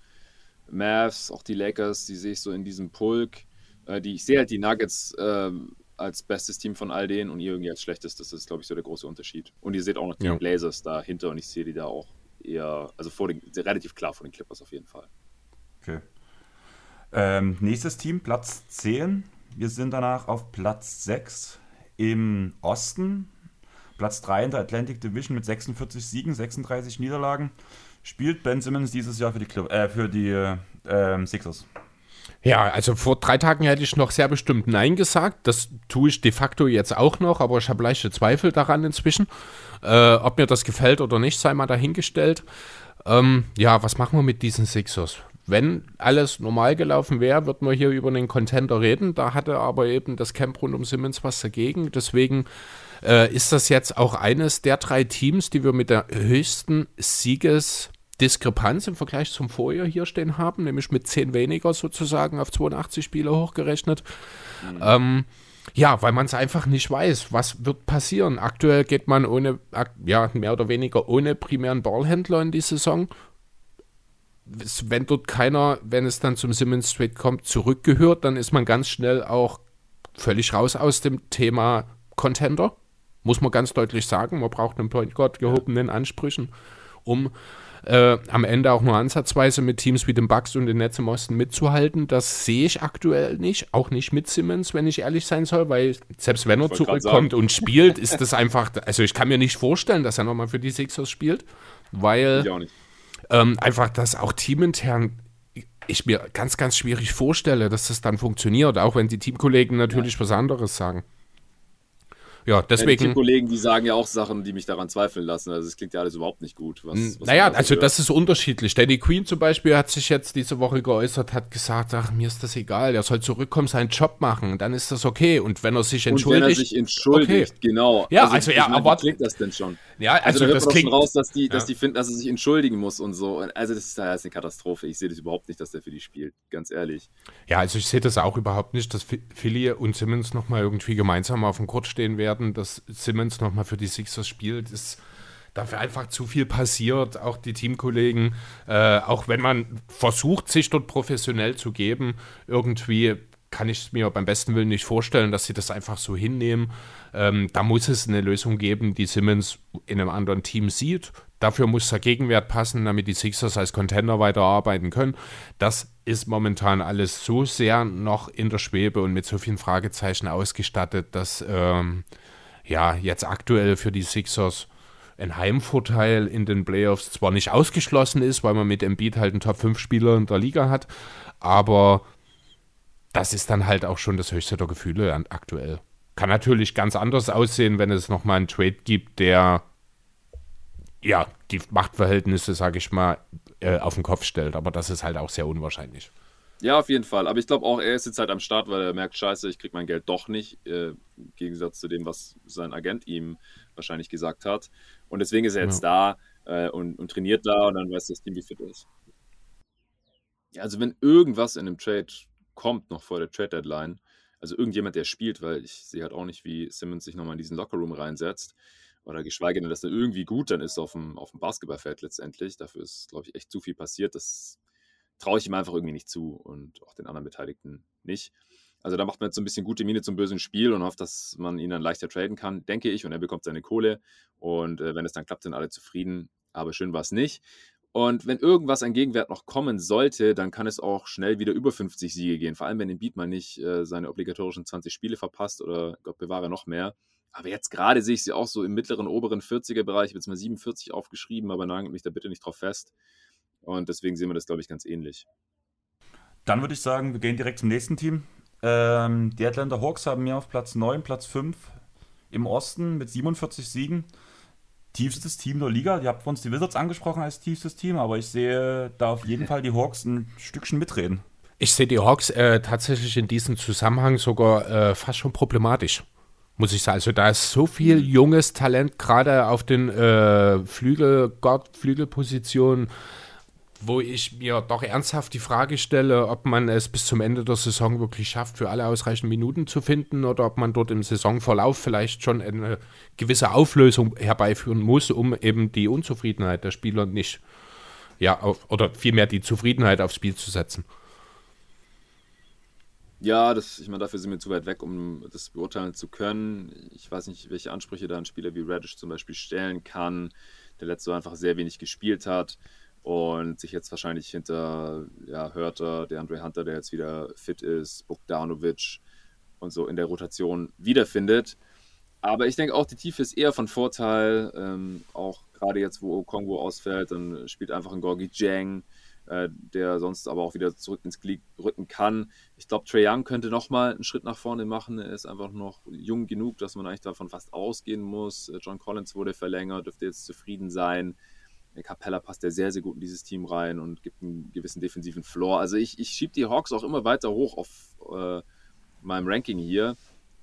Mavs, auch die Lakers, die sehe ich so in diesem Pulk. Äh, die, ich sehe halt die Nuggets äh, als bestes Team von all denen und ihr irgendwie als schlechtestes. Das ist, glaube ich, so der große Unterschied. Und ihr seht auch noch die ja. Blazers dahinter und ich sehe die da auch eher, also vor den, relativ klar vor den Clippers auf jeden Fall. Okay. Ähm, nächstes Team, Platz 10. Wir sind danach auf Platz 6 im Osten. Platz 3 in der Atlantic Division mit 46 Siegen, 36 Niederlagen. Spielt Ben Simmons dieses Jahr für die, Club, äh, für die äh, Sixers? Ja, also vor drei Tagen hätte ich noch sehr bestimmt Nein gesagt. Das tue ich de facto jetzt auch noch, aber ich habe leichte Zweifel daran inzwischen. Äh, ob mir das gefällt oder nicht, sei mal dahingestellt. Ähm, ja, was machen wir mit diesen Sixers? Wenn alles normal gelaufen wäre, würden wir hier über einen Contender reden. Da hatte aber eben das Camp rund um Simmons was dagegen. Deswegen äh, ist das jetzt auch eines der drei Teams, die wir mit der höchsten Sieges- Diskrepanz im Vergleich zum Vorjahr hier stehen haben, nämlich mit 10 weniger sozusagen auf 82 Spiele hochgerechnet. Mhm. Ähm, ja, weil man es einfach nicht weiß, was wird passieren. Aktuell geht man ohne, ja, mehr oder weniger ohne primären Ballhändler in die Saison. Wenn dort keiner, wenn es dann zum Simmons Street kommt, zurückgehört, dann ist man ganz schnell auch völlig raus aus dem Thema Contender. Muss man ganz deutlich sagen. Man braucht einen Point Guard gehobenen Ansprüchen, um äh, am Ende auch nur ansatzweise mit Teams wie den Bucks und den Netz im Osten mitzuhalten. Das sehe ich aktuell nicht, auch nicht mit Simmons, wenn ich ehrlich sein soll, weil selbst wenn er zurückkommt und spielt, ist das einfach, also ich kann mir nicht vorstellen, dass er nochmal für die Sixers spielt, weil ähm, einfach das auch teamintern ich mir ganz, ganz schwierig vorstelle, dass das dann funktioniert, auch wenn die Teamkollegen natürlich ja. was anderes sagen. Ja, deswegen. Die Kollegen, die sagen ja auch Sachen, die mich daran zweifeln lassen. Also es klingt ja alles überhaupt nicht gut. Was, was naja, also hört. das ist unterschiedlich. Danny Queen zum Beispiel hat sich jetzt diese Woche geäußert, hat gesagt, ach, mir ist das egal, er soll zurückkommen, seinen Job machen, dann ist das okay. Und wenn er sich entschuldigt. Und wenn er sich entschuldigt, okay. genau. Ja, also, also ja, aber. Wie klingt das denn schon? Ja, also, also das klingt. raus, dass die, ja. dass die finden, dass er sich entschuldigen muss und so. Also das ist ja eine Katastrophe. Ich sehe das überhaupt nicht, dass der für die spielt, ganz ehrlich. Ja, also ich sehe das auch überhaupt nicht, dass Philly und Simmons nochmal irgendwie gemeinsam auf dem Court stehen werden, dass Simmons Simmons nochmal für die Sixers spielt, ist dafür einfach zu viel passiert. Auch die Teamkollegen, äh, auch wenn man versucht, sich dort professionell zu geben, irgendwie kann ich es mir beim besten Willen nicht vorstellen, dass sie das einfach so hinnehmen. Ähm, da muss es eine Lösung geben, die Simmons in einem anderen Team sieht. Dafür muss der Gegenwert passen, damit die Sixers als Contender weiterarbeiten können. Das ist momentan alles so sehr noch in der Schwebe und mit so vielen Fragezeichen ausgestattet, dass ähm, ja, jetzt aktuell für die Sixers ein Heimvorteil in den Playoffs zwar nicht ausgeschlossen ist, weil man mit Embiid halt einen Top-5-Spieler in der Liga hat, aber das ist dann halt auch schon das höchste der Gefühle aktuell. Kann natürlich ganz anders aussehen, wenn es nochmal einen Trade gibt, der ja die Machtverhältnisse, sage ich mal, äh, auf den Kopf stellt. Aber das ist halt auch sehr unwahrscheinlich. Ja, auf jeden Fall. Aber ich glaube auch, er ist jetzt halt am Start, weil er merkt, scheiße, ich kriege mein Geld doch nicht. Äh, Im Gegensatz zu dem, was sein Agent ihm wahrscheinlich gesagt hat. Und deswegen ist er jetzt ja. da äh, und, und, trainiert da und dann weiß das Team, wie fit er ist. Ja, also wenn irgendwas in einem Trade kommt, noch vor der Trade-Deadline, also irgendjemand, der spielt, weil ich sehe halt auch nicht, wie Simmons sich nochmal in diesen Lockerroom reinsetzt. Oder geschweige denn, dass er irgendwie gut dann ist auf dem, auf dem Basketballfeld letztendlich. Dafür ist, glaube ich, echt zu viel passiert. Das traue ich ihm einfach irgendwie nicht zu und auch den anderen Beteiligten nicht. Also da macht man jetzt so ein bisschen gute Miene zum bösen Spiel und hofft, dass man ihn dann leichter traden kann, denke ich. Und er bekommt seine Kohle. Und äh, wenn es dann klappt, sind alle zufrieden. Aber schön war es nicht. Und wenn irgendwas an Gegenwert noch kommen sollte, dann kann es auch schnell wieder über 50 Siege gehen. Vor allem, wenn Beat mal nicht äh, seine obligatorischen 20 Spiele verpasst oder Gott bewahre noch mehr. Aber jetzt gerade sehe ich sie auch so im mittleren, oberen 40er-Bereich. Ich habe jetzt mal 47 aufgeschrieben, aber nagelt mich da bitte nicht drauf fest. Und deswegen sehen wir das, glaube ich, ganz ähnlich. Dann würde ich sagen, wir gehen direkt zum nächsten Team. Ähm, die Atlanta Hawks haben mir auf Platz 9, Platz 5 im Osten mit 47 Siegen. Tiefstes Team der Liga. Ihr habt uns die Wizards angesprochen als tiefstes Team, aber ich sehe da auf jeden Fall die Hawks ein Stückchen mitreden. Ich sehe die Hawks äh, tatsächlich in diesem Zusammenhang sogar äh, fast schon problematisch muss ich sagen. Also da ist so viel mhm. junges Talent, gerade auf den äh, Flügel, Guard, Flügelpositionen wo ich mir doch ernsthaft die Frage stelle, ob man es bis zum Ende der Saison wirklich schafft, für alle ausreichend Minuten zu finden oder ob man dort im Saisonverlauf vielleicht schon eine gewisse Auflösung herbeiführen muss, um eben die Unzufriedenheit der Spieler nicht, ja, auf, oder vielmehr die Zufriedenheit aufs Spiel zu setzen. Ja, das, ich meine, dafür sind wir zu weit weg, um das beurteilen zu können. Ich weiß nicht, welche Ansprüche da ein Spieler wie Radish zum Beispiel stellen kann, der letzte einfach sehr wenig gespielt hat und sich jetzt wahrscheinlich hinter ja, Hörter, der Andre Hunter, der jetzt wieder fit ist, Bogdanovic und so in der Rotation wiederfindet. Aber ich denke auch, die Tiefe ist eher von Vorteil. Ähm, auch gerade jetzt, wo Kongo ausfällt, dann spielt einfach ein Gorgi Jang, äh, der sonst aber auch wieder zurück ins Glied rücken kann. Ich glaube, Trey Young könnte nochmal einen Schritt nach vorne machen. Er ist einfach noch jung genug, dass man eigentlich davon fast ausgehen muss. Äh, John Collins wurde verlängert, dürfte jetzt zufrieden sein. Capella passt ja sehr, sehr gut in dieses Team rein und gibt einen gewissen defensiven Floor. Also ich, ich schiebe die Hawks auch immer weiter hoch auf äh, meinem Ranking hier.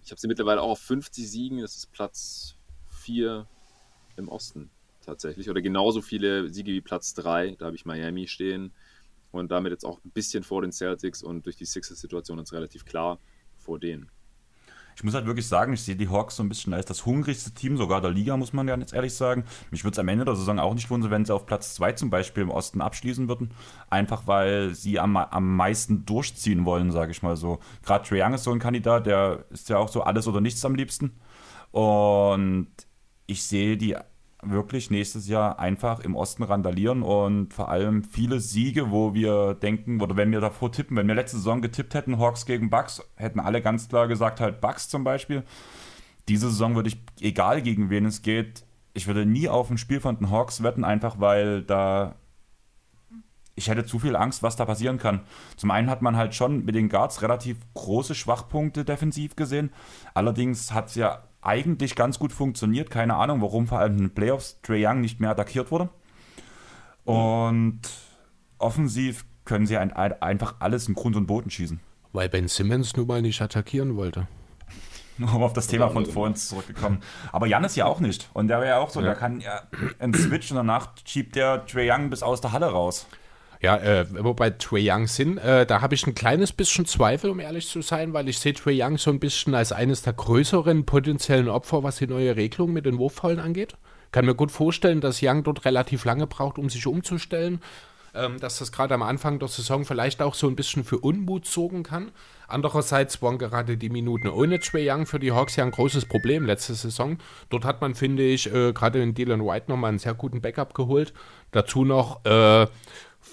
Ich habe sie mittlerweile auch auf 50 Siegen. Das ist Platz 4 im Osten tatsächlich. Oder genauso viele Siege wie Platz 3. Da habe ich Miami stehen. Und damit jetzt auch ein bisschen vor den Celtics und durch die Sixers-Situation ist relativ klar vor denen ich muss halt wirklich sagen, ich sehe die Hawks so ein bisschen als das hungrigste Team sogar der Liga, muss man ja jetzt ehrlich sagen. Mich würde es am Ende der Saison auch nicht wundern, wenn sie auf Platz 2 zum Beispiel im Osten abschließen würden. Einfach weil sie am, am meisten durchziehen wollen, sage ich mal so. Gerade Trae Young ist so ein Kandidat, der ist ja auch so alles oder nichts am liebsten. Und ich sehe die wirklich nächstes Jahr einfach im Osten randalieren und vor allem viele Siege, wo wir denken, oder wenn wir davor tippen, wenn wir letzte Saison getippt hätten, Hawks gegen Bucks, hätten alle ganz klar gesagt, halt Bucks zum Beispiel. Diese Saison würde ich, egal gegen wen es geht, ich würde nie auf ein Spiel von den Hawks wetten, einfach weil da ich hätte zu viel Angst, was da passieren kann. Zum einen hat man halt schon mit den Guards relativ große Schwachpunkte defensiv gesehen. Allerdings hat es ja eigentlich ganz gut funktioniert. Keine Ahnung, warum vor allem in den Playoffs Trae Young nicht mehr attackiert wurde. Und offensiv können sie ein, einfach alles in Grund und Boden schießen. Weil Ben Simmons nun mal nicht attackieren wollte. Um auf das Thema von vorhin zurückgekommen. Aber Jan ist ja auch nicht. Und der wäre ja auch so, ja. der kann ja einen Switch und danach schiebt der Trae Young bis aus der Halle raus. Ja, äh, wo bei Trey Young sind, äh, da habe ich ein kleines bisschen Zweifel, um ehrlich zu sein, weil ich sehe Trey Young so ein bisschen als eines der größeren potenziellen Opfer, was die neue Regelung mit den Wurffallen angeht. Kann mir gut vorstellen, dass Young dort relativ lange braucht, um sich umzustellen. Ähm, dass das gerade am Anfang der Saison vielleicht auch so ein bisschen für Unmut sorgen kann. Andererseits waren gerade die Minuten ohne Trey Young für die Hawks ja ein großes Problem letzte Saison. Dort hat man, finde ich, äh, gerade in Dylan White nochmal einen sehr guten Backup geholt. Dazu noch äh,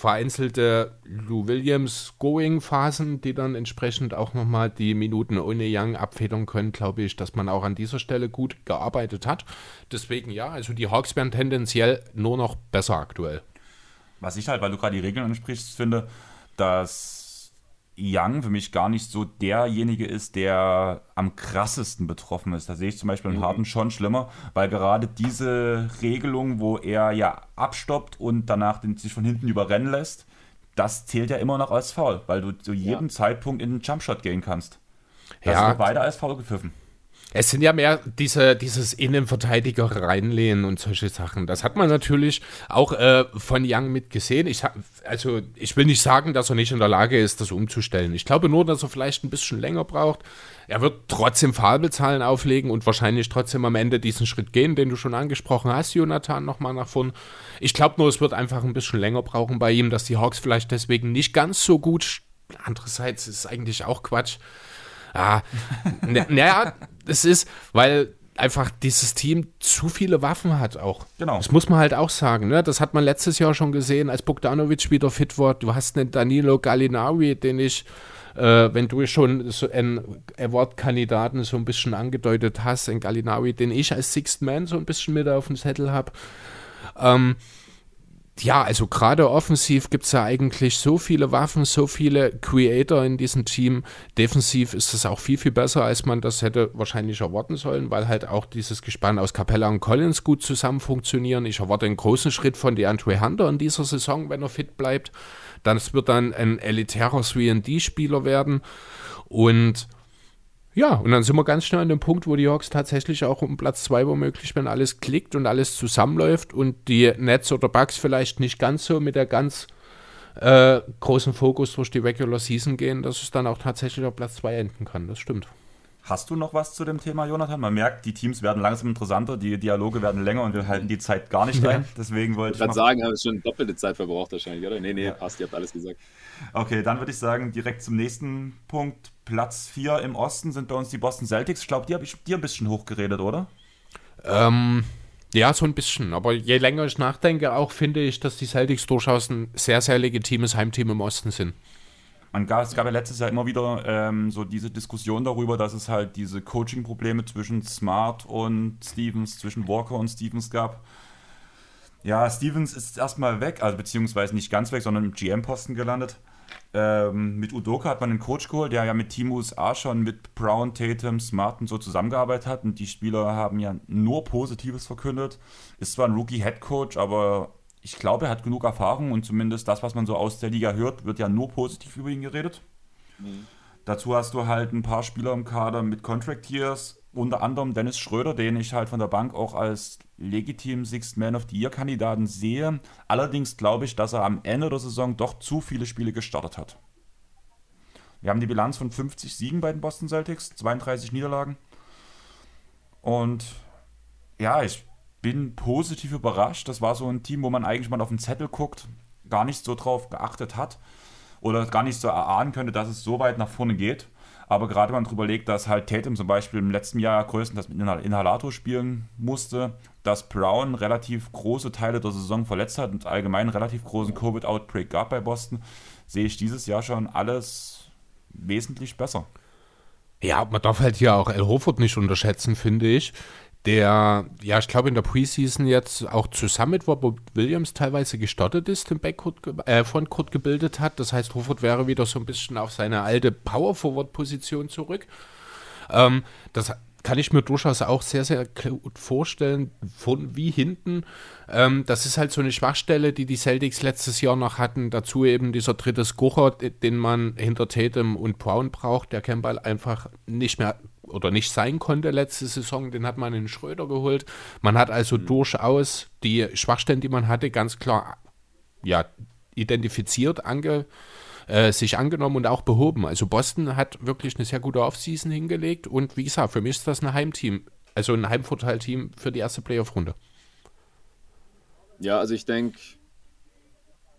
vereinzelte Lou Williams Going-Phasen, die dann entsprechend auch nochmal die Minuten ohne Young abfedern können, glaube ich, dass man auch an dieser Stelle gut gearbeitet hat. Deswegen ja, also die Hawks werden tendenziell nur noch besser aktuell. Was ich halt, weil du gerade die Regeln ansprichst, finde, dass Young für mich gar nicht so derjenige ist, der am krassesten betroffen ist. Da sehe ich zum Beispiel einen mhm. Harden schon schlimmer, weil gerade diese Regelung, wo er ja abstoppt und danach den, sich von hinten überrennen lässt, das zählt ja immer noch als Foul, weil du zu jedem ja. Zeitpunkt in den Jumpshot gehen kannst. Das ja. wird beide als Foul gepfiffen. Es sind ja mehr diese, dieses Innenverteidiger reinlehnen und solche Sachen. Das hat man natürlich auch äh, von Young mitgesehen. Ich, also ich will nicht sagen, dass er nicht in der Lage ist, das umzustellen. Ich glaube nur, dass er vielleicht ein bisschen länger braucht. Er wird trotzdem Fabelzahlen auflegen und wahrscheinlich trotzdem am Ende diesen Schritt gehen, den du schon angesprochen hast, Jonathan, nochmal nach vorn. Ich glaube nur, es wird einfach ein bisschen länger brauchen bei ihm, dass die Hawks vielleicht deswegen nicht ganz so gut. Andererseits ist es eigentlich auch Quatsch Ah, naja, es ist, weil einfach dieses Team zu viele Waffen hat auch. Genau. Das muss man halt auch sagen. Ne? Das hat man letztes Jahr schon gesehen, als Bogdanovic wieder fit war. Du hast einen Danilo Gallinari, den ich, äh, wenn du schon so einen Award-Kandidaten so ein bisschen angedeutet hast, einen Gallinari, den ich als Sixth Man so ein bisschen mit auf dem Zettel habe. Ähm, ja, also gerade offensiv gibt es ja eigentlich so viele Waffen, so viele Creator in diesem Team. Defensiv ist es auch viel, viel besser, als man das hätte wahrscheinlich erwarten sollen, weil halt auch dieses Gespann aus Capella und Collins gut zusammen funktionieren. Ich erwarte einen großen Schritt von DeAndre Hunter in dieser Saison, wenn er fit bleibt. Das wird dann ein elitärer 3D-Spieler werden. Und ja, und dann sind wir ganz schnell an dem Punkt, wo die Hawks tatsächlich auch um Platz 2 womöglich, wenn alles klickt und alles zusammenläuft und die Nets oder Bucks vielleicht nicht ganz so mit der ganz äh, großen Fokus durch die Regular Season gehen, dass es dann auch tatsächlich auf Platz 2 enden kann. Das stimmt. Hast du noch was zu dem Thema, Jonathan? Man merkt, die Teams werden langsam interessanter, die Dialoge werden länger und wir halten die Zeit gar nicht ein. Deswegen wollte ich. Ich würde sagen, haben wir schon doppelte Zeit verbraucht wahrscheinlich, oder? Nee, nee, ja. passt, ihr habt alles gesagt. Okay, dann würde ich sagen, direkt zum nächsten Punkt. Platz 4 im Osten sind bei uns die Boston Celtics. Ich glaube, die habe ich dir ein bisschen hochgeredet, oder? Ähm, ja, so ein bisschen. Aber je länger ich nachdenke, auch finde ich, dass die Celtics durchaus ein sehr, sehr legitimes Heimteam im Osten sind man gab, es gab ja letztes Jahr immer wieder ähm, so diese Diskussion darüber, dass es halt diese Coaching-Probleme zwischen Smart und Stevens, zwischen Walker und Stevens gab. Ja, Stevens ist erstmal weg, also beziehungsweise nicht ganz weg, sondern im GM-Posten gelandet. Ähm, mit Udoka hat man einen Coach geholt, der ja mit Team USA schon mit Brown, Tatum, Smart und so zusammengearbeitet hat. Und die Spieler haben ja nur Positives verkündet. Ist zwar ein Rookie-Head-Coach, aber ich glaube, er hat genug Erfahrung und zumindest das, was man so aus der Liga hört, wird ja nur positiv über ihn geredet. Mhm. Dazu hast du halt ein paar Spieler im Kader mit Contract Years, unter anderem Dennis Schröder, den ich halt von der Bank auch als legitim Sixth Man of the Year Kandidaten sehe. Allerdings glaube ich, dass er am Ende der Saison doch zu viele Spiele gestartet hat. Wir haben die Bilanz von 50 Siegen bei den Boston Celtics, 32 Niederlagen. Und ja, ich bin positiv überrascht. Das war so ein Team, wo man eigentlich mal auf den Zettel guckt, gar nicht so drauf geachtet hat oder gar nicht so erahnen könnte, dass es so weit nach vorne geht. Aber gerade wenn man darüber legt, dass halt Tatum zum Beispiel im letzten Jahr größtenteils mit Inhalator spielen musste, dass Brown relativ große Teile der Saison verletzt hat und allgemein relativ großen Covid-Outbreak gab bei Boston, sehe ich dieses Jahr schon alles wesentlich besser. Ja, man darf halt hier auch El Hofert nicht unterschätzen, finde ich der, ja, ich glaube in der Preseason jetzt auch zusammen mit Robert Williams teilweise gestartet ist, den Backcourt, äh, Frontcourt gebildet hat. Das heißt, Hofford wäre wieder so ein bisschen auf seine alte Power-Forward-Position zurück. Ähm, das kann ich mir durchaus auch sehr, sehr gut vorstellen, von wie hinten. Ähm, das ist halt so eine Schwachstelle, die die Celtics letztes Jahr noch hatten. Dazu eben dieser dritte Scorer, den man hinter Tatum und Brown braucht, der Campbell einfach nicht mehr oder nicht sein konnte letzte Saison, den hat man in Schröder geholt. Man hat also mhm. durchaus die Schwachstellen, die man hatte, ganz klar ja, identifiziert, ange, äh, sich angenommen und auch behoben. Also Boston hat wirklich eine sehr gute Offseason hingelegt und wie gesagt, für mich ist das ein Heimteam, also ein Heimvorteilteam für die erste Playoff-Runde. Ja, also ich denke,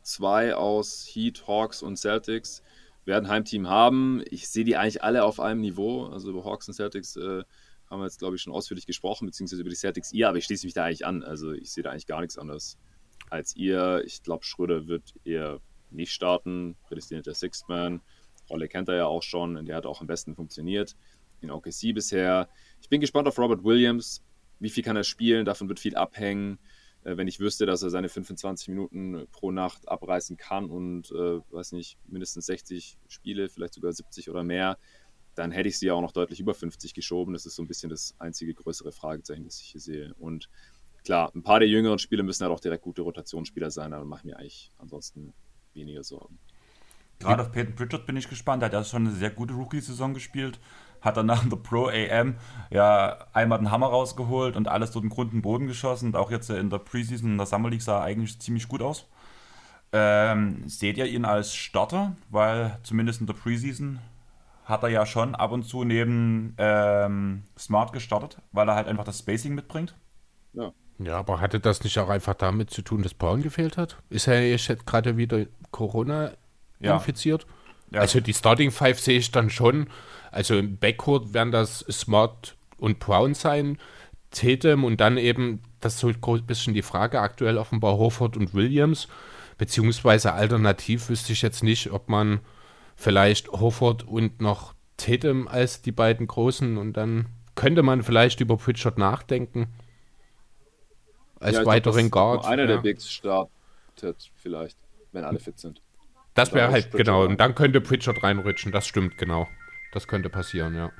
zwei aus Heat, Hawks und Celtics werden Heimteam haben. Ich sehe die eigentlich alle auf einem Niveau. Also über Hawks und Celtics äh, haben wir jetzt, glaube ich, schon ausführlich gesprochen, beziehungsweise über die Celtics ihr, aber ich schließe mich da eigentlich an. Also ich sehe da eigentlich gar nichts anderes als ihr. Ich glaube, Schröder wird eher nicht starten. Prädestinierter Sixth Man. Rolle kennt er ja auch schon und der hat auch am besten funktioniert in OKC bisher. Ich bin gespannt auf Robert Williams. Wie viel kann er spielen? Davon wird viel abhängen. Äh, wenn ich wüsste, dass er seine 25 Minuten pro Nacht abreißen kann und, äh, weiß nicht, mindestens 60 Spiele, vielleicht sogar 70 oder mehr, dann hätte ich sie ja auch noch deutlich über 50 geschoben. Das ist so ein bisschen das einzige größere Fragezeichen, das ich hier sehe. Und klar, ein paar der jüngeren Spieler müssen halt auch direkt gute Rotationsspieler sein, aber mache ich mir eigentlich ansonsten weniger Sorgen. Gerade auf Peyton Pritchard bin ich gespannt. Er hat ja schon eine sehr gute Rookie-Saison gespielt. Hat dann nach der Pro AM ja einmal den Hammer rausgeholt und alles durch den Grund und Boden geschossen. Und auch jetzt in der Preseason, in der Summer League sah er eigentlich ziemlich gut aus. Ähm, seht ihr ihn als Starter? Weil zumindest in der Preseason hat er ja schon ab und zu neben ähm, Smart gestartet, weil er halt einfach das Spacing mitbringt. Ja. Ja, aber hatte das nicht auch einfach damit zu tun, dass Brown gefehlt hat? Ist er jetzt gerade wieder Corona ja. infiziert? Ja. Also die Starting Five sehe ich dann schon. Also im Backcourt werden das Smart und Brown sein, Tatum und dann eben, das ist so ein bisschen die Frage aktuell offenbar Horford und Williams. Beziehungsweise alternativ wüsste ich jetzt nicht, ob man vielleicht Hofford und noch Tatum als die beiden großen und dann könnte man vielleicht über Pritchard nachdenken. Als ja, weiteren Guard. Einer ja. der Bigs startet vielleicht, wenn alle fit sind. Das wäre halt, genau. Und dann könnte Pritchard reinrutschen, das stimmt, genau. Das könnte passieren, ja.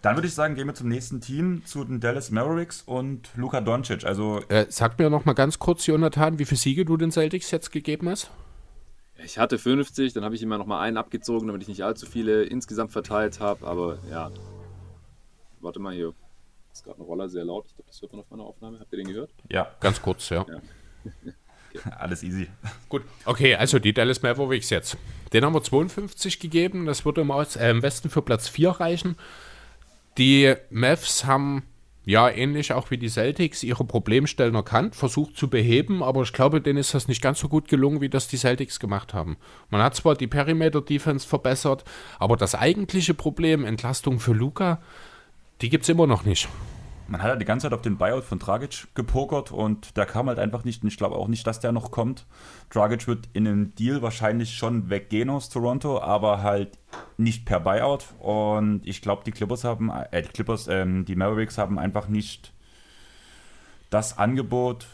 Dann würde ich sagen, gehen wir zum nächsten Team, zu den Dallas Mavericks und Luka Doncic. Also äh, sag mir noch mal ganz kurz, Jonathan, wie viele Siege du den Celtics jetzt gegeben hast? Ich hatte 50, dann habe ich immer noch mal einen abgezogen, damit ich nicht allzu viele insgesamt verteilt habe. Aber ja, warte mal hier. Ist gerade ein Roller sehr laut. Ich glaube, das hört man auf meiner Aufnahme. Habt ihr den gehört? Ja, ganz kurz, ja. ja. okay. Alles easy. Gut. Okay, also die Dallas Mavericks jetzt. Den haben wir 52 gegeben. Das würde im, äh, im Westen für Platz 4 reichen. Die Mavs haben ja, ähnlich auch wie die Celtics, ihre Problemstellen erkannt, versucht zu beheben, aber ich glaube, denen ist das nicht ganz so gut gelungen, wie das die Celtics gemacht haben. Man hat zwar die Perimeter-Defense verbessert, aber das eigentliche Problem, Entlastung für Luca, die gibt es immer noch nicht man hat ja die ganze Zeit auf den Buyout von Dragic gepokert und der kam halt einfach nicht. Und ich glaube auch nicht, dass der noch kommt. Dragic wird in einem Deal wahrscheinlich schon weggehen aus Toronto, aber halt nicht per Buyout. Und ich glaube, die Clippers haben, äh, die Clippers, ähm, die Mavericks haben einfach nicht das Angebot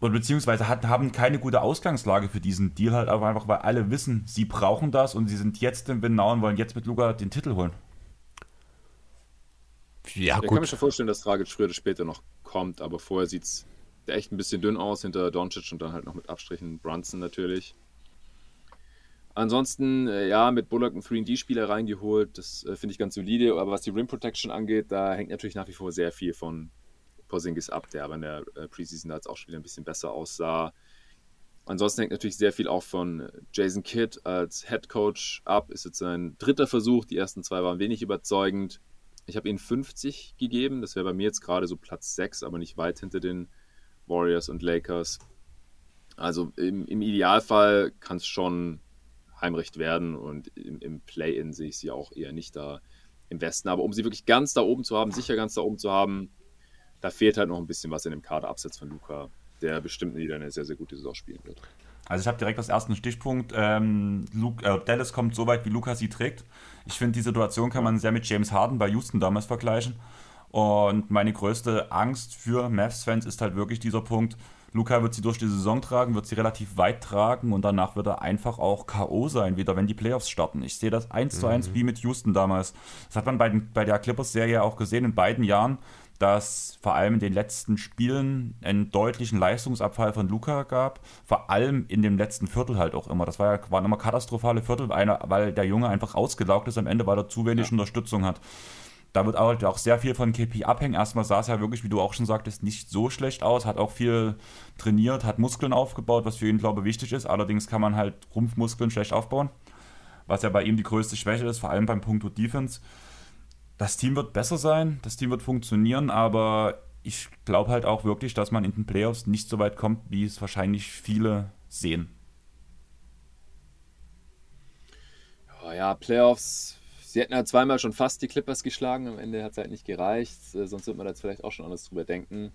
oder beziehungsweise hat, haben keine gute Ausgangslage für diesen Deal halt, aber einfach, weil alle wissen, sie brauchen das und sie sind jetzt im Winnow und wollen jetzt mit Luca den Titel holen. Ja, ich kann mir schon vorstellen, dass Dragic früher oder später noch kommt, aber vorher sieht es echt ein bisschen dünn aus hinter Doncic und dann halt noch mit Abstrichen Brunson natürlich. Ansonsten, äh, ja, mit Bullock einen 3D-Spieler reingeholt, das äh, finde ich ganz solide, aber was die Rim Protection angeht, da hängt natürlich nach wie vor sehr viel von Porzingis ab, der aber in der äh, Preseason da jetzt auch schon wieder ein bisschen besser aussah. Ansonsten hängt natürlich sehr viel auch von Jason Kidd als Head Coach ab. Ist jetzt sein dritter Versuch. Die ersten zwei waren wenig überzeugend. Ich habe ihnen 50 gegeben. Das wäre bei mir jetzt gerade so Platz 6, aber nicht weit hinter den Warriors und Lakers. Also im, im Idealfall kann es schon Heimrecht werden und im, im Play-In sehe ich sie auch eher nicht da im Westen. Aber um sie wirklich ganz da oben zu haben, sicher ganz da oben zu haben, da fehlt halt noch ein bisschen was in dem Kader abseits von Luca, der bestimmt wieder eine sehr, sehr gute Saison spielen wird. Also ich habe direkt als ersten Stichpunkt, ähm, Luke, äh, Dallas kommt so weit, wie Luca sie trägt. Ich finde, die Situation kann man sehr mit James Harden bei Houston damals vergleichen. Und meine größte Angst für Mavs-Fans ist halt wirklich dieser Punkt, Luca wird sie durch die Saison tragen, wird sie relativ weit tragen und danach wird er einfach auch K.O. sein, wieder wenn die Playoffs starten. Ich sehe das eins mhm. zu eins wie mit Houston damals. Das hat man bei, den, bei der Clippers-Serie auch gesehen in beiden Jahren dass vor allem in den letzten Spielen einen deutlichen Leistungsabfall von Luca gab. Vor allem in dem letzten Viertel halt auch immer. Das war ja, waren immer katastrophale Viertel, weil der Junge einfach ausgelaugt ist am Ende, weil er zu wenig ja. Unterstützung hat. Da wird halt auch sehr viel von KP abhängen. Erstmal sah es ja wirklich, wie du auch schon sagtest, nicht so schlecht aus. Hat auch viel trainiert, hat Muskeln aufgebaut, was für ihn, glaube ich, wichtig ist. Allerdings kann man halt Rumpfmuskeln schlecht aufbauen. Was ja bei ihm die größte Schwäche ist, vor allem beim Punkto Defense das Team wird besser sein, das Team wird funktionieren, aber ich glaube halt auch wirklich, dass man in den Playoffs nicht so weit kommt, wie es wahrscheinlich viele sehen. Oh ja, Playoffs. Sie hätten ja zweimal schon fast die Clippers geschlagen. Am Ende hat es halt nicht gereicht. Äh, sonst wird man da jetzt vielleicht auch schon anders drüber denken.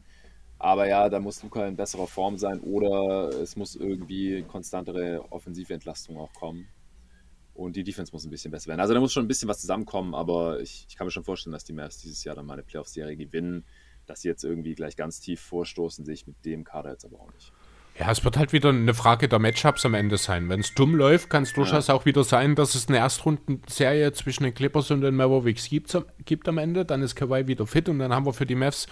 Aber ja, da muss Luca in besserer Form sein oder es muss irgendwie konstantere offensive Entlastung auch kommen. Und die Defense muss ein bisschen besser werden. Also da muss schon ein bisschen was zusammenkommen, aber ich, ich kann mir schon vorstellen, dass die Mavs dieses Jahr dann mal eine Playoff-Serie gewinnen. dass sie jetzt irgendwie gleich ganz tief vorstoßen, sehe ich mit dem Kader jetzt aber auch nicht. Ja, es wird halt wieder eine Frage der Matchups am Ende sein. Wenn es dumm läuft, kann es durchaus ja. auch wieder sein, dass es eine Erstrundenserie zwischen den Clippers und den Mavericks gibt, gibt am Ende. Dann ist Kawhi wieder fit und dann haben wir für die Mavs,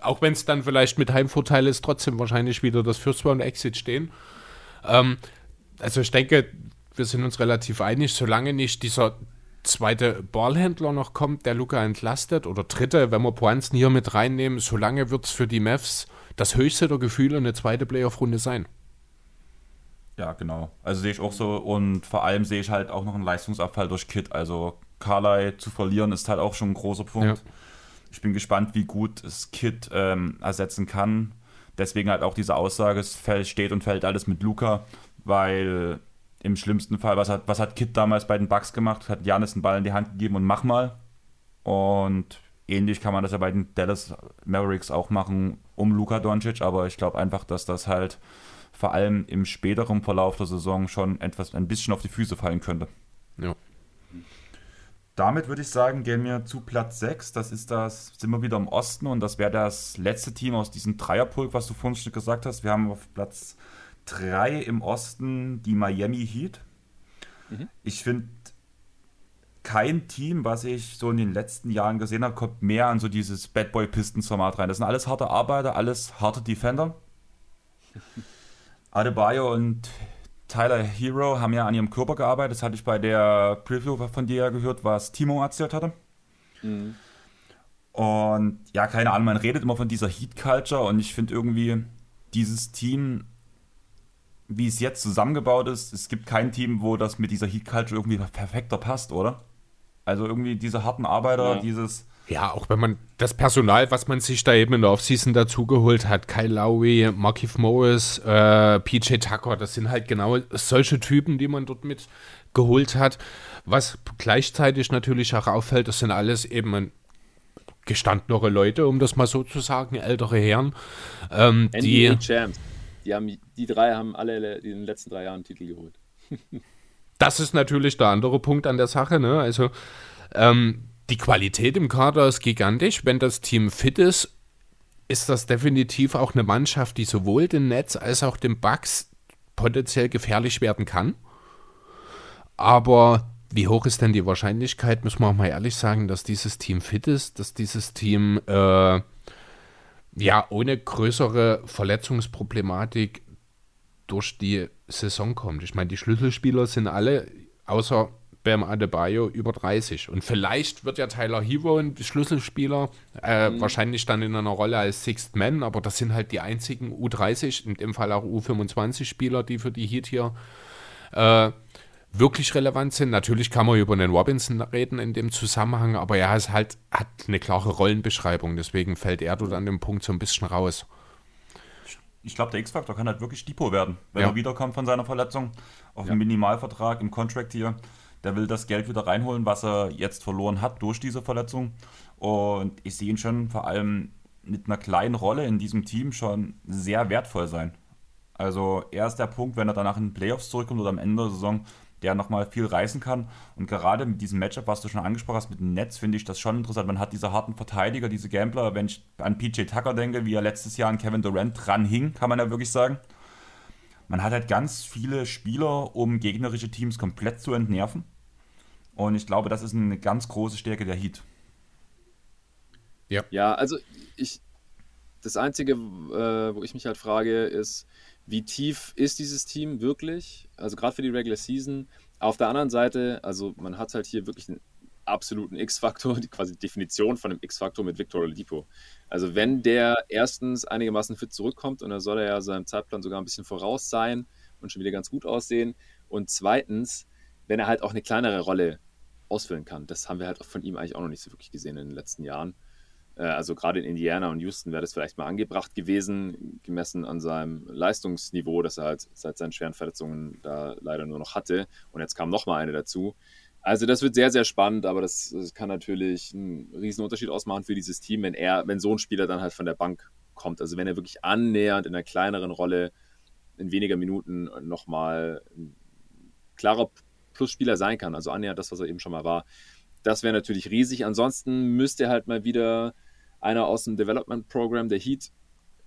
auch wenn es dann vielleicht mit Heimvorteil ist, trotzdem wahrscheinlich wieder das First Round Exit stehen. Ähm, also ich denke, wir sind uns relativ einig, solange nicht dieser zweite Ballhändler noch kommt, der Luca entlastet, oder dritte, wenn wir Poinsen hier mit reinnehmen, solange wird es für die Mavs das höchste der Gefühle eine zweite Playoff-Runde sein. Ja, genau. Also sehe ich auch so und vor allem sehe ich halt auch noch einen Leistungsabfall durch Kit. Also Carly zu verlieren ist halt auch schon ein großer Punkt. Ja. Ich bin gespannt, wie gut es Kit ähm, ersetzen kann. Deswegen halt auch diese Aussage, es steht und fällt alles mit Luca, weil im schlimmsten Fall, was hat, was hat Kit damals bei den Bucks gemacht? Hat Janis einen Ball in die Hand gegeben und mach mal. Und ähnlich kann man das ja bei den Dallas Mavericks auch machen um Luka Doncic, aber ich glaube einfach, dass das halt vor allem im späteren Verlauf der Saison schon etwas ein bisschen auf die Füße fallen könnte. Ja. Damit würde ich sagen, gehen wir zu Platz 6. Das ist das, sind wir wieder im Osten und das wäre das letzte Team aus diesem Dreierpulk, was du vorhin schon gesagt hast. Wir haben auf Platz 3 im Osten die Miami Heat. Mhm. Ich finde, kein Team, was ich so in den letzten Jahren gesehen habe, kommt mehr an so dieses Bad Boy Pistons Format rein. Das sind alles harte Arbeiter, alles harte Defender. Adebayo und Tyler Hero haben ja an ihrem Körper gearbeitet. Das hatte ich bei der Preview von dir ja gehört, was Timo erzählt hatte. Mhm. Und ja, keine Ahnung, man redet immer von dieser Heat Culture und ich finde irgendwie dieses Team, wie es jetzt zusammengebaut ist, es gibt kein Team, wo das mit dieser Heat Culture irgendwie perfekter passt, oder? Also irgendwie diese harten Arbeiter, ja. dieses. Ja, auch wenn man das Personal, was man sich da eben in der Offseason dazugeholt hat, Kyle Lowry, Markif Morris, äh, PJ Tucker, das sind halt genau solche Typen, die man dort mit geholt hat. Was gleichzeitig natürlich auch auffällt, das sind alles eben gestandenere Leute, um das mal so zu sagen, ältere Herren. Ähm, die Champs. Die, haben, die drei haben alle in den letzten drei Jahren Titel geholt. das ist natürlich der andere Punkt an der Sache. Ne? Also ähm, die Qualität im Kader ist gigantisch. Wenn das Team fit ist, ist das definitiv auch eine Mannschaft, die sowohl den Netz als auch den Bugs potenziell gefährlich werden kann. Aber wie hoch ist denn die Wahrscheinlichkeit, muss man auch mal ehrlich sagen, dass dieses Team fit ist, dass dieses Team äh, ja ohne größere Verletzungsproblematik durch die Saison kommt. Ich meine, die Schlüsselspieler sind alle, außer Bam Adebayo, über 30. Und vielleicht wird ja Tyler Hero ein Schlüsselspieler, äh, mhm. wahrscheinlich dann in einer Rolle als Sixth Man, aber das sind halt die einzigen U30, in dem Fall auch U25-Spieler, die für die Heat hier äh, wirklich relevant sind. Natürlich kann man über den Robinson reden in dem Zusammenhang, aber er ist halt, hat eine klare Rollenbeschreibung, deswegen fällt er dort an dem Punkt so ein bisschen raus ich glaube, der X-Faktor kann halt wirklich Depot werden, wenn ja. er wiederkommt von seiner Verletzung. Auf ja. einem Minimalvertrag im Contract hier. Der will das Geld wieder reinholen, was er jetzt verloren hat durch diese Verletzung. Und ich sehe ihn schon vor allem mit einer kleinen Rolle in diesem Team schon sehr wertvoll sein. Also er ist der Punkt, wenn er danach in den Playoffs zurückkommt oder am Ende der Saison, der nochmal viel reißen kann. Und gerade mit diesem Matchup, was du schon angesprochen hast, mit dem Netz, finde ich das schon interessant. Man hat diese harten Verteidiger, diese Gambler. Wenn ich an PJ Tucker denke, wie er letztes Jahr an Kevin Durant dran hing, kann man ja wirklich sagen. Man hat halt ganz viele Spieler, um gegnerische Teams komplett zu entnerven. Und ich glaube, das ist eine ganz große Stärke der Heat. Ja. Ja, also ich. Das Einzige, äh, wo ich mich halt frage, ist, wie tief ist dieses Team wirklich? Also gerade für die Regular Season. Auf der anderen Seite, also man hat halt hier wirklich einen absoluten X-Faktor, die quasi Definition von einem X-Faktor mit Victor Oladipo. Also wenn der erstens einigermaßen fit zurückkommt und dann soll er ja seinem Zeitplan sogar ein bisschen voraus sein und schon wieder ganz gut aussehen. Und zweitens, wenn er halt auch eine kleinere Rolle ausfüllen kann. Das haben wir halt von ihm eigentlich auch noch nicht so wirklich gesehen in den letzten Jahren. Äh, also gerade in Indiana und Houston wäre das vielleicht mal angebracht gewesen, gemessen an seinem Leistungsniveau, das er halt seit seinen schweren Verletzungen da leider nur noch hatte. Und jetzt kam noch mal eine dazu. Also das wird sehr, sehr spannend, aber das, das kann natürlich einen riesen Unterschied ausmachen für dieses Team, wenn er, wenn so ein Spieler dann halt von der Bank kommt. Also wenn er wirklich annähernd in einer kleineren Rolle in weniger Minuten nochmal ein klarer Plusspieler sein kann, also annähernd das, was er eben schon mal war. Das wäre natürlich riesig. Ansonsten müsste er halt mal wieder einer aus dem Development Program der Heat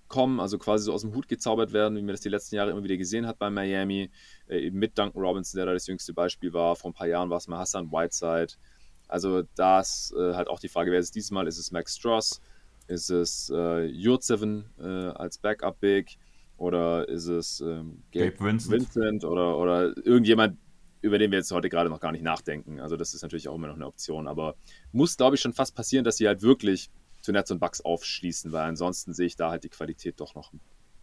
kommen, also quasi so aus dem Hut gezaubert werden, wie man das die letzten Jahre immer wieder gesehen hat bei Miami, äh, eben mit Duncan Robinson, der da das jüngste Beispiel war. Vor ein paar Jahren war es mal Hassan Whiteside. Also da ist äh, halt auch die Frage, wer ist es diesmal? Ist es Max Stross? Ist es äh, Jurtseven äh, als Backup-Big? Oder ist es ähm, Gabe, Gabe Vincent. Vincent, oder, oder irgendjemand, über den wir jetzt heute gerade noch gar nicht nachdenken. Also das ist natürlich auch immer noch eine Option. Aber muss, glaube ich, schon fast passieren, dass sie halt wirklich zu Nets und Bucks aufschließen, weil ansonsten sehe ich da halt die Qualität doch noch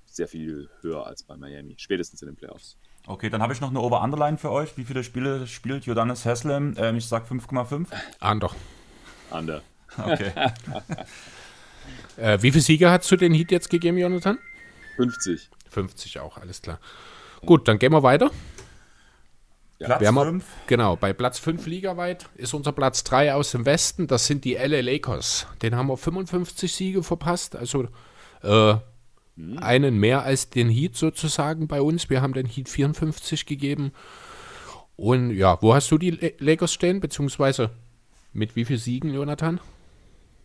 sehr viel höher als bei Miami, spätestens in den Playoffs. Okay, dann habe ich noch eine Over-Underline für euch. Wie viele Spiele spielt Jordanis Haslem? Ähm, ich sage 5,5. Under. Under. Okay. äh, wie viele Siege hast du den Heat jetzt gegeben, Jonathan? 50. 50 auch, alles klar. Gut, dann gehen wir weiter. Ja. Platz 5. Genau, bei Platz 5 ligaweit ist unser Platz 3 aus dem Westen. Das sind die LA Lakers. Den haben wir 55 Siege verpasst. Also äh, hm. einen mehr als den Heat sozusagen bei uns. Wir haben den Heat 54 gegeben. Und ja, wo hast du die Lakers stehen? Beziehungsweise mit wie vielen Siegen, Jonathan?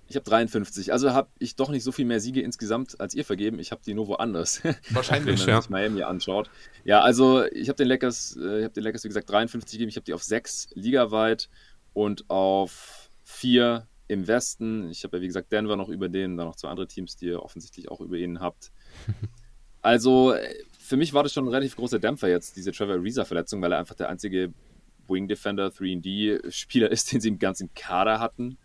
Ich habe 53. Also habe ich doch nicht so viel mehr Siege insgesamt als ihr vergeben. Ich habe die nur woanders. Wahrscheinlich, wenn man ja. sich Miami anschaut. Ja, also ich habe den Lakers, äh, ich habe den Lakers wie gesagt 53 gegeben. Ich habe die auf 6 ligaweit und auf 4 im Westen. Ich habe ja wie gesagt Denver noch über denen, dann noch zwei andere Teams, die ihr offensichtlich auch über ihnen habt. Also für mich war das schon ein relativ großer Dämpfer jetzt, diese Trevor Ariza Verletzung, weil er einfach der einzige Wing Defender 3D Spieler ist, den sie im ganzen Kader hatten.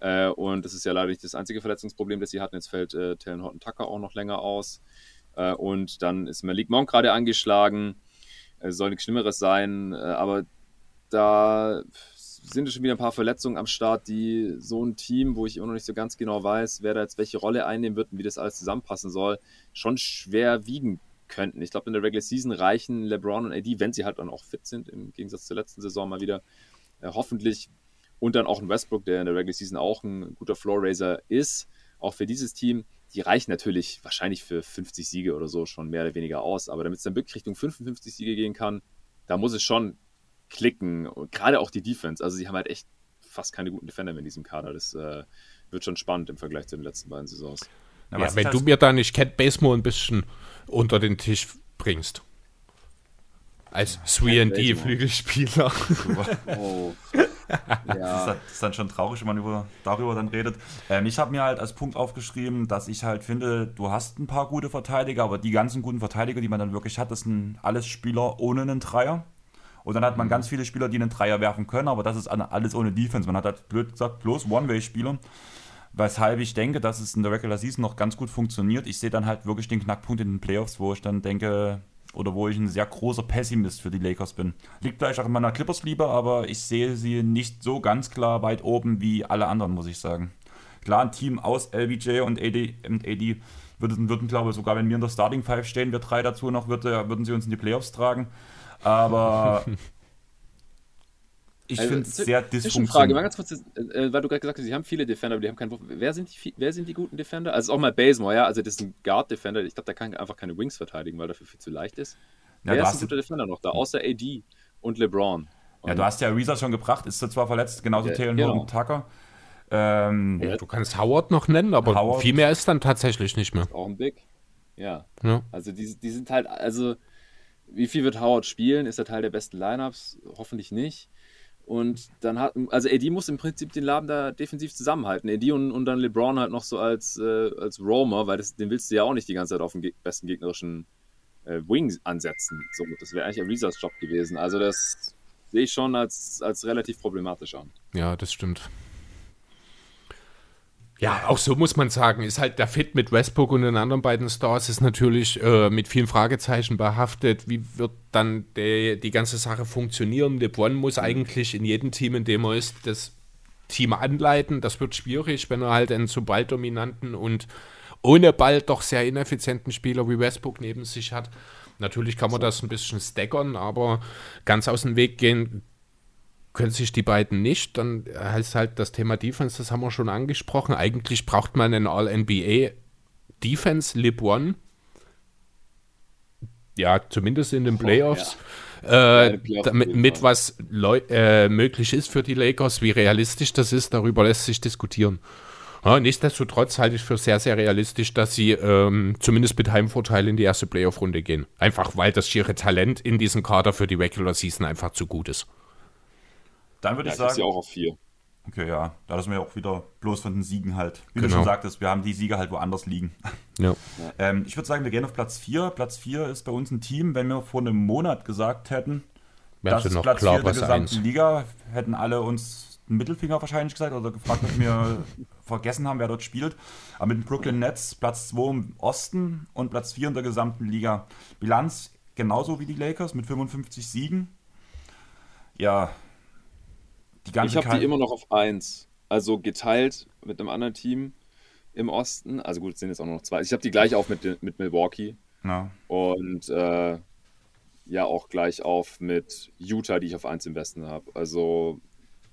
Äh, und das ist ja leider nicht das einzige Verletzungsproblem, das sie hatten. Jetzt fällt äh, Talon Horton Tucker auch noch länger aus. Äh, und dann ist Malik Monk gerade angeschlagen. Es soll nichts Schlimmeres sein, äh, aber da sind schon wieder ein paar Verletzungen am Start, die so ein Team, wo ich immer noch nicht so ganz genau weiß, wer da jetzt welche Rolle einnehmen wird und wie das alles zusammenpassen soll, schon schwer wiegen könnten. Ich glaube, in der Regular Season reichen LeBron und AD, wenn sie halt dann auch fit sind, im Gegensatz zur letzten Saison mal wieder, äh, hoffentlich und dann auch ein Westbrook, der in der Regular Season auch ein guter Floor Raiser ist, auch für dieses Team. Die reichen natürlich wahrscheinlich für 50 Siege oder so schon mehr oder weniger aus, aber damit es dann wirklich Richtung 55 Siege gehen kann, da muss es schon klicken. Und gerade auch die Defense. Also, sie haben halt echt fast keine guten Defender mehr in diesem Kader. Das äh, wird schon spannend im Vergleich zu den letzten beiden Saisons. Ja, ja wenn du mir da nicht Cat Baseball ein bisschen unter den Tisch bringst. Als 3D-Flügelspieler. oh. ja. das, ist, dann schon traurig, wenn man über, darüber dann redet. Ähm, ich habe mir halt als Punkt aufgeschrieben, dass ich halt finde, du hast ein paar gute Verteidiger, aber die ganzen guten Verteidiger, die man dann wirklich hat, das sind alles Spieler ohne einen Dreier. Und dann hat man mhm. ganz viele Spieler, die einen Dreier werfen können, aber das ist alles ohne Defense. Man hat halt blöd gesagt bloß One-Way-Spieler. Weshalb ich denke, dass es in der Regular Season noch ganz gut funktioniert. Ich sehe dann halt wirklich den Knackpunkt in den Playoffs, wo ich dann denke, oder wo ich ein sehr großer Pessimist für die Lakers bin. Liegt vielleicht auch in meiner Clippers-Liebe, aber ich sehe sie nicht so ganz klar weit oben wie alle anderen, muss ich sagen. Klar, ein Team aus LBJ und AD, und AD würden, würden, glaube ich, sogar wenn wir in der Starting Five stehen, wir drei dazu noch, würde, würden sie uns in die Playoffs tragen. Aber ich also, finde es sehr dysfunktional. Frage, ganz kurz, äh, weil du gerade gesagt hast, sie haben viele Defender, aber die haben keinen Wurf. Wer sind die, wer sind die guten Defender? Also auch mal Basemore, ja, also das ist ein Guard-Defender. Ich glaube, der kann einfach keine Wings verteidigen, weil dafür viel zu leicht ist. Ja, wer ist ein guter Defender noch da, außer AD und LeBron? Und ja, du hast ja Reza schon gebracht, ist zwar verletzt, genauso ja, Taylor genau. und Tucker. Ähm, ja, du kannst Howard noch nennen, aber Howard. viel mehr ist dann tatsächlich nicht mehr. Auch ein Big. Ja. ja. Also die, die sind halt, also wie viel wird Howard spielen? Ist er Teil der besten Lineups? Hoffentlich nicht. Und dann hat, also AD muss im Prinzip den Laden da defensiv zusammenhalten. AD und, und dann LeBron halt noch so als, äh, als Roamer, weil das, den willst du ja auch nicht die ganze Zeit auf den ge besten gegnerischen äh, Wing ansetzen. So, das wäre eigentlich Arizas Job gewesen. Also das sehe ich schon als, als relativ problematisch an. Ja, das stimmt. Ja, auch so muss man sagen, ist halt der Fit mit Westbrook und den anderen beiden Stars ist natürlich äh, mit vielen Fragezeichen behaftet. Wie wird dann der, die ganze Sache funktionieren? LeBron muss eigentlich in jedem Team, in dem er ist, das Team anleiten. Das wird schwierig, wenn er halt einen so balldominanten und ohne Ball doch sehr ineffizienten Spieler wie Westbrook neben sich hat. Natürlich kann man das ein bisschen staggern, aber ganz aus dem Weg gehen können sich die beiden nicht, dann heißt halt das Thema Defense, das haben wir schon angesprochen. Eigentlich braucht man einen All-NBA Defense Lib One. Ja, zumindest in den Playoffs. Ja. Äh, damit, mit was äh, möglich ist für die Lakers, wie realistisch das ist, darüber lässt sich diskutieren. Ja, nichtsdestotrotz halte ich für sehr, sehr realistisch, dass sie ähm, zumindest mit Heimvorteil in die erste Playoff-Runde gehen. Einfach weil das schiere Talent in diesem Kader für die Regular Season einfach zu gut ist. Dann würde Ja, ich ich sagen. sie auch auf vier. Okay, ja. Da lassen wir auch wieder bloß von den Siegen halt. Wie du Genau. schon sagtest, wir haben die Siege halt woanders liegen. Ja. Ähm, ich würde sagen, wir gehen auf Platz 4. Platz 4 ist bei uns ein Team, wenn wir vor einem Monat gesagt hätten, Wäre das ist Platz klar, 4 der gesamten eins. Liga, hätten alle uns einen Mittelfinger wahrscheinlich gesagt oder gefragt, ob wir vergessen haben, wer dort spielt. Aber mit den Brooklyn Nets Platz 2 im Osten und Platz 4 in der gesamten Liga. Bilanz genauso wie die Lakers mit 55 Siegen. Ja, die ganze Ich habe die immer noch auf 1. Also geteilt mit einem anderen Team im Osten. Also gut, es sind jetzt auch noch zwei. Ich habe die gleich auf mit, mit Milwaukee. Ja. Und äh, ja, auch gleich auf mit Utah, die ich auf 1 im Westen habe. Also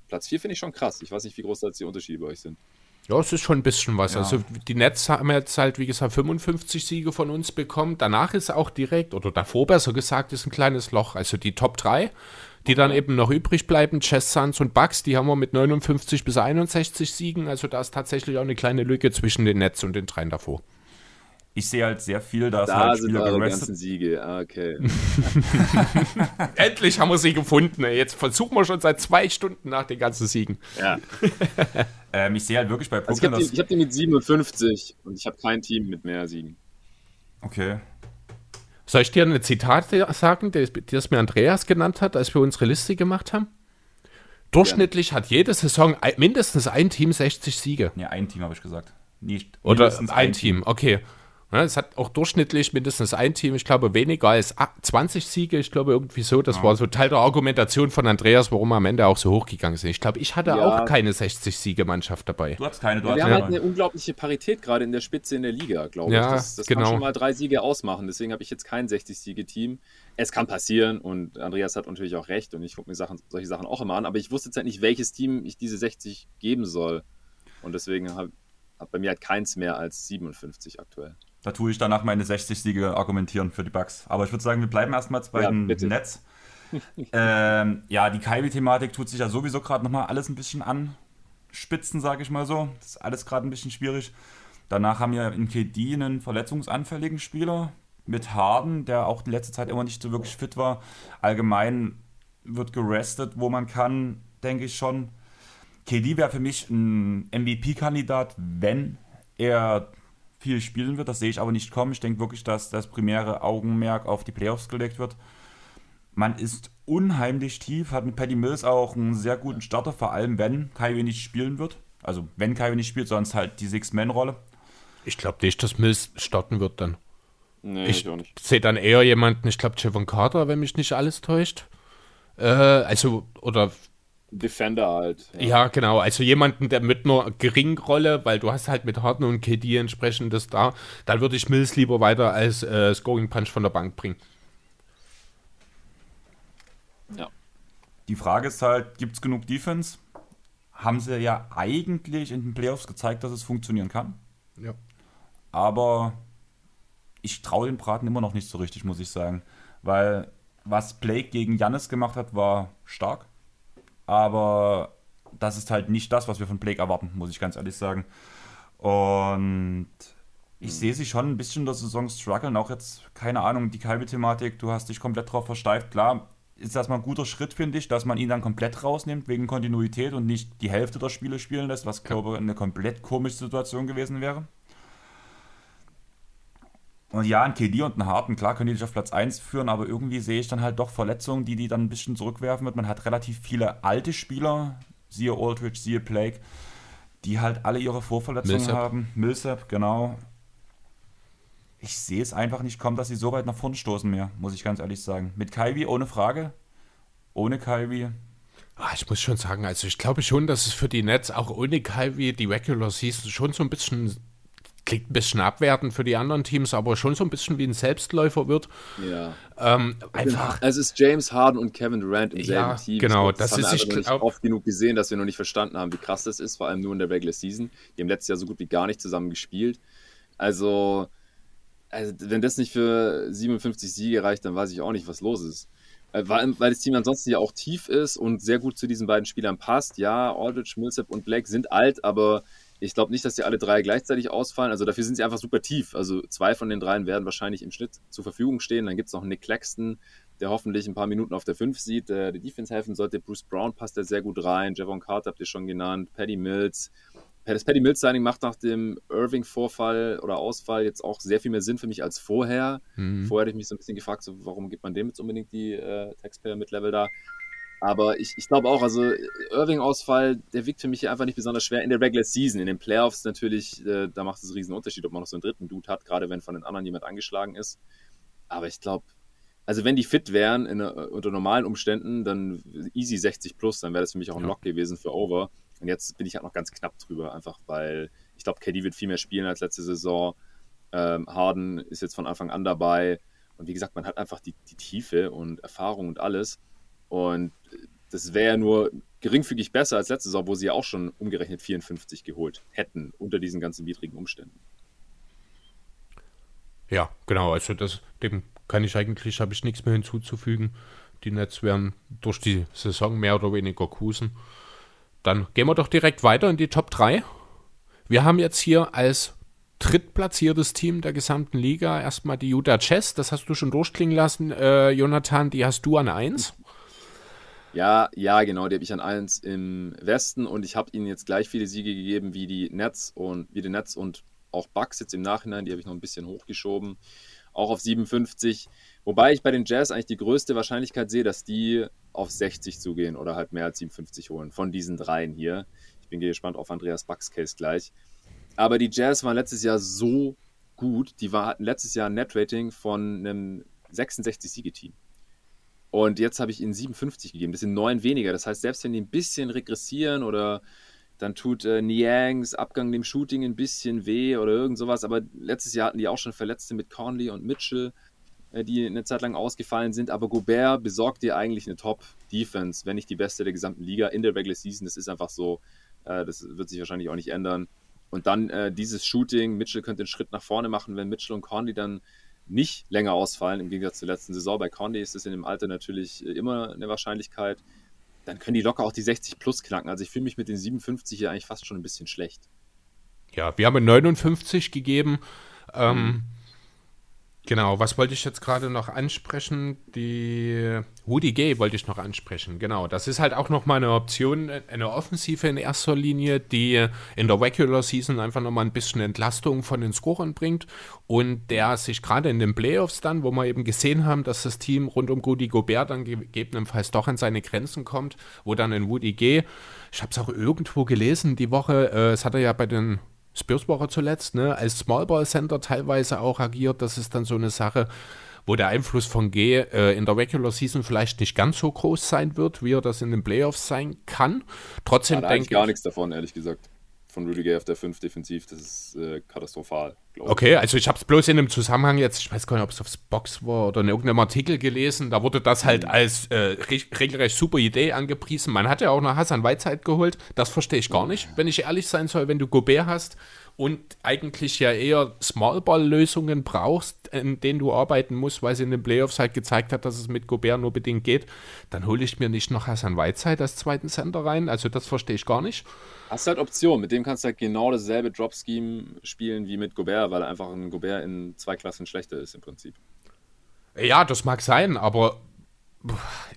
Platz 4 finde ich schon krass. Ich weiß nicht, wie groß da jetzt die Unterschiede bei euch sind. Ja, es ist schon ein bisschen was. Ja. Also die Nets haben jetzt halt, wie gesagt, 55 Siege von uns bekommen. Danach ist auch direkt, oder davor besser gesagt, ist ein kleines Loch. Also die Top 3, die dann eben noch übrig bleiben, Chess, Suns und Bucks, die haben wir mit 59 bis 61 Siegen. Also da ist tatsächlich auch eine kleine Lücke zwischen den Nets und den dreien davor. Ich sehe halt sehr viel, dass Da halt sind Spieler eure gerestet ganzen Siege. Ah, okay. Endlich haben wir sie gefunden. ey. Jetzt versuchen wir schon seit zwei Stunden nach den ganzen Siegen. ja. Ähm, ich sehe halt wirklich bei Also ich Brooklyn, habe die, hab die mit 57 und ich habe kein Team mit mehr Siegen. okay, Soll ich dir ein Zitat sagen, das, das mir Andreas genannt hat, als wir unsere Liste gemacht haben? Durchschnittlich hat jede Saison ein- mindestens ein Team 60 Siege. nee, ein Team habe ich gesagt. Nicht Oder mindestens ein Team, okay. Ja, es hat auch durchschnittlich mindestens ein Team, ich glaube weniger als a- 20 Siege, ich glaube irgendwie so. Das war so Teil der Argumentation von Andreas, warum wir am Ende auch so hochgegangen sind. Ich glaube, ich hatte Ja. auch keine 60-Siege-Mannschaft dabei. Du hast keine, du Ja, hast wir haben halt eine unglaubliche Parität gerade in der Spitze in der Liga, glaube Ja, ich. Das, das genau. kann schon mal drei Siege ausmachen. Deswegen habe ich jetzt kein 60-Siege-Team. Es kann passieren und Andreas hat natürlich auch recht und ich gucke mir Sachen, solche Sachen auch immer an. Aber ich wusste jetzt halt nicht, welches Team ich diese 60 geben soll. Und deswegen habe hab bei mir halt keins mehr als 57 aktuell. Da tue ich danach meine 60 Siege argumentieren für die Bucks. Aber ich würde sagen, wir bleiben erstmal bei Ja, den bitte. Nets. ähm, ja, die Kyrie-Thematik tut sich ja sowieso gerade nochmal alles ein bisschen anspitzen, sage ich mal so. Das ist alles gerade ein bisschen schwierig. Danach haben wir in KD einen verletzungsanfälligen Spieler mit Harden, der auch die letzte Zeit immer nicht so wirklich fit war. Allgemein wird gerestet, wo man kann, denke ich schon. KD wäre für mich ein MVP-Kandidat, wenn er viel spielen wird. Das sehe ich aber nicht kommen. Ich denke wirklich, dass das primäre Augenmerk auf die Playoffs gelegt wird. Man ist unheimlich tief, hat mit Paddy Mills auch einen sehr guten Starter, vor allem wenn Kyrie nicht spielen wird. Also wenn Kyrie nicht spielt, sonst halt die Six-Man-Rolle. Ich glaube nicht, dass Mills starten wird dann. Nee, Ich sehe dann eher jemanden, ich glaube Javon Carter, wenn mich nicht alles täuscht. Äh, also, oder Defender halt. Ja, genau. Also jemanden, der mit einer geringen Rolle, weil du hast halt mit Harden und KD entsprechendes da, dann würde ich Mills lieber weiter als äh, Scoring Punch von der Bank bringen. ja. Die Frage ist halt, gibt es genug Defense? Haben sie ja eigentlich in den Playoffs gezeigt, dass es funktionieren kann. Ja. Aber ich traue den Braten immer noch nicht so richtig, muss ich sagen. Weil was Blake gegen Jannis gemacht hat, war stark. Aber das ist halt nicht das, was wir von Blake erwarten, muss ich ganz ehrlich sagen. Und ich sehe sie schon ein bisschen in der Saison strugglen. Auch jetzt, keine Ahnung, die Kalbe-Thematik, du hast dich komplett drauf versteift. Klar, ist das mal ein guter Schritt, finde ich, dass man ihn dann komplett rausnimmt wegen Kontinuität und nicht die Hälfte der Spiele spielen lässt, was, glaube ich, eine komplett komische Situation gewesen wäre. Und ja, ein KD und ein Harten, klar können die dich auf Platz 1 führen, aber irgendwie sehe ich dann halt doch Verletzungen, die die dann ein bisschen zurückwerfen wird. Man hat relativ viele alte Spieler, siehe Aldridge, siehe Blake, die halt alle ihre Vorverletzungen Millsap. haben. Millsap, genau. Ich sehe es einfach nicht kommen, dass sie so weit nach vorne stoßen mehr, muss ich ganz ehrlich sagen. Mit Kyrie ohne Frage. Ohne Kyrie. Ah, ich muss schon sagen, also ich glaube schon, dass es für die Nets auch ohne Kyrie die Regular Season schon so ein bisschen, klingt ein bisschen abwertend für die anderen Teams, aber schon so ein bisschen wie ein Selbstläufer wird. ja. Ähm, einfach, Es ist James Harden und Kevin Durant im selben Ja, Team. genau, das haben ist- ich glaub- oft genug gesehen, dass wir noch nicht verstanden haben, wie krass das ist, vor allem nur in der Regular Season. Die haben letztes Jahr so gut wie gar nicht zusammen gespielt. Also, also wenn das nicht für 57 Siege reicht, dann weiß ich auch nicht, was los ist. Äh, Weil, weil das Team ansonsten ja auch tief ist und sehr gut zu diesen beiden Spielern passt. Ja, Aldridge, Millsap und Black sind alt, aber Ich glaube nicht, dass die alle drei gleichzeitig ausfallen. Also dafür sind sie einfach super tief. Also zwei von den dreien werden wahrscheinlich im Schnitt zur Verfügung stehen. Dann gibt es noch Nick Claxton, der hoffentlich ein paar Minuten auf der 5 sieht, der die Defense helfen sollte. Bruce Brown passt da sehr gut rein. Javon Carter habt ihr schon genannt. Paddy Mills. Das Paddy Mills Signing macht nach dem Irving-Vorfall oder Ausfall jetzt auch sehr viel mehr Sinn für mich als vorher. Mhm. Vorher hätte ich mich so ein bisschen gefragt, so, warum gibt man dem jetzt unbedingt die äh, Taxpayer mit Level da? Aber ich, ich glaube auch, also Irving-Ausfall, der wiegt für mich hier einfach nicht besonders schwer in der Regular Season. In den Playoffs natürlich, äh, da macht es einen riesen Unterschied, ob man noch so einen dritten Dude hat, gerade wenn von den anderen jemand angeschlagen ist. Aber ich glaube, also wenn die fit wären in, unter normalen Umständen, dann easy 60 plus, dann wäre das für mich auch ein Lock gewesen für Over. Und jetzt bin ich halt noch ganz knapp drüber, einfach weil ich glaube, KD wird viel mehr spielen als letzte Saison. Ähm, Harden ist jetzt von Anfang an dabei. Und wie gesagt, man hat einfach die, die Tiefe und Erfahrung und alles. Und das wäre ja nur geringfügig besser als letzte Saison, wo sie ja auch schon umgerechnet 54 geholt hätten unter diesen ganzen widrigen Umständen. Ja, genau. Also das, dem kann ich eigentlich, habe ich nichts mehr hinzuzufügen. Die Nets werden durch die Saison mehr oder weniger kusen. Dann gehen wir doch direkt weiter in die Top 3. Wir haben jetzt hier als drittplatziertes Team der gesamten Liga erstmal die Utah Chess. Das hast du schon durchklingen lassen, äh, Jonathan. Die hast du an 1. Ja, ja, genau, die habe ich an 1 im Westen und ich habe ihnen jetzt gleich viele Siege gegeben wie die Nets und wie die Nets und auch Bucks jetzt im Nachhinein, die habe ich noch ein bisschen hochgeschoben auch auf 57. Wobei ich bei den Jazz eigentlich die größte Wahrscheinlichkeit sehe, dass die auf 60 zugehen oder halt mehr als 57 holen von diesen dreien hier. Ich bin gespannt auf Andreas Bucks Case gleich. Aber die Jazz waren letztes Jahr so gut. Die war, hatten letztes Jahr ein Net-Rating von einem 66-Siege-Team. Und jetzt habe ich ihnen 57 gegeben. Das sind neun weniger. Das heißt, selbst wenn die ein bisschen regressieren oder dann tut äh, Niangs Abgang dem Shooting ein bisschen weh oder irgend sowas. Aber letztes Jahr hatten die auch schon Verletzte mit Conley und Mitchell, äh, die eine Zeit lang ausgefallen sind. Aber Gobert besorgt dir eigentlich eine Top-Defense, wenn nicht die beste der gesamten Liga in der Regular Season. Das ist einfach so. Äh, das wird sich wahrscheinlich auch nicht ändern. Und dann äh, dieses Shooting. Mitchell könnte einen Schritt nach vorne machen, wenn Mitchell und Conley dann nicht länger ausfallen, im Gegensatz zur letzten Saison. Bei Conley ist es in dem Alter natürlich äh, immer eine Wahrscheinlichkeit dann können die locker auch die 60 plus knacken. Also ich fühle mich mit den 57 hier eigentlich fast schon ein bisschen schlecht. Ja, wir haben 59 gegeben. Ähm, mhm. Genau, was wollte ich jetzt gerade noch ansprechen? Die Woody Gay wollte ich noch ansprechen. Genau, das ist halt auch nochmal eine Option, eine Offensive in erster Linie, die in der Regular Season einfach nochmal ein bisschen Entlastung von den Scorern bringt und der sich gerade in den Playoffs dann, wo wir eben gesehen haben, dass das Team rund um Rudy Gobert dann gegebenenfalls doch an seine Grenzen kommt, wo dann ein Woody Gay, ich habe es auch irgendwo gelesen die Woche, äh, es hat er ja bei den Spurs war er zuletzt, ne, als Smallball Center teilweise auch agiert. Das ist dann so eine Sache, wo der Einfluss von G äh, in der Regular Season vielleicht nicht ganz so groß sein wird, wie er das in den Playoffs sein kann. Trotzdem denke ich. gar nichts davon, ehrlich gesagt von Rudy Gay auf der 5 defensiv, das ist äh, katastrophal. Okay, also ich habe es bloß in einem Zusammenhang jetzt, ich weiß gar nicht, ob es aufs Box war oder in irgendeinem Artikel gelesen, da wurde das halt mhm. als äh, regelrecht super Idee angepriesen. Man hat ja auch noch Hassan Weizheit geholt, das verstehe ich gar nicht, wenn ich ehrlich sein soll, wenn du Gobert hast und eigentlich ja eher Smallball-Lösungen brauchst, in denen du arbeiten musst, weil sie in den Playoffs halt gezeigt hat, dass es mit Gobert nur bedingt geht, dann hole ich mir nicht noch Hassan Weizheit als zweiten Center rein, also das verstehe ich gar nicht. Hast halt Optionen. Mit dem kannst du halt genau dasselbe Drop-Scheme spielen wie mit Gobert, weil er einfach ein Gobert in zwei Klassen schlechter ist im Prinzip. Ja, das mag sein, aber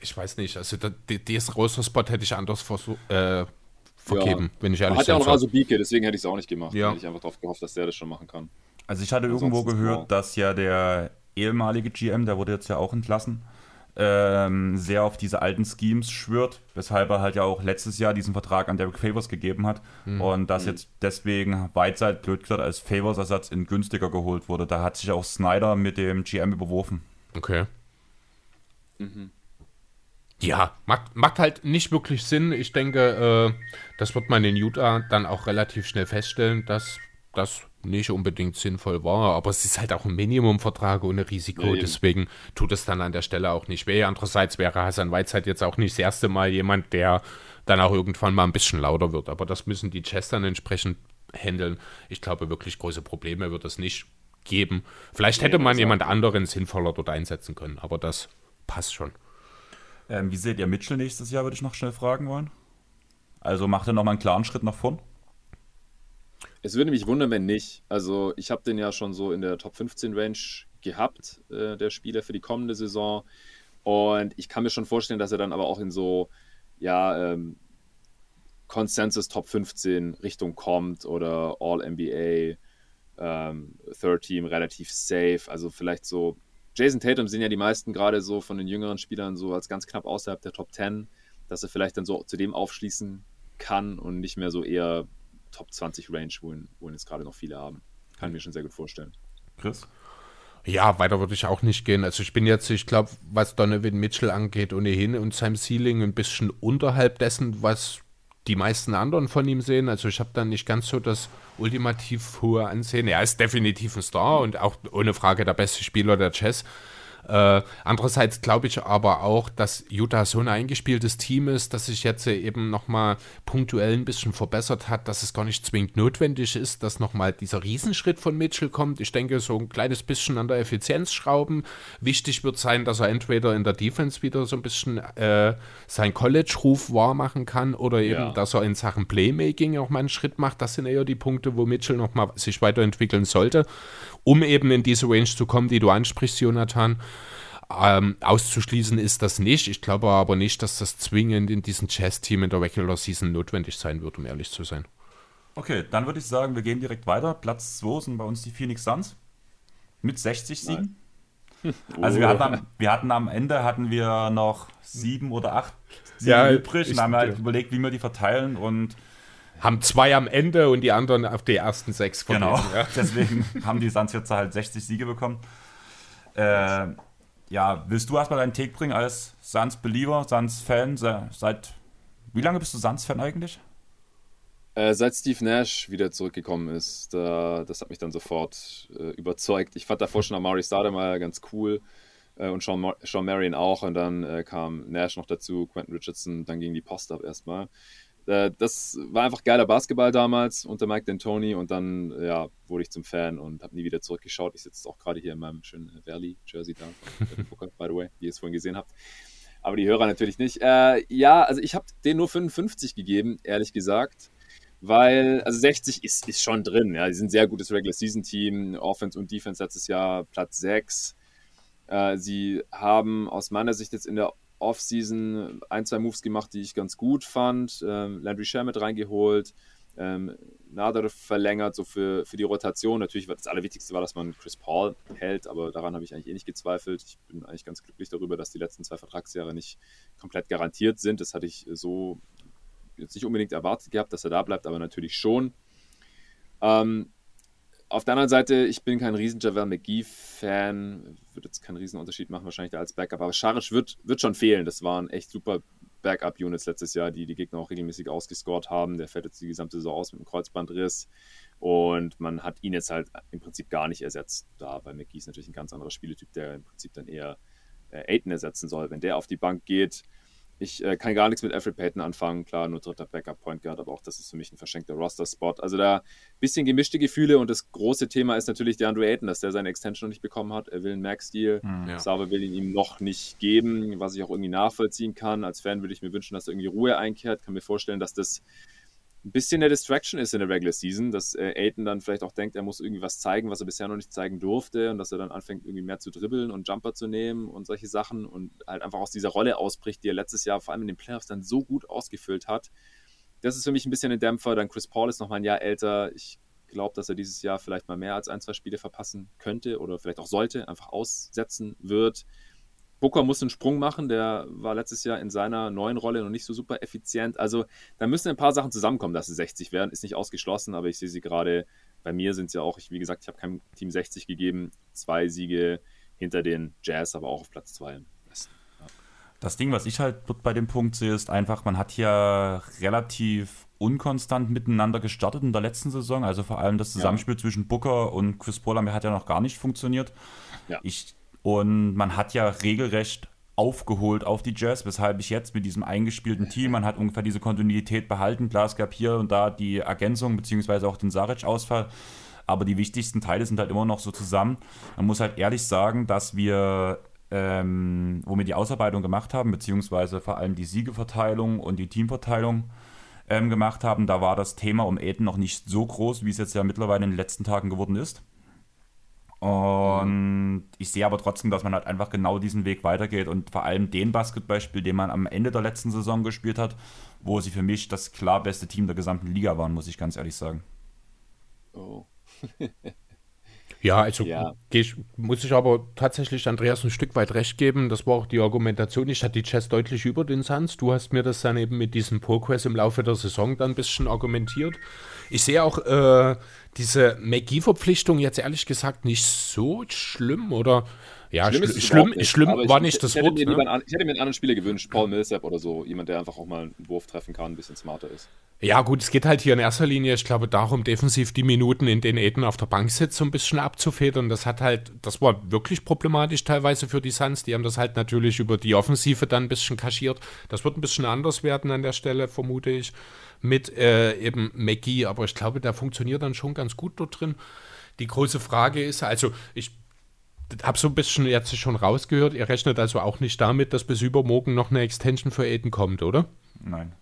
ich weiß nicht. Also dieses Roster-Spot hätte ich anders versucht. Äh, vergeben, ja. wenn ich ehrlich bin. Hat ja auch noch Rasubike, deswegen hätte ich es auch nicht gemacht. Ja. Hätte ich einfach darauf gehofft, dass der das schon machen kann. Also ich hatte Ansonsten irgendwo gehört, dass ja der ehemalige GM, der wurde jetzt ja auch entlassen, ähm, sehr auf diese alten Schemes schwört, weshalb er halt ja auch letztes Jahr diesen Vertrag an Derek Favors gegeben hat mhm. und dass mhm. jetzt deswegen Whiteside blöd gesagt als Favors-Ersatz in günstiger geholt wurde. Da hat sich auch Snyder mit dem GM überworfen. Okay. Mhm. Ja, macht, macht halt nicht wirklich Sinn. Ich denke, äh, das wird man in Utah dann auch relativ schnell feststellen, dass das nicht unbedingt sinnvoll war, aber es ist halt auch ein Minimumvertrag ohne Risiko, ja, deswegen tut es dann an der Stelle auch nicht weh. Andererseits wäre Hassan Weizheit jetzt auch nicht das erste Mal jemand, der dann auch irgendwann mal ein bisschen lauter wird, aber das müssen die Chess dann entsprechend handeln. Ich glaube, wirklich große Probleme wird es nicht geben. Vielleicht hätte man jemand anderen sinnvoller dort einsetzen können, aber das passt schon. Ähm, wie seht ihr Mitchell nächstes Jahr, würde ich noch schnell fragen wollen? Also macht er nochmal einen klaren Schritt nach vorn? Es würde mich wundern, wenn nicht. Also ich habe den ja schon so in der Top 15 Range gehabt, äh, der Spieler für die kommende Saison. Und ich kann mir schon vorstellen, dass er dann aber auch in so, ja, ähm, Consensus Top 15 Richtung kommt oder All NBA, ähm, Third Team relativ safe. Also vielleicht so. Jason Tatum sind ja die meisten gerade so von den jüngeren Spielern so als ganz knapp außerhalb der Top 10, dass er vielleicht dann so zu dem aufschließen kann und nicht mehr so eher Top 20 Range, wohin, wohin es gerade noch viele haben. Kann ich mir schon sehr gut vorstellen. Chris? Ja, weiter würde ich auch nicht gehen. Also ich bin jetzt, ich glaube, was Donovan Mitchell angeht, ohnehin und seinem Ceiling ein bisschen unterhalb dessen, was die meisten anderen von ihm sehen. Also ich habe dann nicht ganz so das ultimativ hohe Ansehen. Er ist definitiv ein Star und auch ohne Frage der beste Spieler der Chess. Äh, andererseits glaube ich aber auch, dass Utah so ein eingespieltes Team ist, dass sich jetzt eben nochmal punktuell ein bisschen verbessert hat, dass es gar nicht zwingend notwendig ist, dass nochmal dieser Riesenschritt von Mitchell kommt. Ich denke, so ein kleines bisschen an der Effizienz schrauben. Wichtig wird sein, dass er entweder in der Defense wieder so ein bisschen äh, sein College-Ruf wahrmachen kann oder eben, ja. dass er in Sachen Playmaking auch mal einen Schritt macht. Das sind eher die Punkte, wo Mitchell nochmal sich weiterentwickeln sollte um eben in diese Range zu kommen, die du ansprichst, Jonathan. Ähm, auszuschließen ist das nicht. Ich glaube aber nicht, dass das zwingend in diesem Chess-Team in der Regular Season notwendig sein wird, um ehrlich zu sein. Okay, dann würde ich sagen, wir gehen direkt weiter. Platz 2 sind bei uns die Phoenix Suns mit 60 Siegen. Also wir hatten, am, wir hatten am Ende hatten wir noch sieben oder acht Siege ja, übrig und haben halt überlegt, wie wir die verteilen und haben zwei am Ende und die anderen auf die ersten sechs von Genau, denen, ja. deswegen haben die Suns jetzt halt 60 Siege bekommen. Äh, ja, willst du erstmal deinen Take bringen als Suns-Believer, Suns-Fan? Seit wie lange bist du Suns-Fan eigentlich? Äh, seit Steve Nash wieder zurückgekommen ist, da, das hat mich dann sofort äh, überzeugt. Ich fand davor schon Amari Stoudemire ganz cool äh, und Sean, Sean Marion auch und dann äh, kam Nash noch dazu, Quentin Richardson, dann ging die Post ab erstmal. Äh, das war einfach geiler Basketball damals unter Mike D'Antoni und dann ja, wurde ich zum Fan und habe nie wieder zurückgeschaut. Ich sitze auch gerade hier in meinem schönen Valley-Jersey da, Booker, by the way, wie ihr es vorhin gesehen habt. Aber die Hörer natürlich nicht. Äh, ja, also ich habe den nur 55 gegeben, ehrlich gesagt. Weil, also 60 ist, ist schon drin. Ja, die sind ein sehr gutes Regular-Season-Team. Offense und Defense letztes Jahr Platz 6. Äh, sie haben aus meiner Sicht jetzt in der Offseason ein, zwei Moves gemacht, die ich ganz gut fand. Ähm, Landry Shamet reingeholt, ähm, Nader verlängert, so für, für die Rotation. Natürlich, das Allerwichtigste war, dass man Chris Paul hält, aber daran habe ich eigentlich eh nicht gezweifelt. Ich bin eigentlich ganz glücklich darüber, dass die letzten zwei Vertragsjahre nicht komplett garantiert sind. Das hatte ich so jetzt nicht unbedingt erwartet gehabt, dass er da bleibt, aber natürlich schon. Ähm, auf der anderen Seite, ich bin kein riesen Javel McGee-Fan, würde jetzt keinen riesen Unterschied machen, wahrscheinlich als Backup, aber Scharisch wird, wird schon fehlen. Das waren echt super Backup-Units letztes Jahr, die die Gegner auch regelmäßig ausgescored haben. Der fährt jetzt die gesamte Saison aus mit dem Kreuzbandriss und man hat ihn jetzt halt im Prinzip gar nicht ersetzt da, weil McGee ist natürlich ein ganz anderer Spieletyp, der im Prinzip dann eher äh, Aiden ersetzen soll. Wenn der auf die Bank geht, ich äh, kann gar nichts mit Alfred Payton anfangen. Klar, nur dritter Backup-Point Guard, aber auch das ist für mich ein verschenkter Roster-Spot. Also da ein bisschen gemischte Gefühle und das große Thema ist natürlich der Andrew Ayton, dass der seine Extension noch nicht bekommen hat. Er will einen Max-Deal. Mhm, ja. Sauber will ihn ihm noch nicht geben, was ich auch irgendwie nachvollziehen kann. Als Fan würde ich mir wünschen, dass er irgendwie Ruhe einkehrt. Kann mir vorstellen, dass das ein bisschen eine Distraction ist in der Regular Season, dass äh, Aiden dann vielleicht auch denkt, er muss irgendwie was zeigen, was er bisher noch nicht zeigen durfte und dass er dann anfängt, irgendwie mehr zu dribbeln und Jumper zu nehmen und solche Sachen und halt einfach aus dieser Rolle ausbricht, die er letztes Jahr vor allem in den Playoffs dann so gut ausgefüllt hat. Das ist für mich ein bisschen ein Dämpfer. Dann Chris Paul ist noch mal ein Jahr älter. Ich glaube, dass er dieses Jahr vielleicht mal mehr als ein, zwei Spiele verpassen könnte oder vielleicht auch sollte, einfach aussetzen wird. Booker muss einen Sprung machen, der war letztes Jahr in seiner neuen Rolle noch nicht so super effizient. Also da müssen ein paar Sachen zusammenkommen, dass sie 60 werden. Ist nicht ausgeschlossen, aber ich sehe sie gerade, bei mir sind sie auch, ich, wie gesagt, ich habe keinem Team 60 gegeben, zwei Siege hinter den Jazz, aber auch auf Platz 2 Das Ding, was ich halt bei dem Punkt sehe, ist einfach, man hat hier relativ unkonstant miteinander gestartet in der letzten Saison. Also vor allem das Zusammenspiel ja. zwischen Booker und Chris Paul hat ja noch gar nicht funktioniert. Ja. Ich und man hat ja regelrecht aufgeholt auf die Jazz, weshalb ich jetzt mit diesem eingespielten Team, man hat ungefähr diese Kontinuität behalten. Klar, es gab hier und da die Ergänzung, beziehungsweise auch den Saric-Ausfall, aber die wichtigsten Teile sind halt immer noch so zusammen. Man muss halt ehrlich sagen, dass wir, ähm, wo wir die Ausarbeitung gemacht haben, beziehungsweise vor allem die Siegeverteilung und die Teamverteilung, ähm, gemacht haben, da war das Thema um Aiden noch nicht so groß, wie es jetzt ja mittlerweile in den letzten Tagen geworden ist. Und ich sehe aber trotzdem, dass man halt einfach genau diesen Weg weitergeht und vor allem den Basketballspiel, den man am Ende der letzten Saison gespielt hat, wo sie für mich das klar beste Team der gesamten Liga waren, muss ich ganz ehrlich sagen. Oh. Ja, also ja. Ich, muss ich aber tatsächlich Andreas ein Stück weit recht geben. Das war auch die Argumentation. Ich hatte die Chess deutlich über den Suns. Du hast mir das dann eben mit diesem Progress im Laufe der Saison dann ein bisschen argumentiert. Ich sehe auch äh, diese McGee-Verpflichtung jetzt ehrlich gesagt nicht so schlimm oder ja, schlimm, schl schlimm, nicht, schlimm war nicht das ich Wort. Ne? An, ich hätte mir einen anderen Spieler gewünscht, Paul Millsap oder so, jemand, der einfach auch mal einen Wurf treffen kann, ein bisschen smarter ist. Ja, gut, es geht halt hier in erster Linie, ich glaube, darum, defensiv die Minuten, in denen Aiden auf der Bank sitzt, so ein bisschen abzufedern. Das hat halt, das war wirklich problematisch teilweise für die Suns. Die haben das halt natürlich über die Offensive dann ein bisschen kaschiert. Das wird ein bisschen anders werden an der Stelle, vermute ich, mit äh, eben McGee. Aber ich glaube, der funktioniert dann schon ganz gut dort drin. Die große Frage ist, also ich habe so ein bisschen jetzt schon rausgehört, ihr rechnet also auch nicht damit, dass bis übermorgen noch eine Extension für Aiden kommt, oder? Nein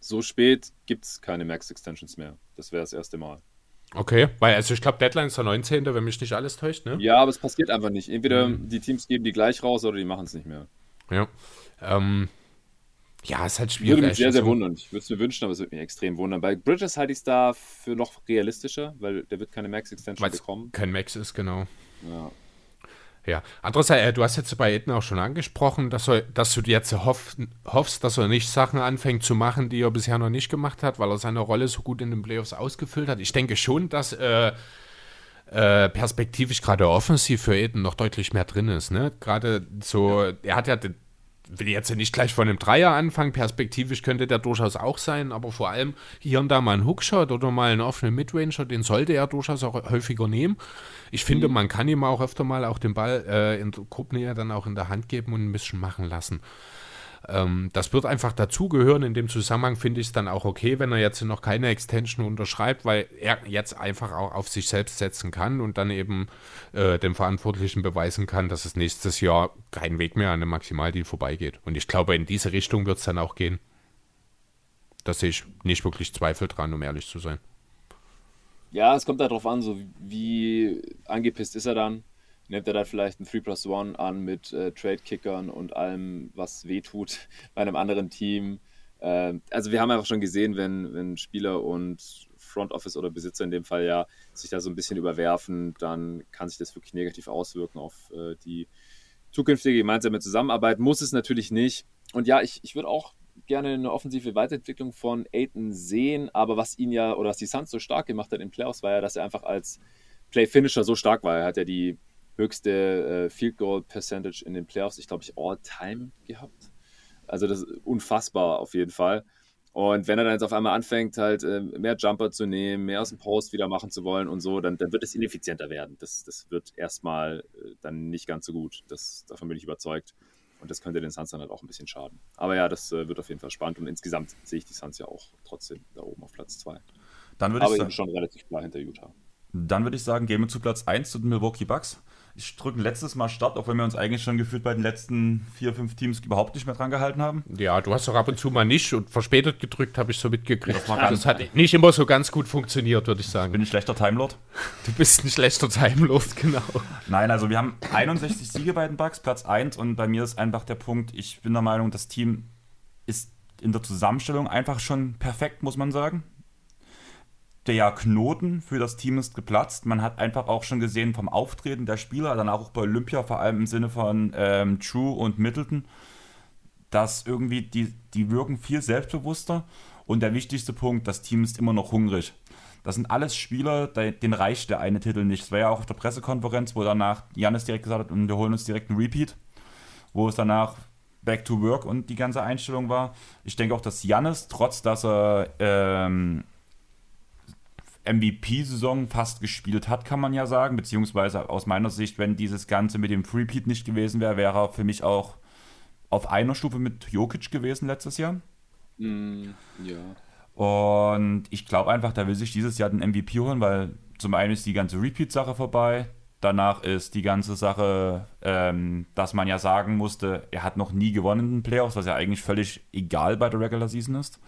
so spät gibt es keine Max-Extensions mehr. Das wäre das erste Mal. Okay, weil also ich glaube, Deadline ist der 19., wenn mich nicht alles täuscht, ne? Ja, aber es passiert einfach nicht. Entweder mhm. die Teams geben die gleich raus oder die machen es nicht mehr. Ja. Ähm, ja, ist halt schwierig. Würde mich sehr, sehr wundern. Ich würde es mir wünschen, aber es würde mich extrem wundern. Bei Bridges halte ich es da für noch realistischer, weil der wird keine Max-Extension bekommen. Kein Max ist, genau. Ja. Ja, andererseits, äh, du hast jetzt bei Eden auch schon angesprochen, dass, er, dass du jetzt hoff, hoffst, dass er nicht Sachen anfängt zu machen, die er bisher noch nicht gemacht hat, weil er seine Rolle so gut in den Playoffs ausgefüllt hat. Ich denke schon, dass äh, äh, perspektivisch gerade offensiv für Eden noch deutlich mehr drin ist. Ne? Gerade so, ja. er hat ja den, will jetzt nicht gleich von einem Dreier anfangen, perspektivisch könnte der durchaus auch sein, aber vor allem hier und da mal einen Hookshot oder mal einen offenen Midranger, den sollte er durchaus auch häufiger nehmen. Ich finde, mhm. man kann ihm auch öfter mal auch den Ball äh, in Gruppennähe dann auch in der Hand geben und ein bisschen machen lassen. Ähm, das wird einfach dazugehören. In dem Zusammenhang finde ich es dann auch okay, wenn er jetzt noch keine Extension unterschreibt, weil er jetzt einfach auch auf sich selbst setzen kann und dann eben äh, dem Verantwortlichen beweisen kann, dass es nächstes Jahr kein Weg mehr an einem Maximaldeal vorbeigeht. Und ich glaube, in diese Richtung wird es dann auch gehen. Da sehe ich nicht wirklich Zweifel dran, um ehrlich zu sein. Ja, es kommt darauf an, so wie angepisst ist er dann nimmt er dann vielleicht ein 3 plus 1 an mit äh, Trade-Kickern und allem, was wehtut bei einem anderen Team. Äh, also wir haben einfach schon gesehen, wenn, wenn Spieler und Front Office oder Besitzer in dem Fall ja sich da so ein bisschen überwerfen, dann kann sich das wirklich negativ auswirken auf äh, die zukünftige gemeinsame Zusammenarbeit. Muss es natürlich nicht. Und ja, ich, ich würde auch gerne eine offensive Weiterentwicklung von Aiton sehen, aber was ihn ja oder was die Suns so stark gemacht hat in Playoffs, war ja, dass er einfach als Play-Finisher so stark war. Er hat ja die höchste äh, Field Goal Percentage in den Playoffs, ich glaube, ich All-Time gehabt. Also das ist unfassbar auf jeden Fall. Und wenn er dann jetzt auf einmal anfängt, halt äh, mehr Jumper zu nehmen, mehr aus dem Post wieder machen zu wollen und so, dann, dann wird es ineffizienter werden. Das, das wird erstmal äh, dann nicht ganz so gut. Das, davon bin ich überzeugt. Und das könnte den Suns dann halt auch ein bisschen schaden. Aber ja, das äh, wird auf jeden Fall spannend. Und insgesamt sehe ich die Suns ja auch trotzdem da oben auf Platz 2. Aber ich eben schon relativ klar hinter Utah. Dann würde ich sagen, gehen wir zu Platz 1 zu den Milwaukee Bucks. Ich drücke letztes Mal Start, auch wenn wir uns eigentlich schon gefühlt bei den letzten vier, fünf Teams überhaupt nicht mehr dran gehalten haben. Ja, du hast doch ab und zu mal nicht und verspätet gedrückt, habe ich so mitgekriegt. Das, das hat nicht immer so ganz gut funktioniert, würde ich sagen. Bin ein schlechter Timelord? Du bist ein schlechter Timelord, genau. Nein, also wir haben 61 Siege bei den Bucks, Platz 1 und bei mir ist einfach der Punkt, ich bin der Meinung, das Team ist in der Zusammenstellung einfach schon perfekt, muss man sagen der Knoten für das Team ist geplatzt. Man hat einfach auch schon gesehen vom Auftreten der Spieler, dann auch bei Olympia, vor allem im Sinne von ähm, True und Middleton, dass irgendwie die, die wirken viel selbstbewusster. Und der wichtigste Punkt, das Team ist immer noch hungrig. Das sind alles Spieler, denen reicht der eine Titel nicht. Es war ja auch auf der Pressekonferenz, wo danach Janis direkt gesagt hat, wir holen uns direkt einen Repeat, wo es danach Back to Work und die ganze Einstellung war. Ich denke auch, dass Janis, trotz dass er ähm, MVP-Saison fast gespielt hat, kann man ja sagen. Beziehungsweise aus meiner Sicht, wenn dieses Ganze mit dem Freepeat nicht gewesen wäre, wäre er für mich auch auf einer Stufe mit Jokic gewesen letztes Jahr. Mm, ja. Und ich glaube einfach, da will sich dieses Jahr den MVP holen, weil zum einen ist die ganze Repeat-Sache vorbei. Danach ist die ganze Sache, ähm, dass man ja sagen musste, er hat noch nie gewonnen in den Playoffs, was ja eigentlich völlig egal bei der Regular Season ist.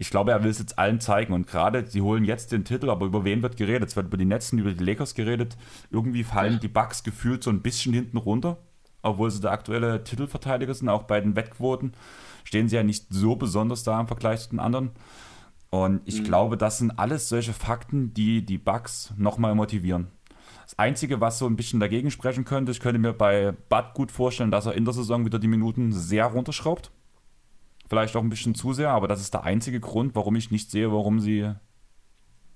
Ich glaube, er will es jetzt allen zeigen. Und gerade, sie holen jetzt den Titel, aber über wen wird geredet? Es wird über die Netzen, über die Lakers geredet. Irgendwie fallen die Bucks gefühlt so ein bisschen hinten runter, obwohl sie der aktuelle Titelverteidiger sind. Auch bei den Wettquoten stehen sie ja nicht so besonders da im Vergleich zu den anderen. Und ich mhm. glaube, das sind alles solche Fakten, die die Bucks nochmal motivieren. Das Einzige, was so ein bisschen dagegen sprechen könnte, ich könnte mir bei Bud gut vorstellen, dass er in der Saison wieder die Minuten sehr runterschraubt. Vielleicht auch ein bisschen zu sehr, aber das ist der einzige Grund, warum ich nicht sehe, warum sie.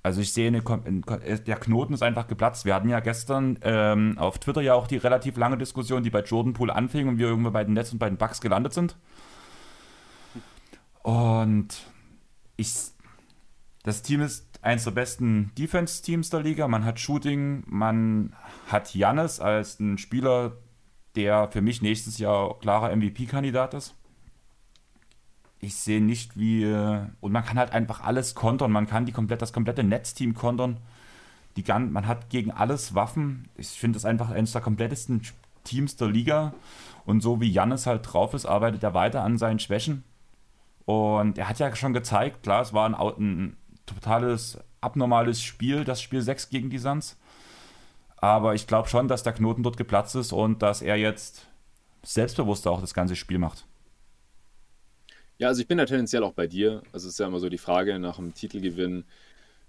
Also ich sehe, eine, der Knoten ist einfach geplatzt. Wir hatten ja gestern ähm, auf Twitter ja auch die relativ lange Diskussion, die bei Jordan Poole anfing und wir irgendwann bei den Nets und bei den Bucks gelandet sind. Und ich, das Team ist eines der besten Defense-Teams der Liga. Man hat Shooting, man hat Jannis als einen Spieler, der für mich nächstes Jahr klarer MVP-Kandidat ist ich sehe nicht, wie. Und man kann halt einfach alles kontern. Man kann die komplett, das komplette Netzteam kontern. Die, man hat gegen alles Waffen. Ich finde das einfach eines der komplettesten Teams der Liga. Und so wie Jannis halt drauf ist, arbeitet er weiter an seinen Schwächen. Und er hat ja schon gezeigt, klar, es war ein, ein totales, abnormales Spiel, das Spiel 6 gegen die Suns. Aber ich glaube schon, dass der Knoten dort geplatzt ist und dass er jetzt selbstbewusster auch das ganze Spiel macht. Ja, also ich bin da tendenziell auch bei dir. Also es ist ja immer so die Frage nach dem Titelgewinn,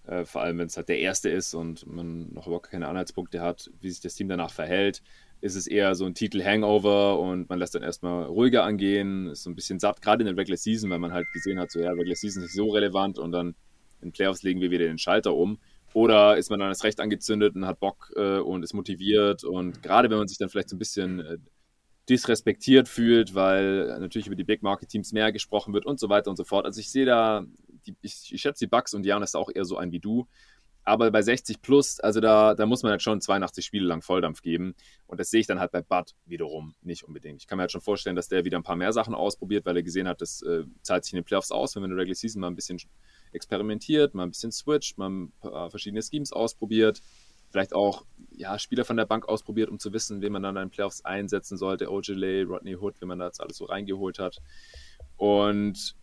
äh, vor allem wenn es halt der erste ist und man noch überhaupt keine Anhaltspunkte hat, wie sich das Team danach verhält. Ist es eher so ein Titel-Hangover und man lässt dann erstmal ruhiger angehen, ist so ein bisschen satt, gerade in der Regular Season, weil man halt gesehen hat, so ja, Regular Season ist nicht so relevant und dann in Playoffs legen wir wieder den Schalter um. Oder ist man dann das Recht angezündet und hat Bock äh, und ist motiviert und gerade wenn man sich dann vielleicht so ein bisschen äh, disrespektiert fühlt, weil natürlich über die Big Market Teams mehr gesprochen wird und so weiter und so fort. Also ich sehe da, die, ich, ich, schätze die Bucks und Jan ist auch eher so ein wie du. Aber bei 60 plus, also da, da muss man halt schon 82 Spiele lang Volldampf geben. Und das sehe ich dann halt bei Bud wiederum nicht unbedingt. Ich kann mir halt schon vorstellen, dass der wieder ein paar mehr Sachen ausprobiert, weil er gesehen hat, das äh, zahlt sich in den Playoffs aus, wenn man in der Regular Season mal ein bisschen experimentiert, mal ein bisschen switcht, mal ein paar verschiedene Schemes ausprobiert vielleicht auch ja, Spieler von der Bank ausprobiert, um zu wissen, wen man dann in den Playoffs einsetzen sollte. Ojale, Rodney Hood, wenn man das alles so reingeholt hat. Und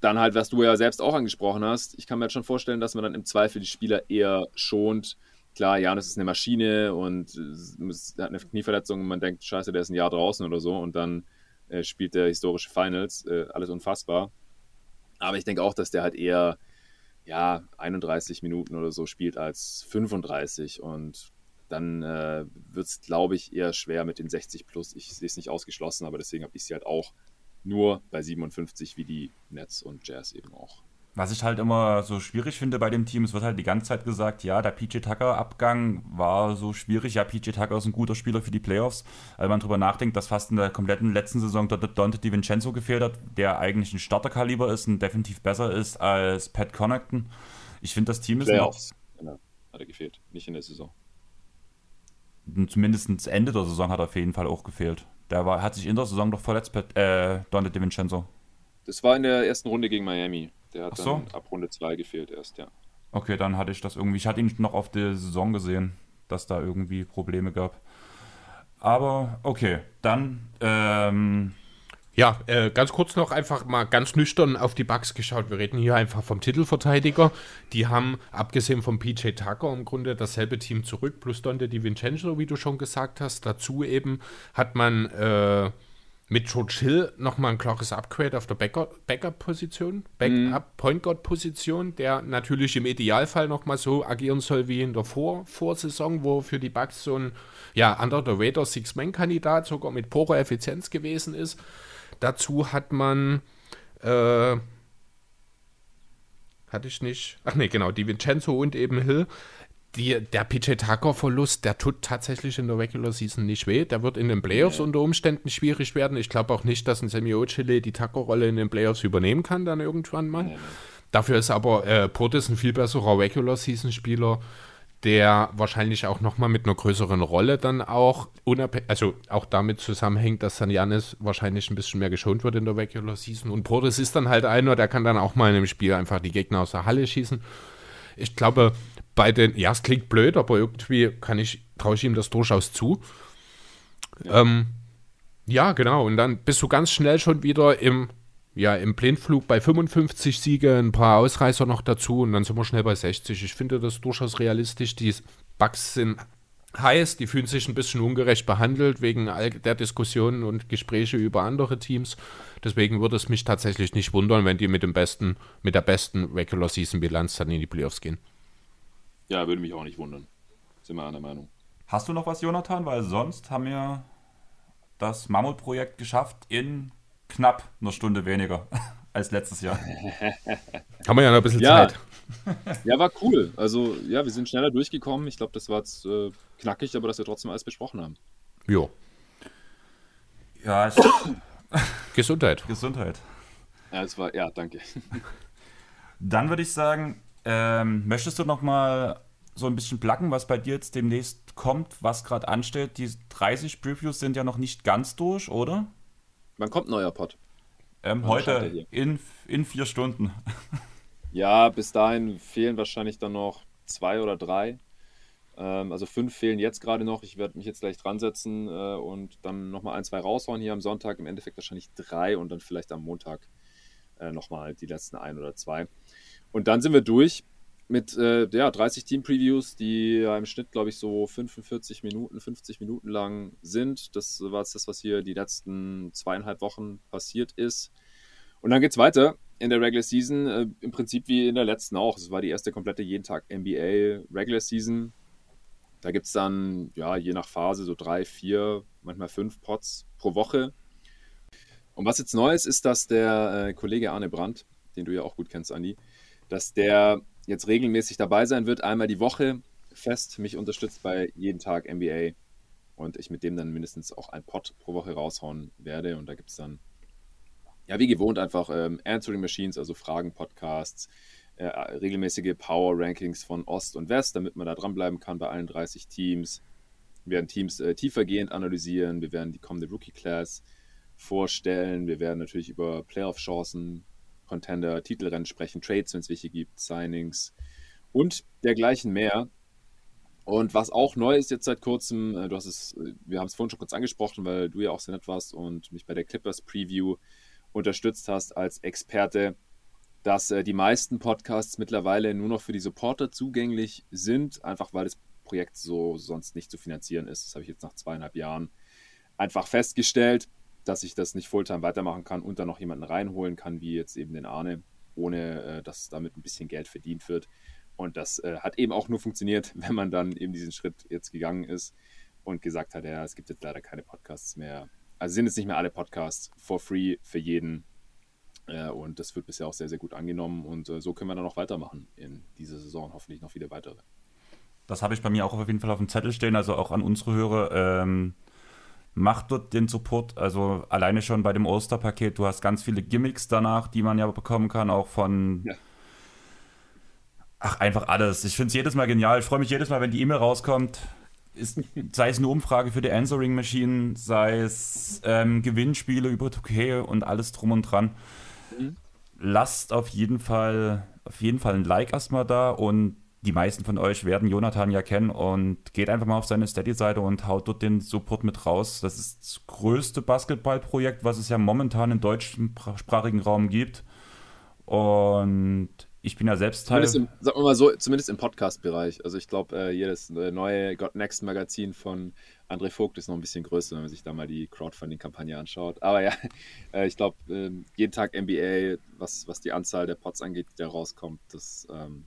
dann halt, was du ja selbst auch angesprochen hast, ich kann mir halt schon vorstellen, dass man dann im Zweifel die Spieler eher schont. Klar, Janis ist eine Maschine und hat eine Knieverletzung und man denkt, scheiße, der ist ein Jahr draußen oder so und dann äh, spielt der historische Finals. Äh, alles unfassbar. Aber ich denke auch, dass der halt eher ja, 31 Minuten oder so spielt als 35 und dann äh, wird es, glaube ich, eher schwer mit den 60 plus. Ich sehe es nicht ausgeschlossen, aber deswegen habe ich sie halt auch nur bei 57 wie die Nets und Jazz eben auch. Was ich halt immer so schwierig finde bei dem Team, es wird halt die ganze Zeit gesagt, ja, der PJ Tucker-Abgang war so schwierig. Ja, PJ Tucker ist ein guter Spieler für die Playoffs. Weil man darüber nachdenkt, dass fast in der kompletten letzten Saison Dante DiVincenzo gefehlt hat, der eigentlich ein Starterkaliber ist und definitiv besser ist als Pat Connaughton. Ich finde, das Team ist Playoffs. Genau, hat er gefehlt, nicht in der Saison. Zumindest Ende der Saison hat er auf jeden Fall auch gefehlt. Der war, hat sich in der Saison doch verletzt, Pat, äh, Dante DiVincenzo. Das war in der ersten Runde gegen Miami. Der hat so. dann ab Runde 2 gefehlt erst, ja. Okay, dann hatte ich das irgendwie. Ich hatte ihn noch auf der Saison gesehen, dass da irgendwie Probleme gab. Aber okay, dann. Ähm ja, äh, ganz kurz noch einfach mal ganz nüchtern auf die Bugs geschaut. Wir reden hier einfach vom Titelverteidiger. Die haben, abgesehen vom PJ Tucker, im Grunde dasselbe Team zurück, plus Dante Di Vincenzo, wie du schon gesagt hast. Dazu eben hat man. Äh, mit George Hill nochmal ein klares Upgrade auf der Backup-Position, Backup mhm. Der natürlich im Idealfall nochmal so agieren soll wie in der Vor Vorsaison, wo für die Bucks so ein ja, under the radar Six-Man-Kandidat sogar mit purer Effizienz gewesen ist. Dazu hat man äh, hatte ich nicht. Ach nee, genau, die Vincenzo und eben Hill die, der PJ Tucker-Verlust, der tut tatsächlich in der Regular Season nicht weh. Der wird in den Playoffs nee. unter Umständen schwierig werden. Ich glaube auch nicht, dass ein Semiochile die Tucker-Rolle in den Playoffs übernehmen kann, dann irgendwann mal. Nee. Dafür ist aber äh, Portis ein viel besserer Regular Season-Spieler, der wahrscheinlich auch nochmal mit einer größeren Rolle dann auch, also auch damit zusammenhängt, dass dann Janis wahrscheinlich ein bisschen mehr geschont wird in der Regular Season. Und Portis ist dann halt einer, der kann dann auch mal in einem Spiel einfach die Gegner aus der Halle schießen. Ich glaube, bei den, ja, es klingt blöd, aber irgendwie kann ich, traue ich ihm das durchaus zu. Ja. Ähm, ja, genau. Und dann bist du ganz schnell schon wieder im ja, im Blindflug bei 55 Siege, ein paar Ausreißer noch dazu und dann sind wir schnell bei 60. Ich finde das durchaus realistisch. Die Bugs sind heiß, die fühlen sich ein bisschen ungerecht behandelt wegen all der Diskussionen und Gespräche über andere Teams. Deswegen würde es mich tatsächlich nicht wundern, wenn die mit dem besten, mit der besten Regular Season Bilanz dann in die Playoffs gehen. Ja, würde mich auch nicht wundern. Sind wir einer Meinung. Hast du noch was, Jonathan? Weil sonst haben wir das Mammutprojekt geschafft in knapp einer Stunde weniger als letztes Jahr. haben wir ja noch ein bisschen ja. Zeit. Ja, war cool. Also, ja, wir sind schneller durchgekommen. Ich glaube, das war jetzt äh, knackig, aber dass wir trotzdem alles besprochen haben. Jo. Ja, ich, Gesundheit. Gesundheit. Ja, es war, ja, danke. Dann würde ich sagen, ähm, möchtest du noch mal so ein bisschen placken, was bei dir jetzt demnächst kommt, was gerade ansteht? Die 30 Previews sind ja noch nicht ganz durch, oder? Wann kommt ein neuer Pod? Ähm, heute in, in vier Stunden. Ja, bis dahin fehlen wahrscheinlich dann noch zwei oder drei. Ähm, also fünf fehlen jetzt gerade noch. Ich werde mich jetzt gleich dran setzen äh, und dann nochmal ein, zwei raushauen hier am Sonntag. Im Endeffekt wahrscheinlich drei und dann vielleicht am Montag äh, nochmal die letzten ein oder zwei. Und dann sind wir durch mit äh, ja, 30 Team-Previews, die im Schnitt, glaube ich, so 45 Minuten, 50 Minuten lang sind. Das war jetzt das, was hier die letzten zweieinhalb Wochen passiert ist. Und dann geht's weiter in der Regular Season, äh, im Prinzip wie in der letzten auch. Es war die erste komplette jeden Tag NBA Regular Season. Da gibt es dann, ja, je nach Phase so drei, vier, manchmal fünf Pots pro Woche. Und was jetzt neu ist, ist, dass der äh, Kollege Arne Brandt, den du ja auch gut kennst, Andi, dass der jetzt regelmäßig dabei sein wird, einmal die Woche fest. Mich unterstützt bei jeden Tag NBA und ich mit dem dann mindestens auch ein Pot pro Woche raushauen werde. Und da gibt es dann ja, wie gewohnt einfach ähm, Answering Machines, also Fragen-Podcasts, äh, regelmäßige Power-Rankings von Ost und West, damit man da dranbleiben kann bei allen 30 Teams. Wir werden Teams äh, tiefergehend analysieren, wir werden die kommende Rookie-Class vorstellen, wir werden natürlich über Playoff-Chancen, Contender, Titelrennen sprechen, Trades, wenn es welche gibt, Signings und dergleichen mehr. Und was auch neu ist jetzt seit kurzem, äh, du hast es, äh, wir haben es vorhin schon kurz angesprochen, weil du ja auch sehr nett warst und mich bei der Clippers Preview unterstützt hast als Experte, dass äh, die meisten Podcasts mittlerweile nur noch für die Supporter zugänglich sind, einfach weil das Projekt so sonst nicht zu finanzieren ist. Das habe ich jetzt nach zweieinhalb Jahren einfach festgestellt, dass ich das nicht Fulltime weitermachen kann und dann noch jemanden reinholen kann, wie jetzt eben den Arne, ohne äh, dass damit ein bisschen Geld verdient wird. Und das äh, hat eben auch nur funktioniert, wenn man dann eben diesen Schritt jetzt gegangen ist und gesagt hat, ja, es gibt jetzt leider keine Podcasts mehr also sind jetzt nicht mehr alle Podcasts for free für jeden. Äh, und das wird bisher auch sehr, sehr gut angenommen. Und äh, so können wir dann noch weitermachen in dieser Saison. Hoffentlich noch viele weitere. Das habe ich bei mir auch auf jeden Fall auf dem Zettel stehen, also auch an unsere Hörer. Ähm, macht dort den Support, also alleine schon bei dem Osterpaket, du hast ganz viele Gimmicks danach, die man ja bekommen kann, auch von. Ja. Ach, einfach alles. Ich finde es jedes Mal genial. Ich freue mich jedes Mal, wenn die E-Mail rauskommt. Ist, sei es eine Umfrage für die Answering Machine, sei es ähm, Gewinnspiele über 2K und alles drum und dran. Mhm. Lasst auf jeden Fall auf jeden Fall ein Like erstmal da und die meisten von euch werden Jonathan ja kennen und geht einfach mal auf seine Steady-Seite und haut dort den Support mit raus. Das ist das größte Basketballprojekt, was es ja momentan im deutschsprachigen Raum gibt. Und ich bin ja selbst Teil. Im, sagen wir mal so, zumindest im Podcast-Bereich. Also ich glaube, äh, jedes äh, neue God Next Magazin von André Vogt ist noch ein bisschen größer, wenn man sich da mal die Crowdfunding-Kampagne anschaut. Aber ja, äh, ich glaube, ähm, jeden Tag NBA, was, was die Anzahl der Pods angeht, die da rauskommt, das ähm,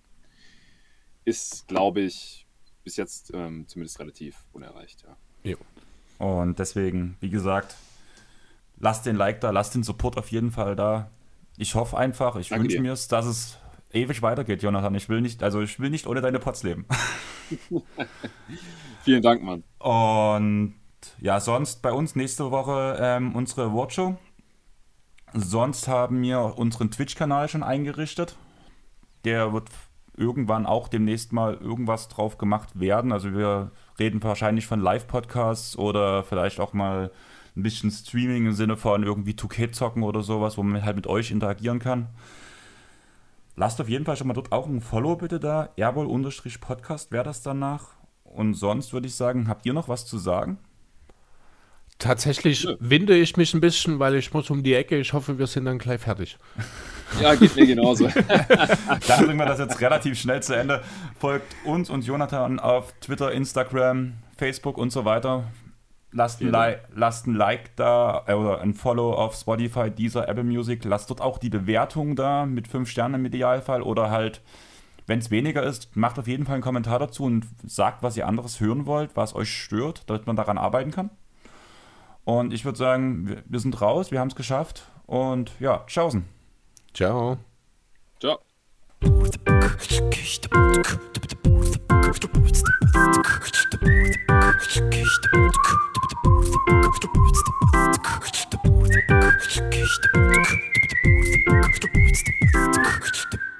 ist, glaube ich, bis jetzt ähm, zumindest relativ unerreicht, ja. Jo. Und deswegen, wie gesagt, lasst den Like da, lasst den Support auf jeden Fall da. Ich hoffe einfach, ich wünsche mir es, dass es ewig weitergeht, Jonathan. Ich will nicht, also ich will nicht ohne deine Pots leben. Vielen Dank, Mann. Und ja, sonst bei uns nächste Woche ähm, unsere Awardshow. Sonst haben wir unseren Twitch-Kanal schon eingerichtet. Der wird irgendwann auch demnächst mal irgendwas drauf gemacht werden. Also wir reden wahrscheinlich von Live-Podcasts oder vielleicht auch mal ein bisschen Streaming im Sinne von irgendwie 2K zocken oder sowas, wo man halt mit euch interagieren kann. Lasst auf jeden Fall schon mal dort auch ein Follow bitte da. Airball-Podcast wäre das danach. Und sonst würde ich sagen, habt ihr noch was zu sagen? Tatsächlich winde ich mich ein bisschen, weil ich muss um die Ecke. Ich hoffe, wir sind dann gleich fertig. Ja, geht mir genauso. Dann bringen wir das jetzt relativ schnell zu Ende. Folgt uns und Jonathan auf Twitter, Instagram, Facebook und so weiter. Lasst ein, Li lasst ein Like da äh, oder ein Follow auf Spotify, dieser Apple Music. Lasst dort auch die Bewertung da mit 5 Sternen im Idealfall oder halt, wenn es weniger ist, macht auf jeden Fall einen Kommentar dazu und sagt, was ihr anderes hören wollt, was euch stört, damit man daran arbeiten kann. Und ich würde sagen, wir, wir sind raus, wir haben es geschafft und ja, tschaußen. Ciao. Ciao. Stop.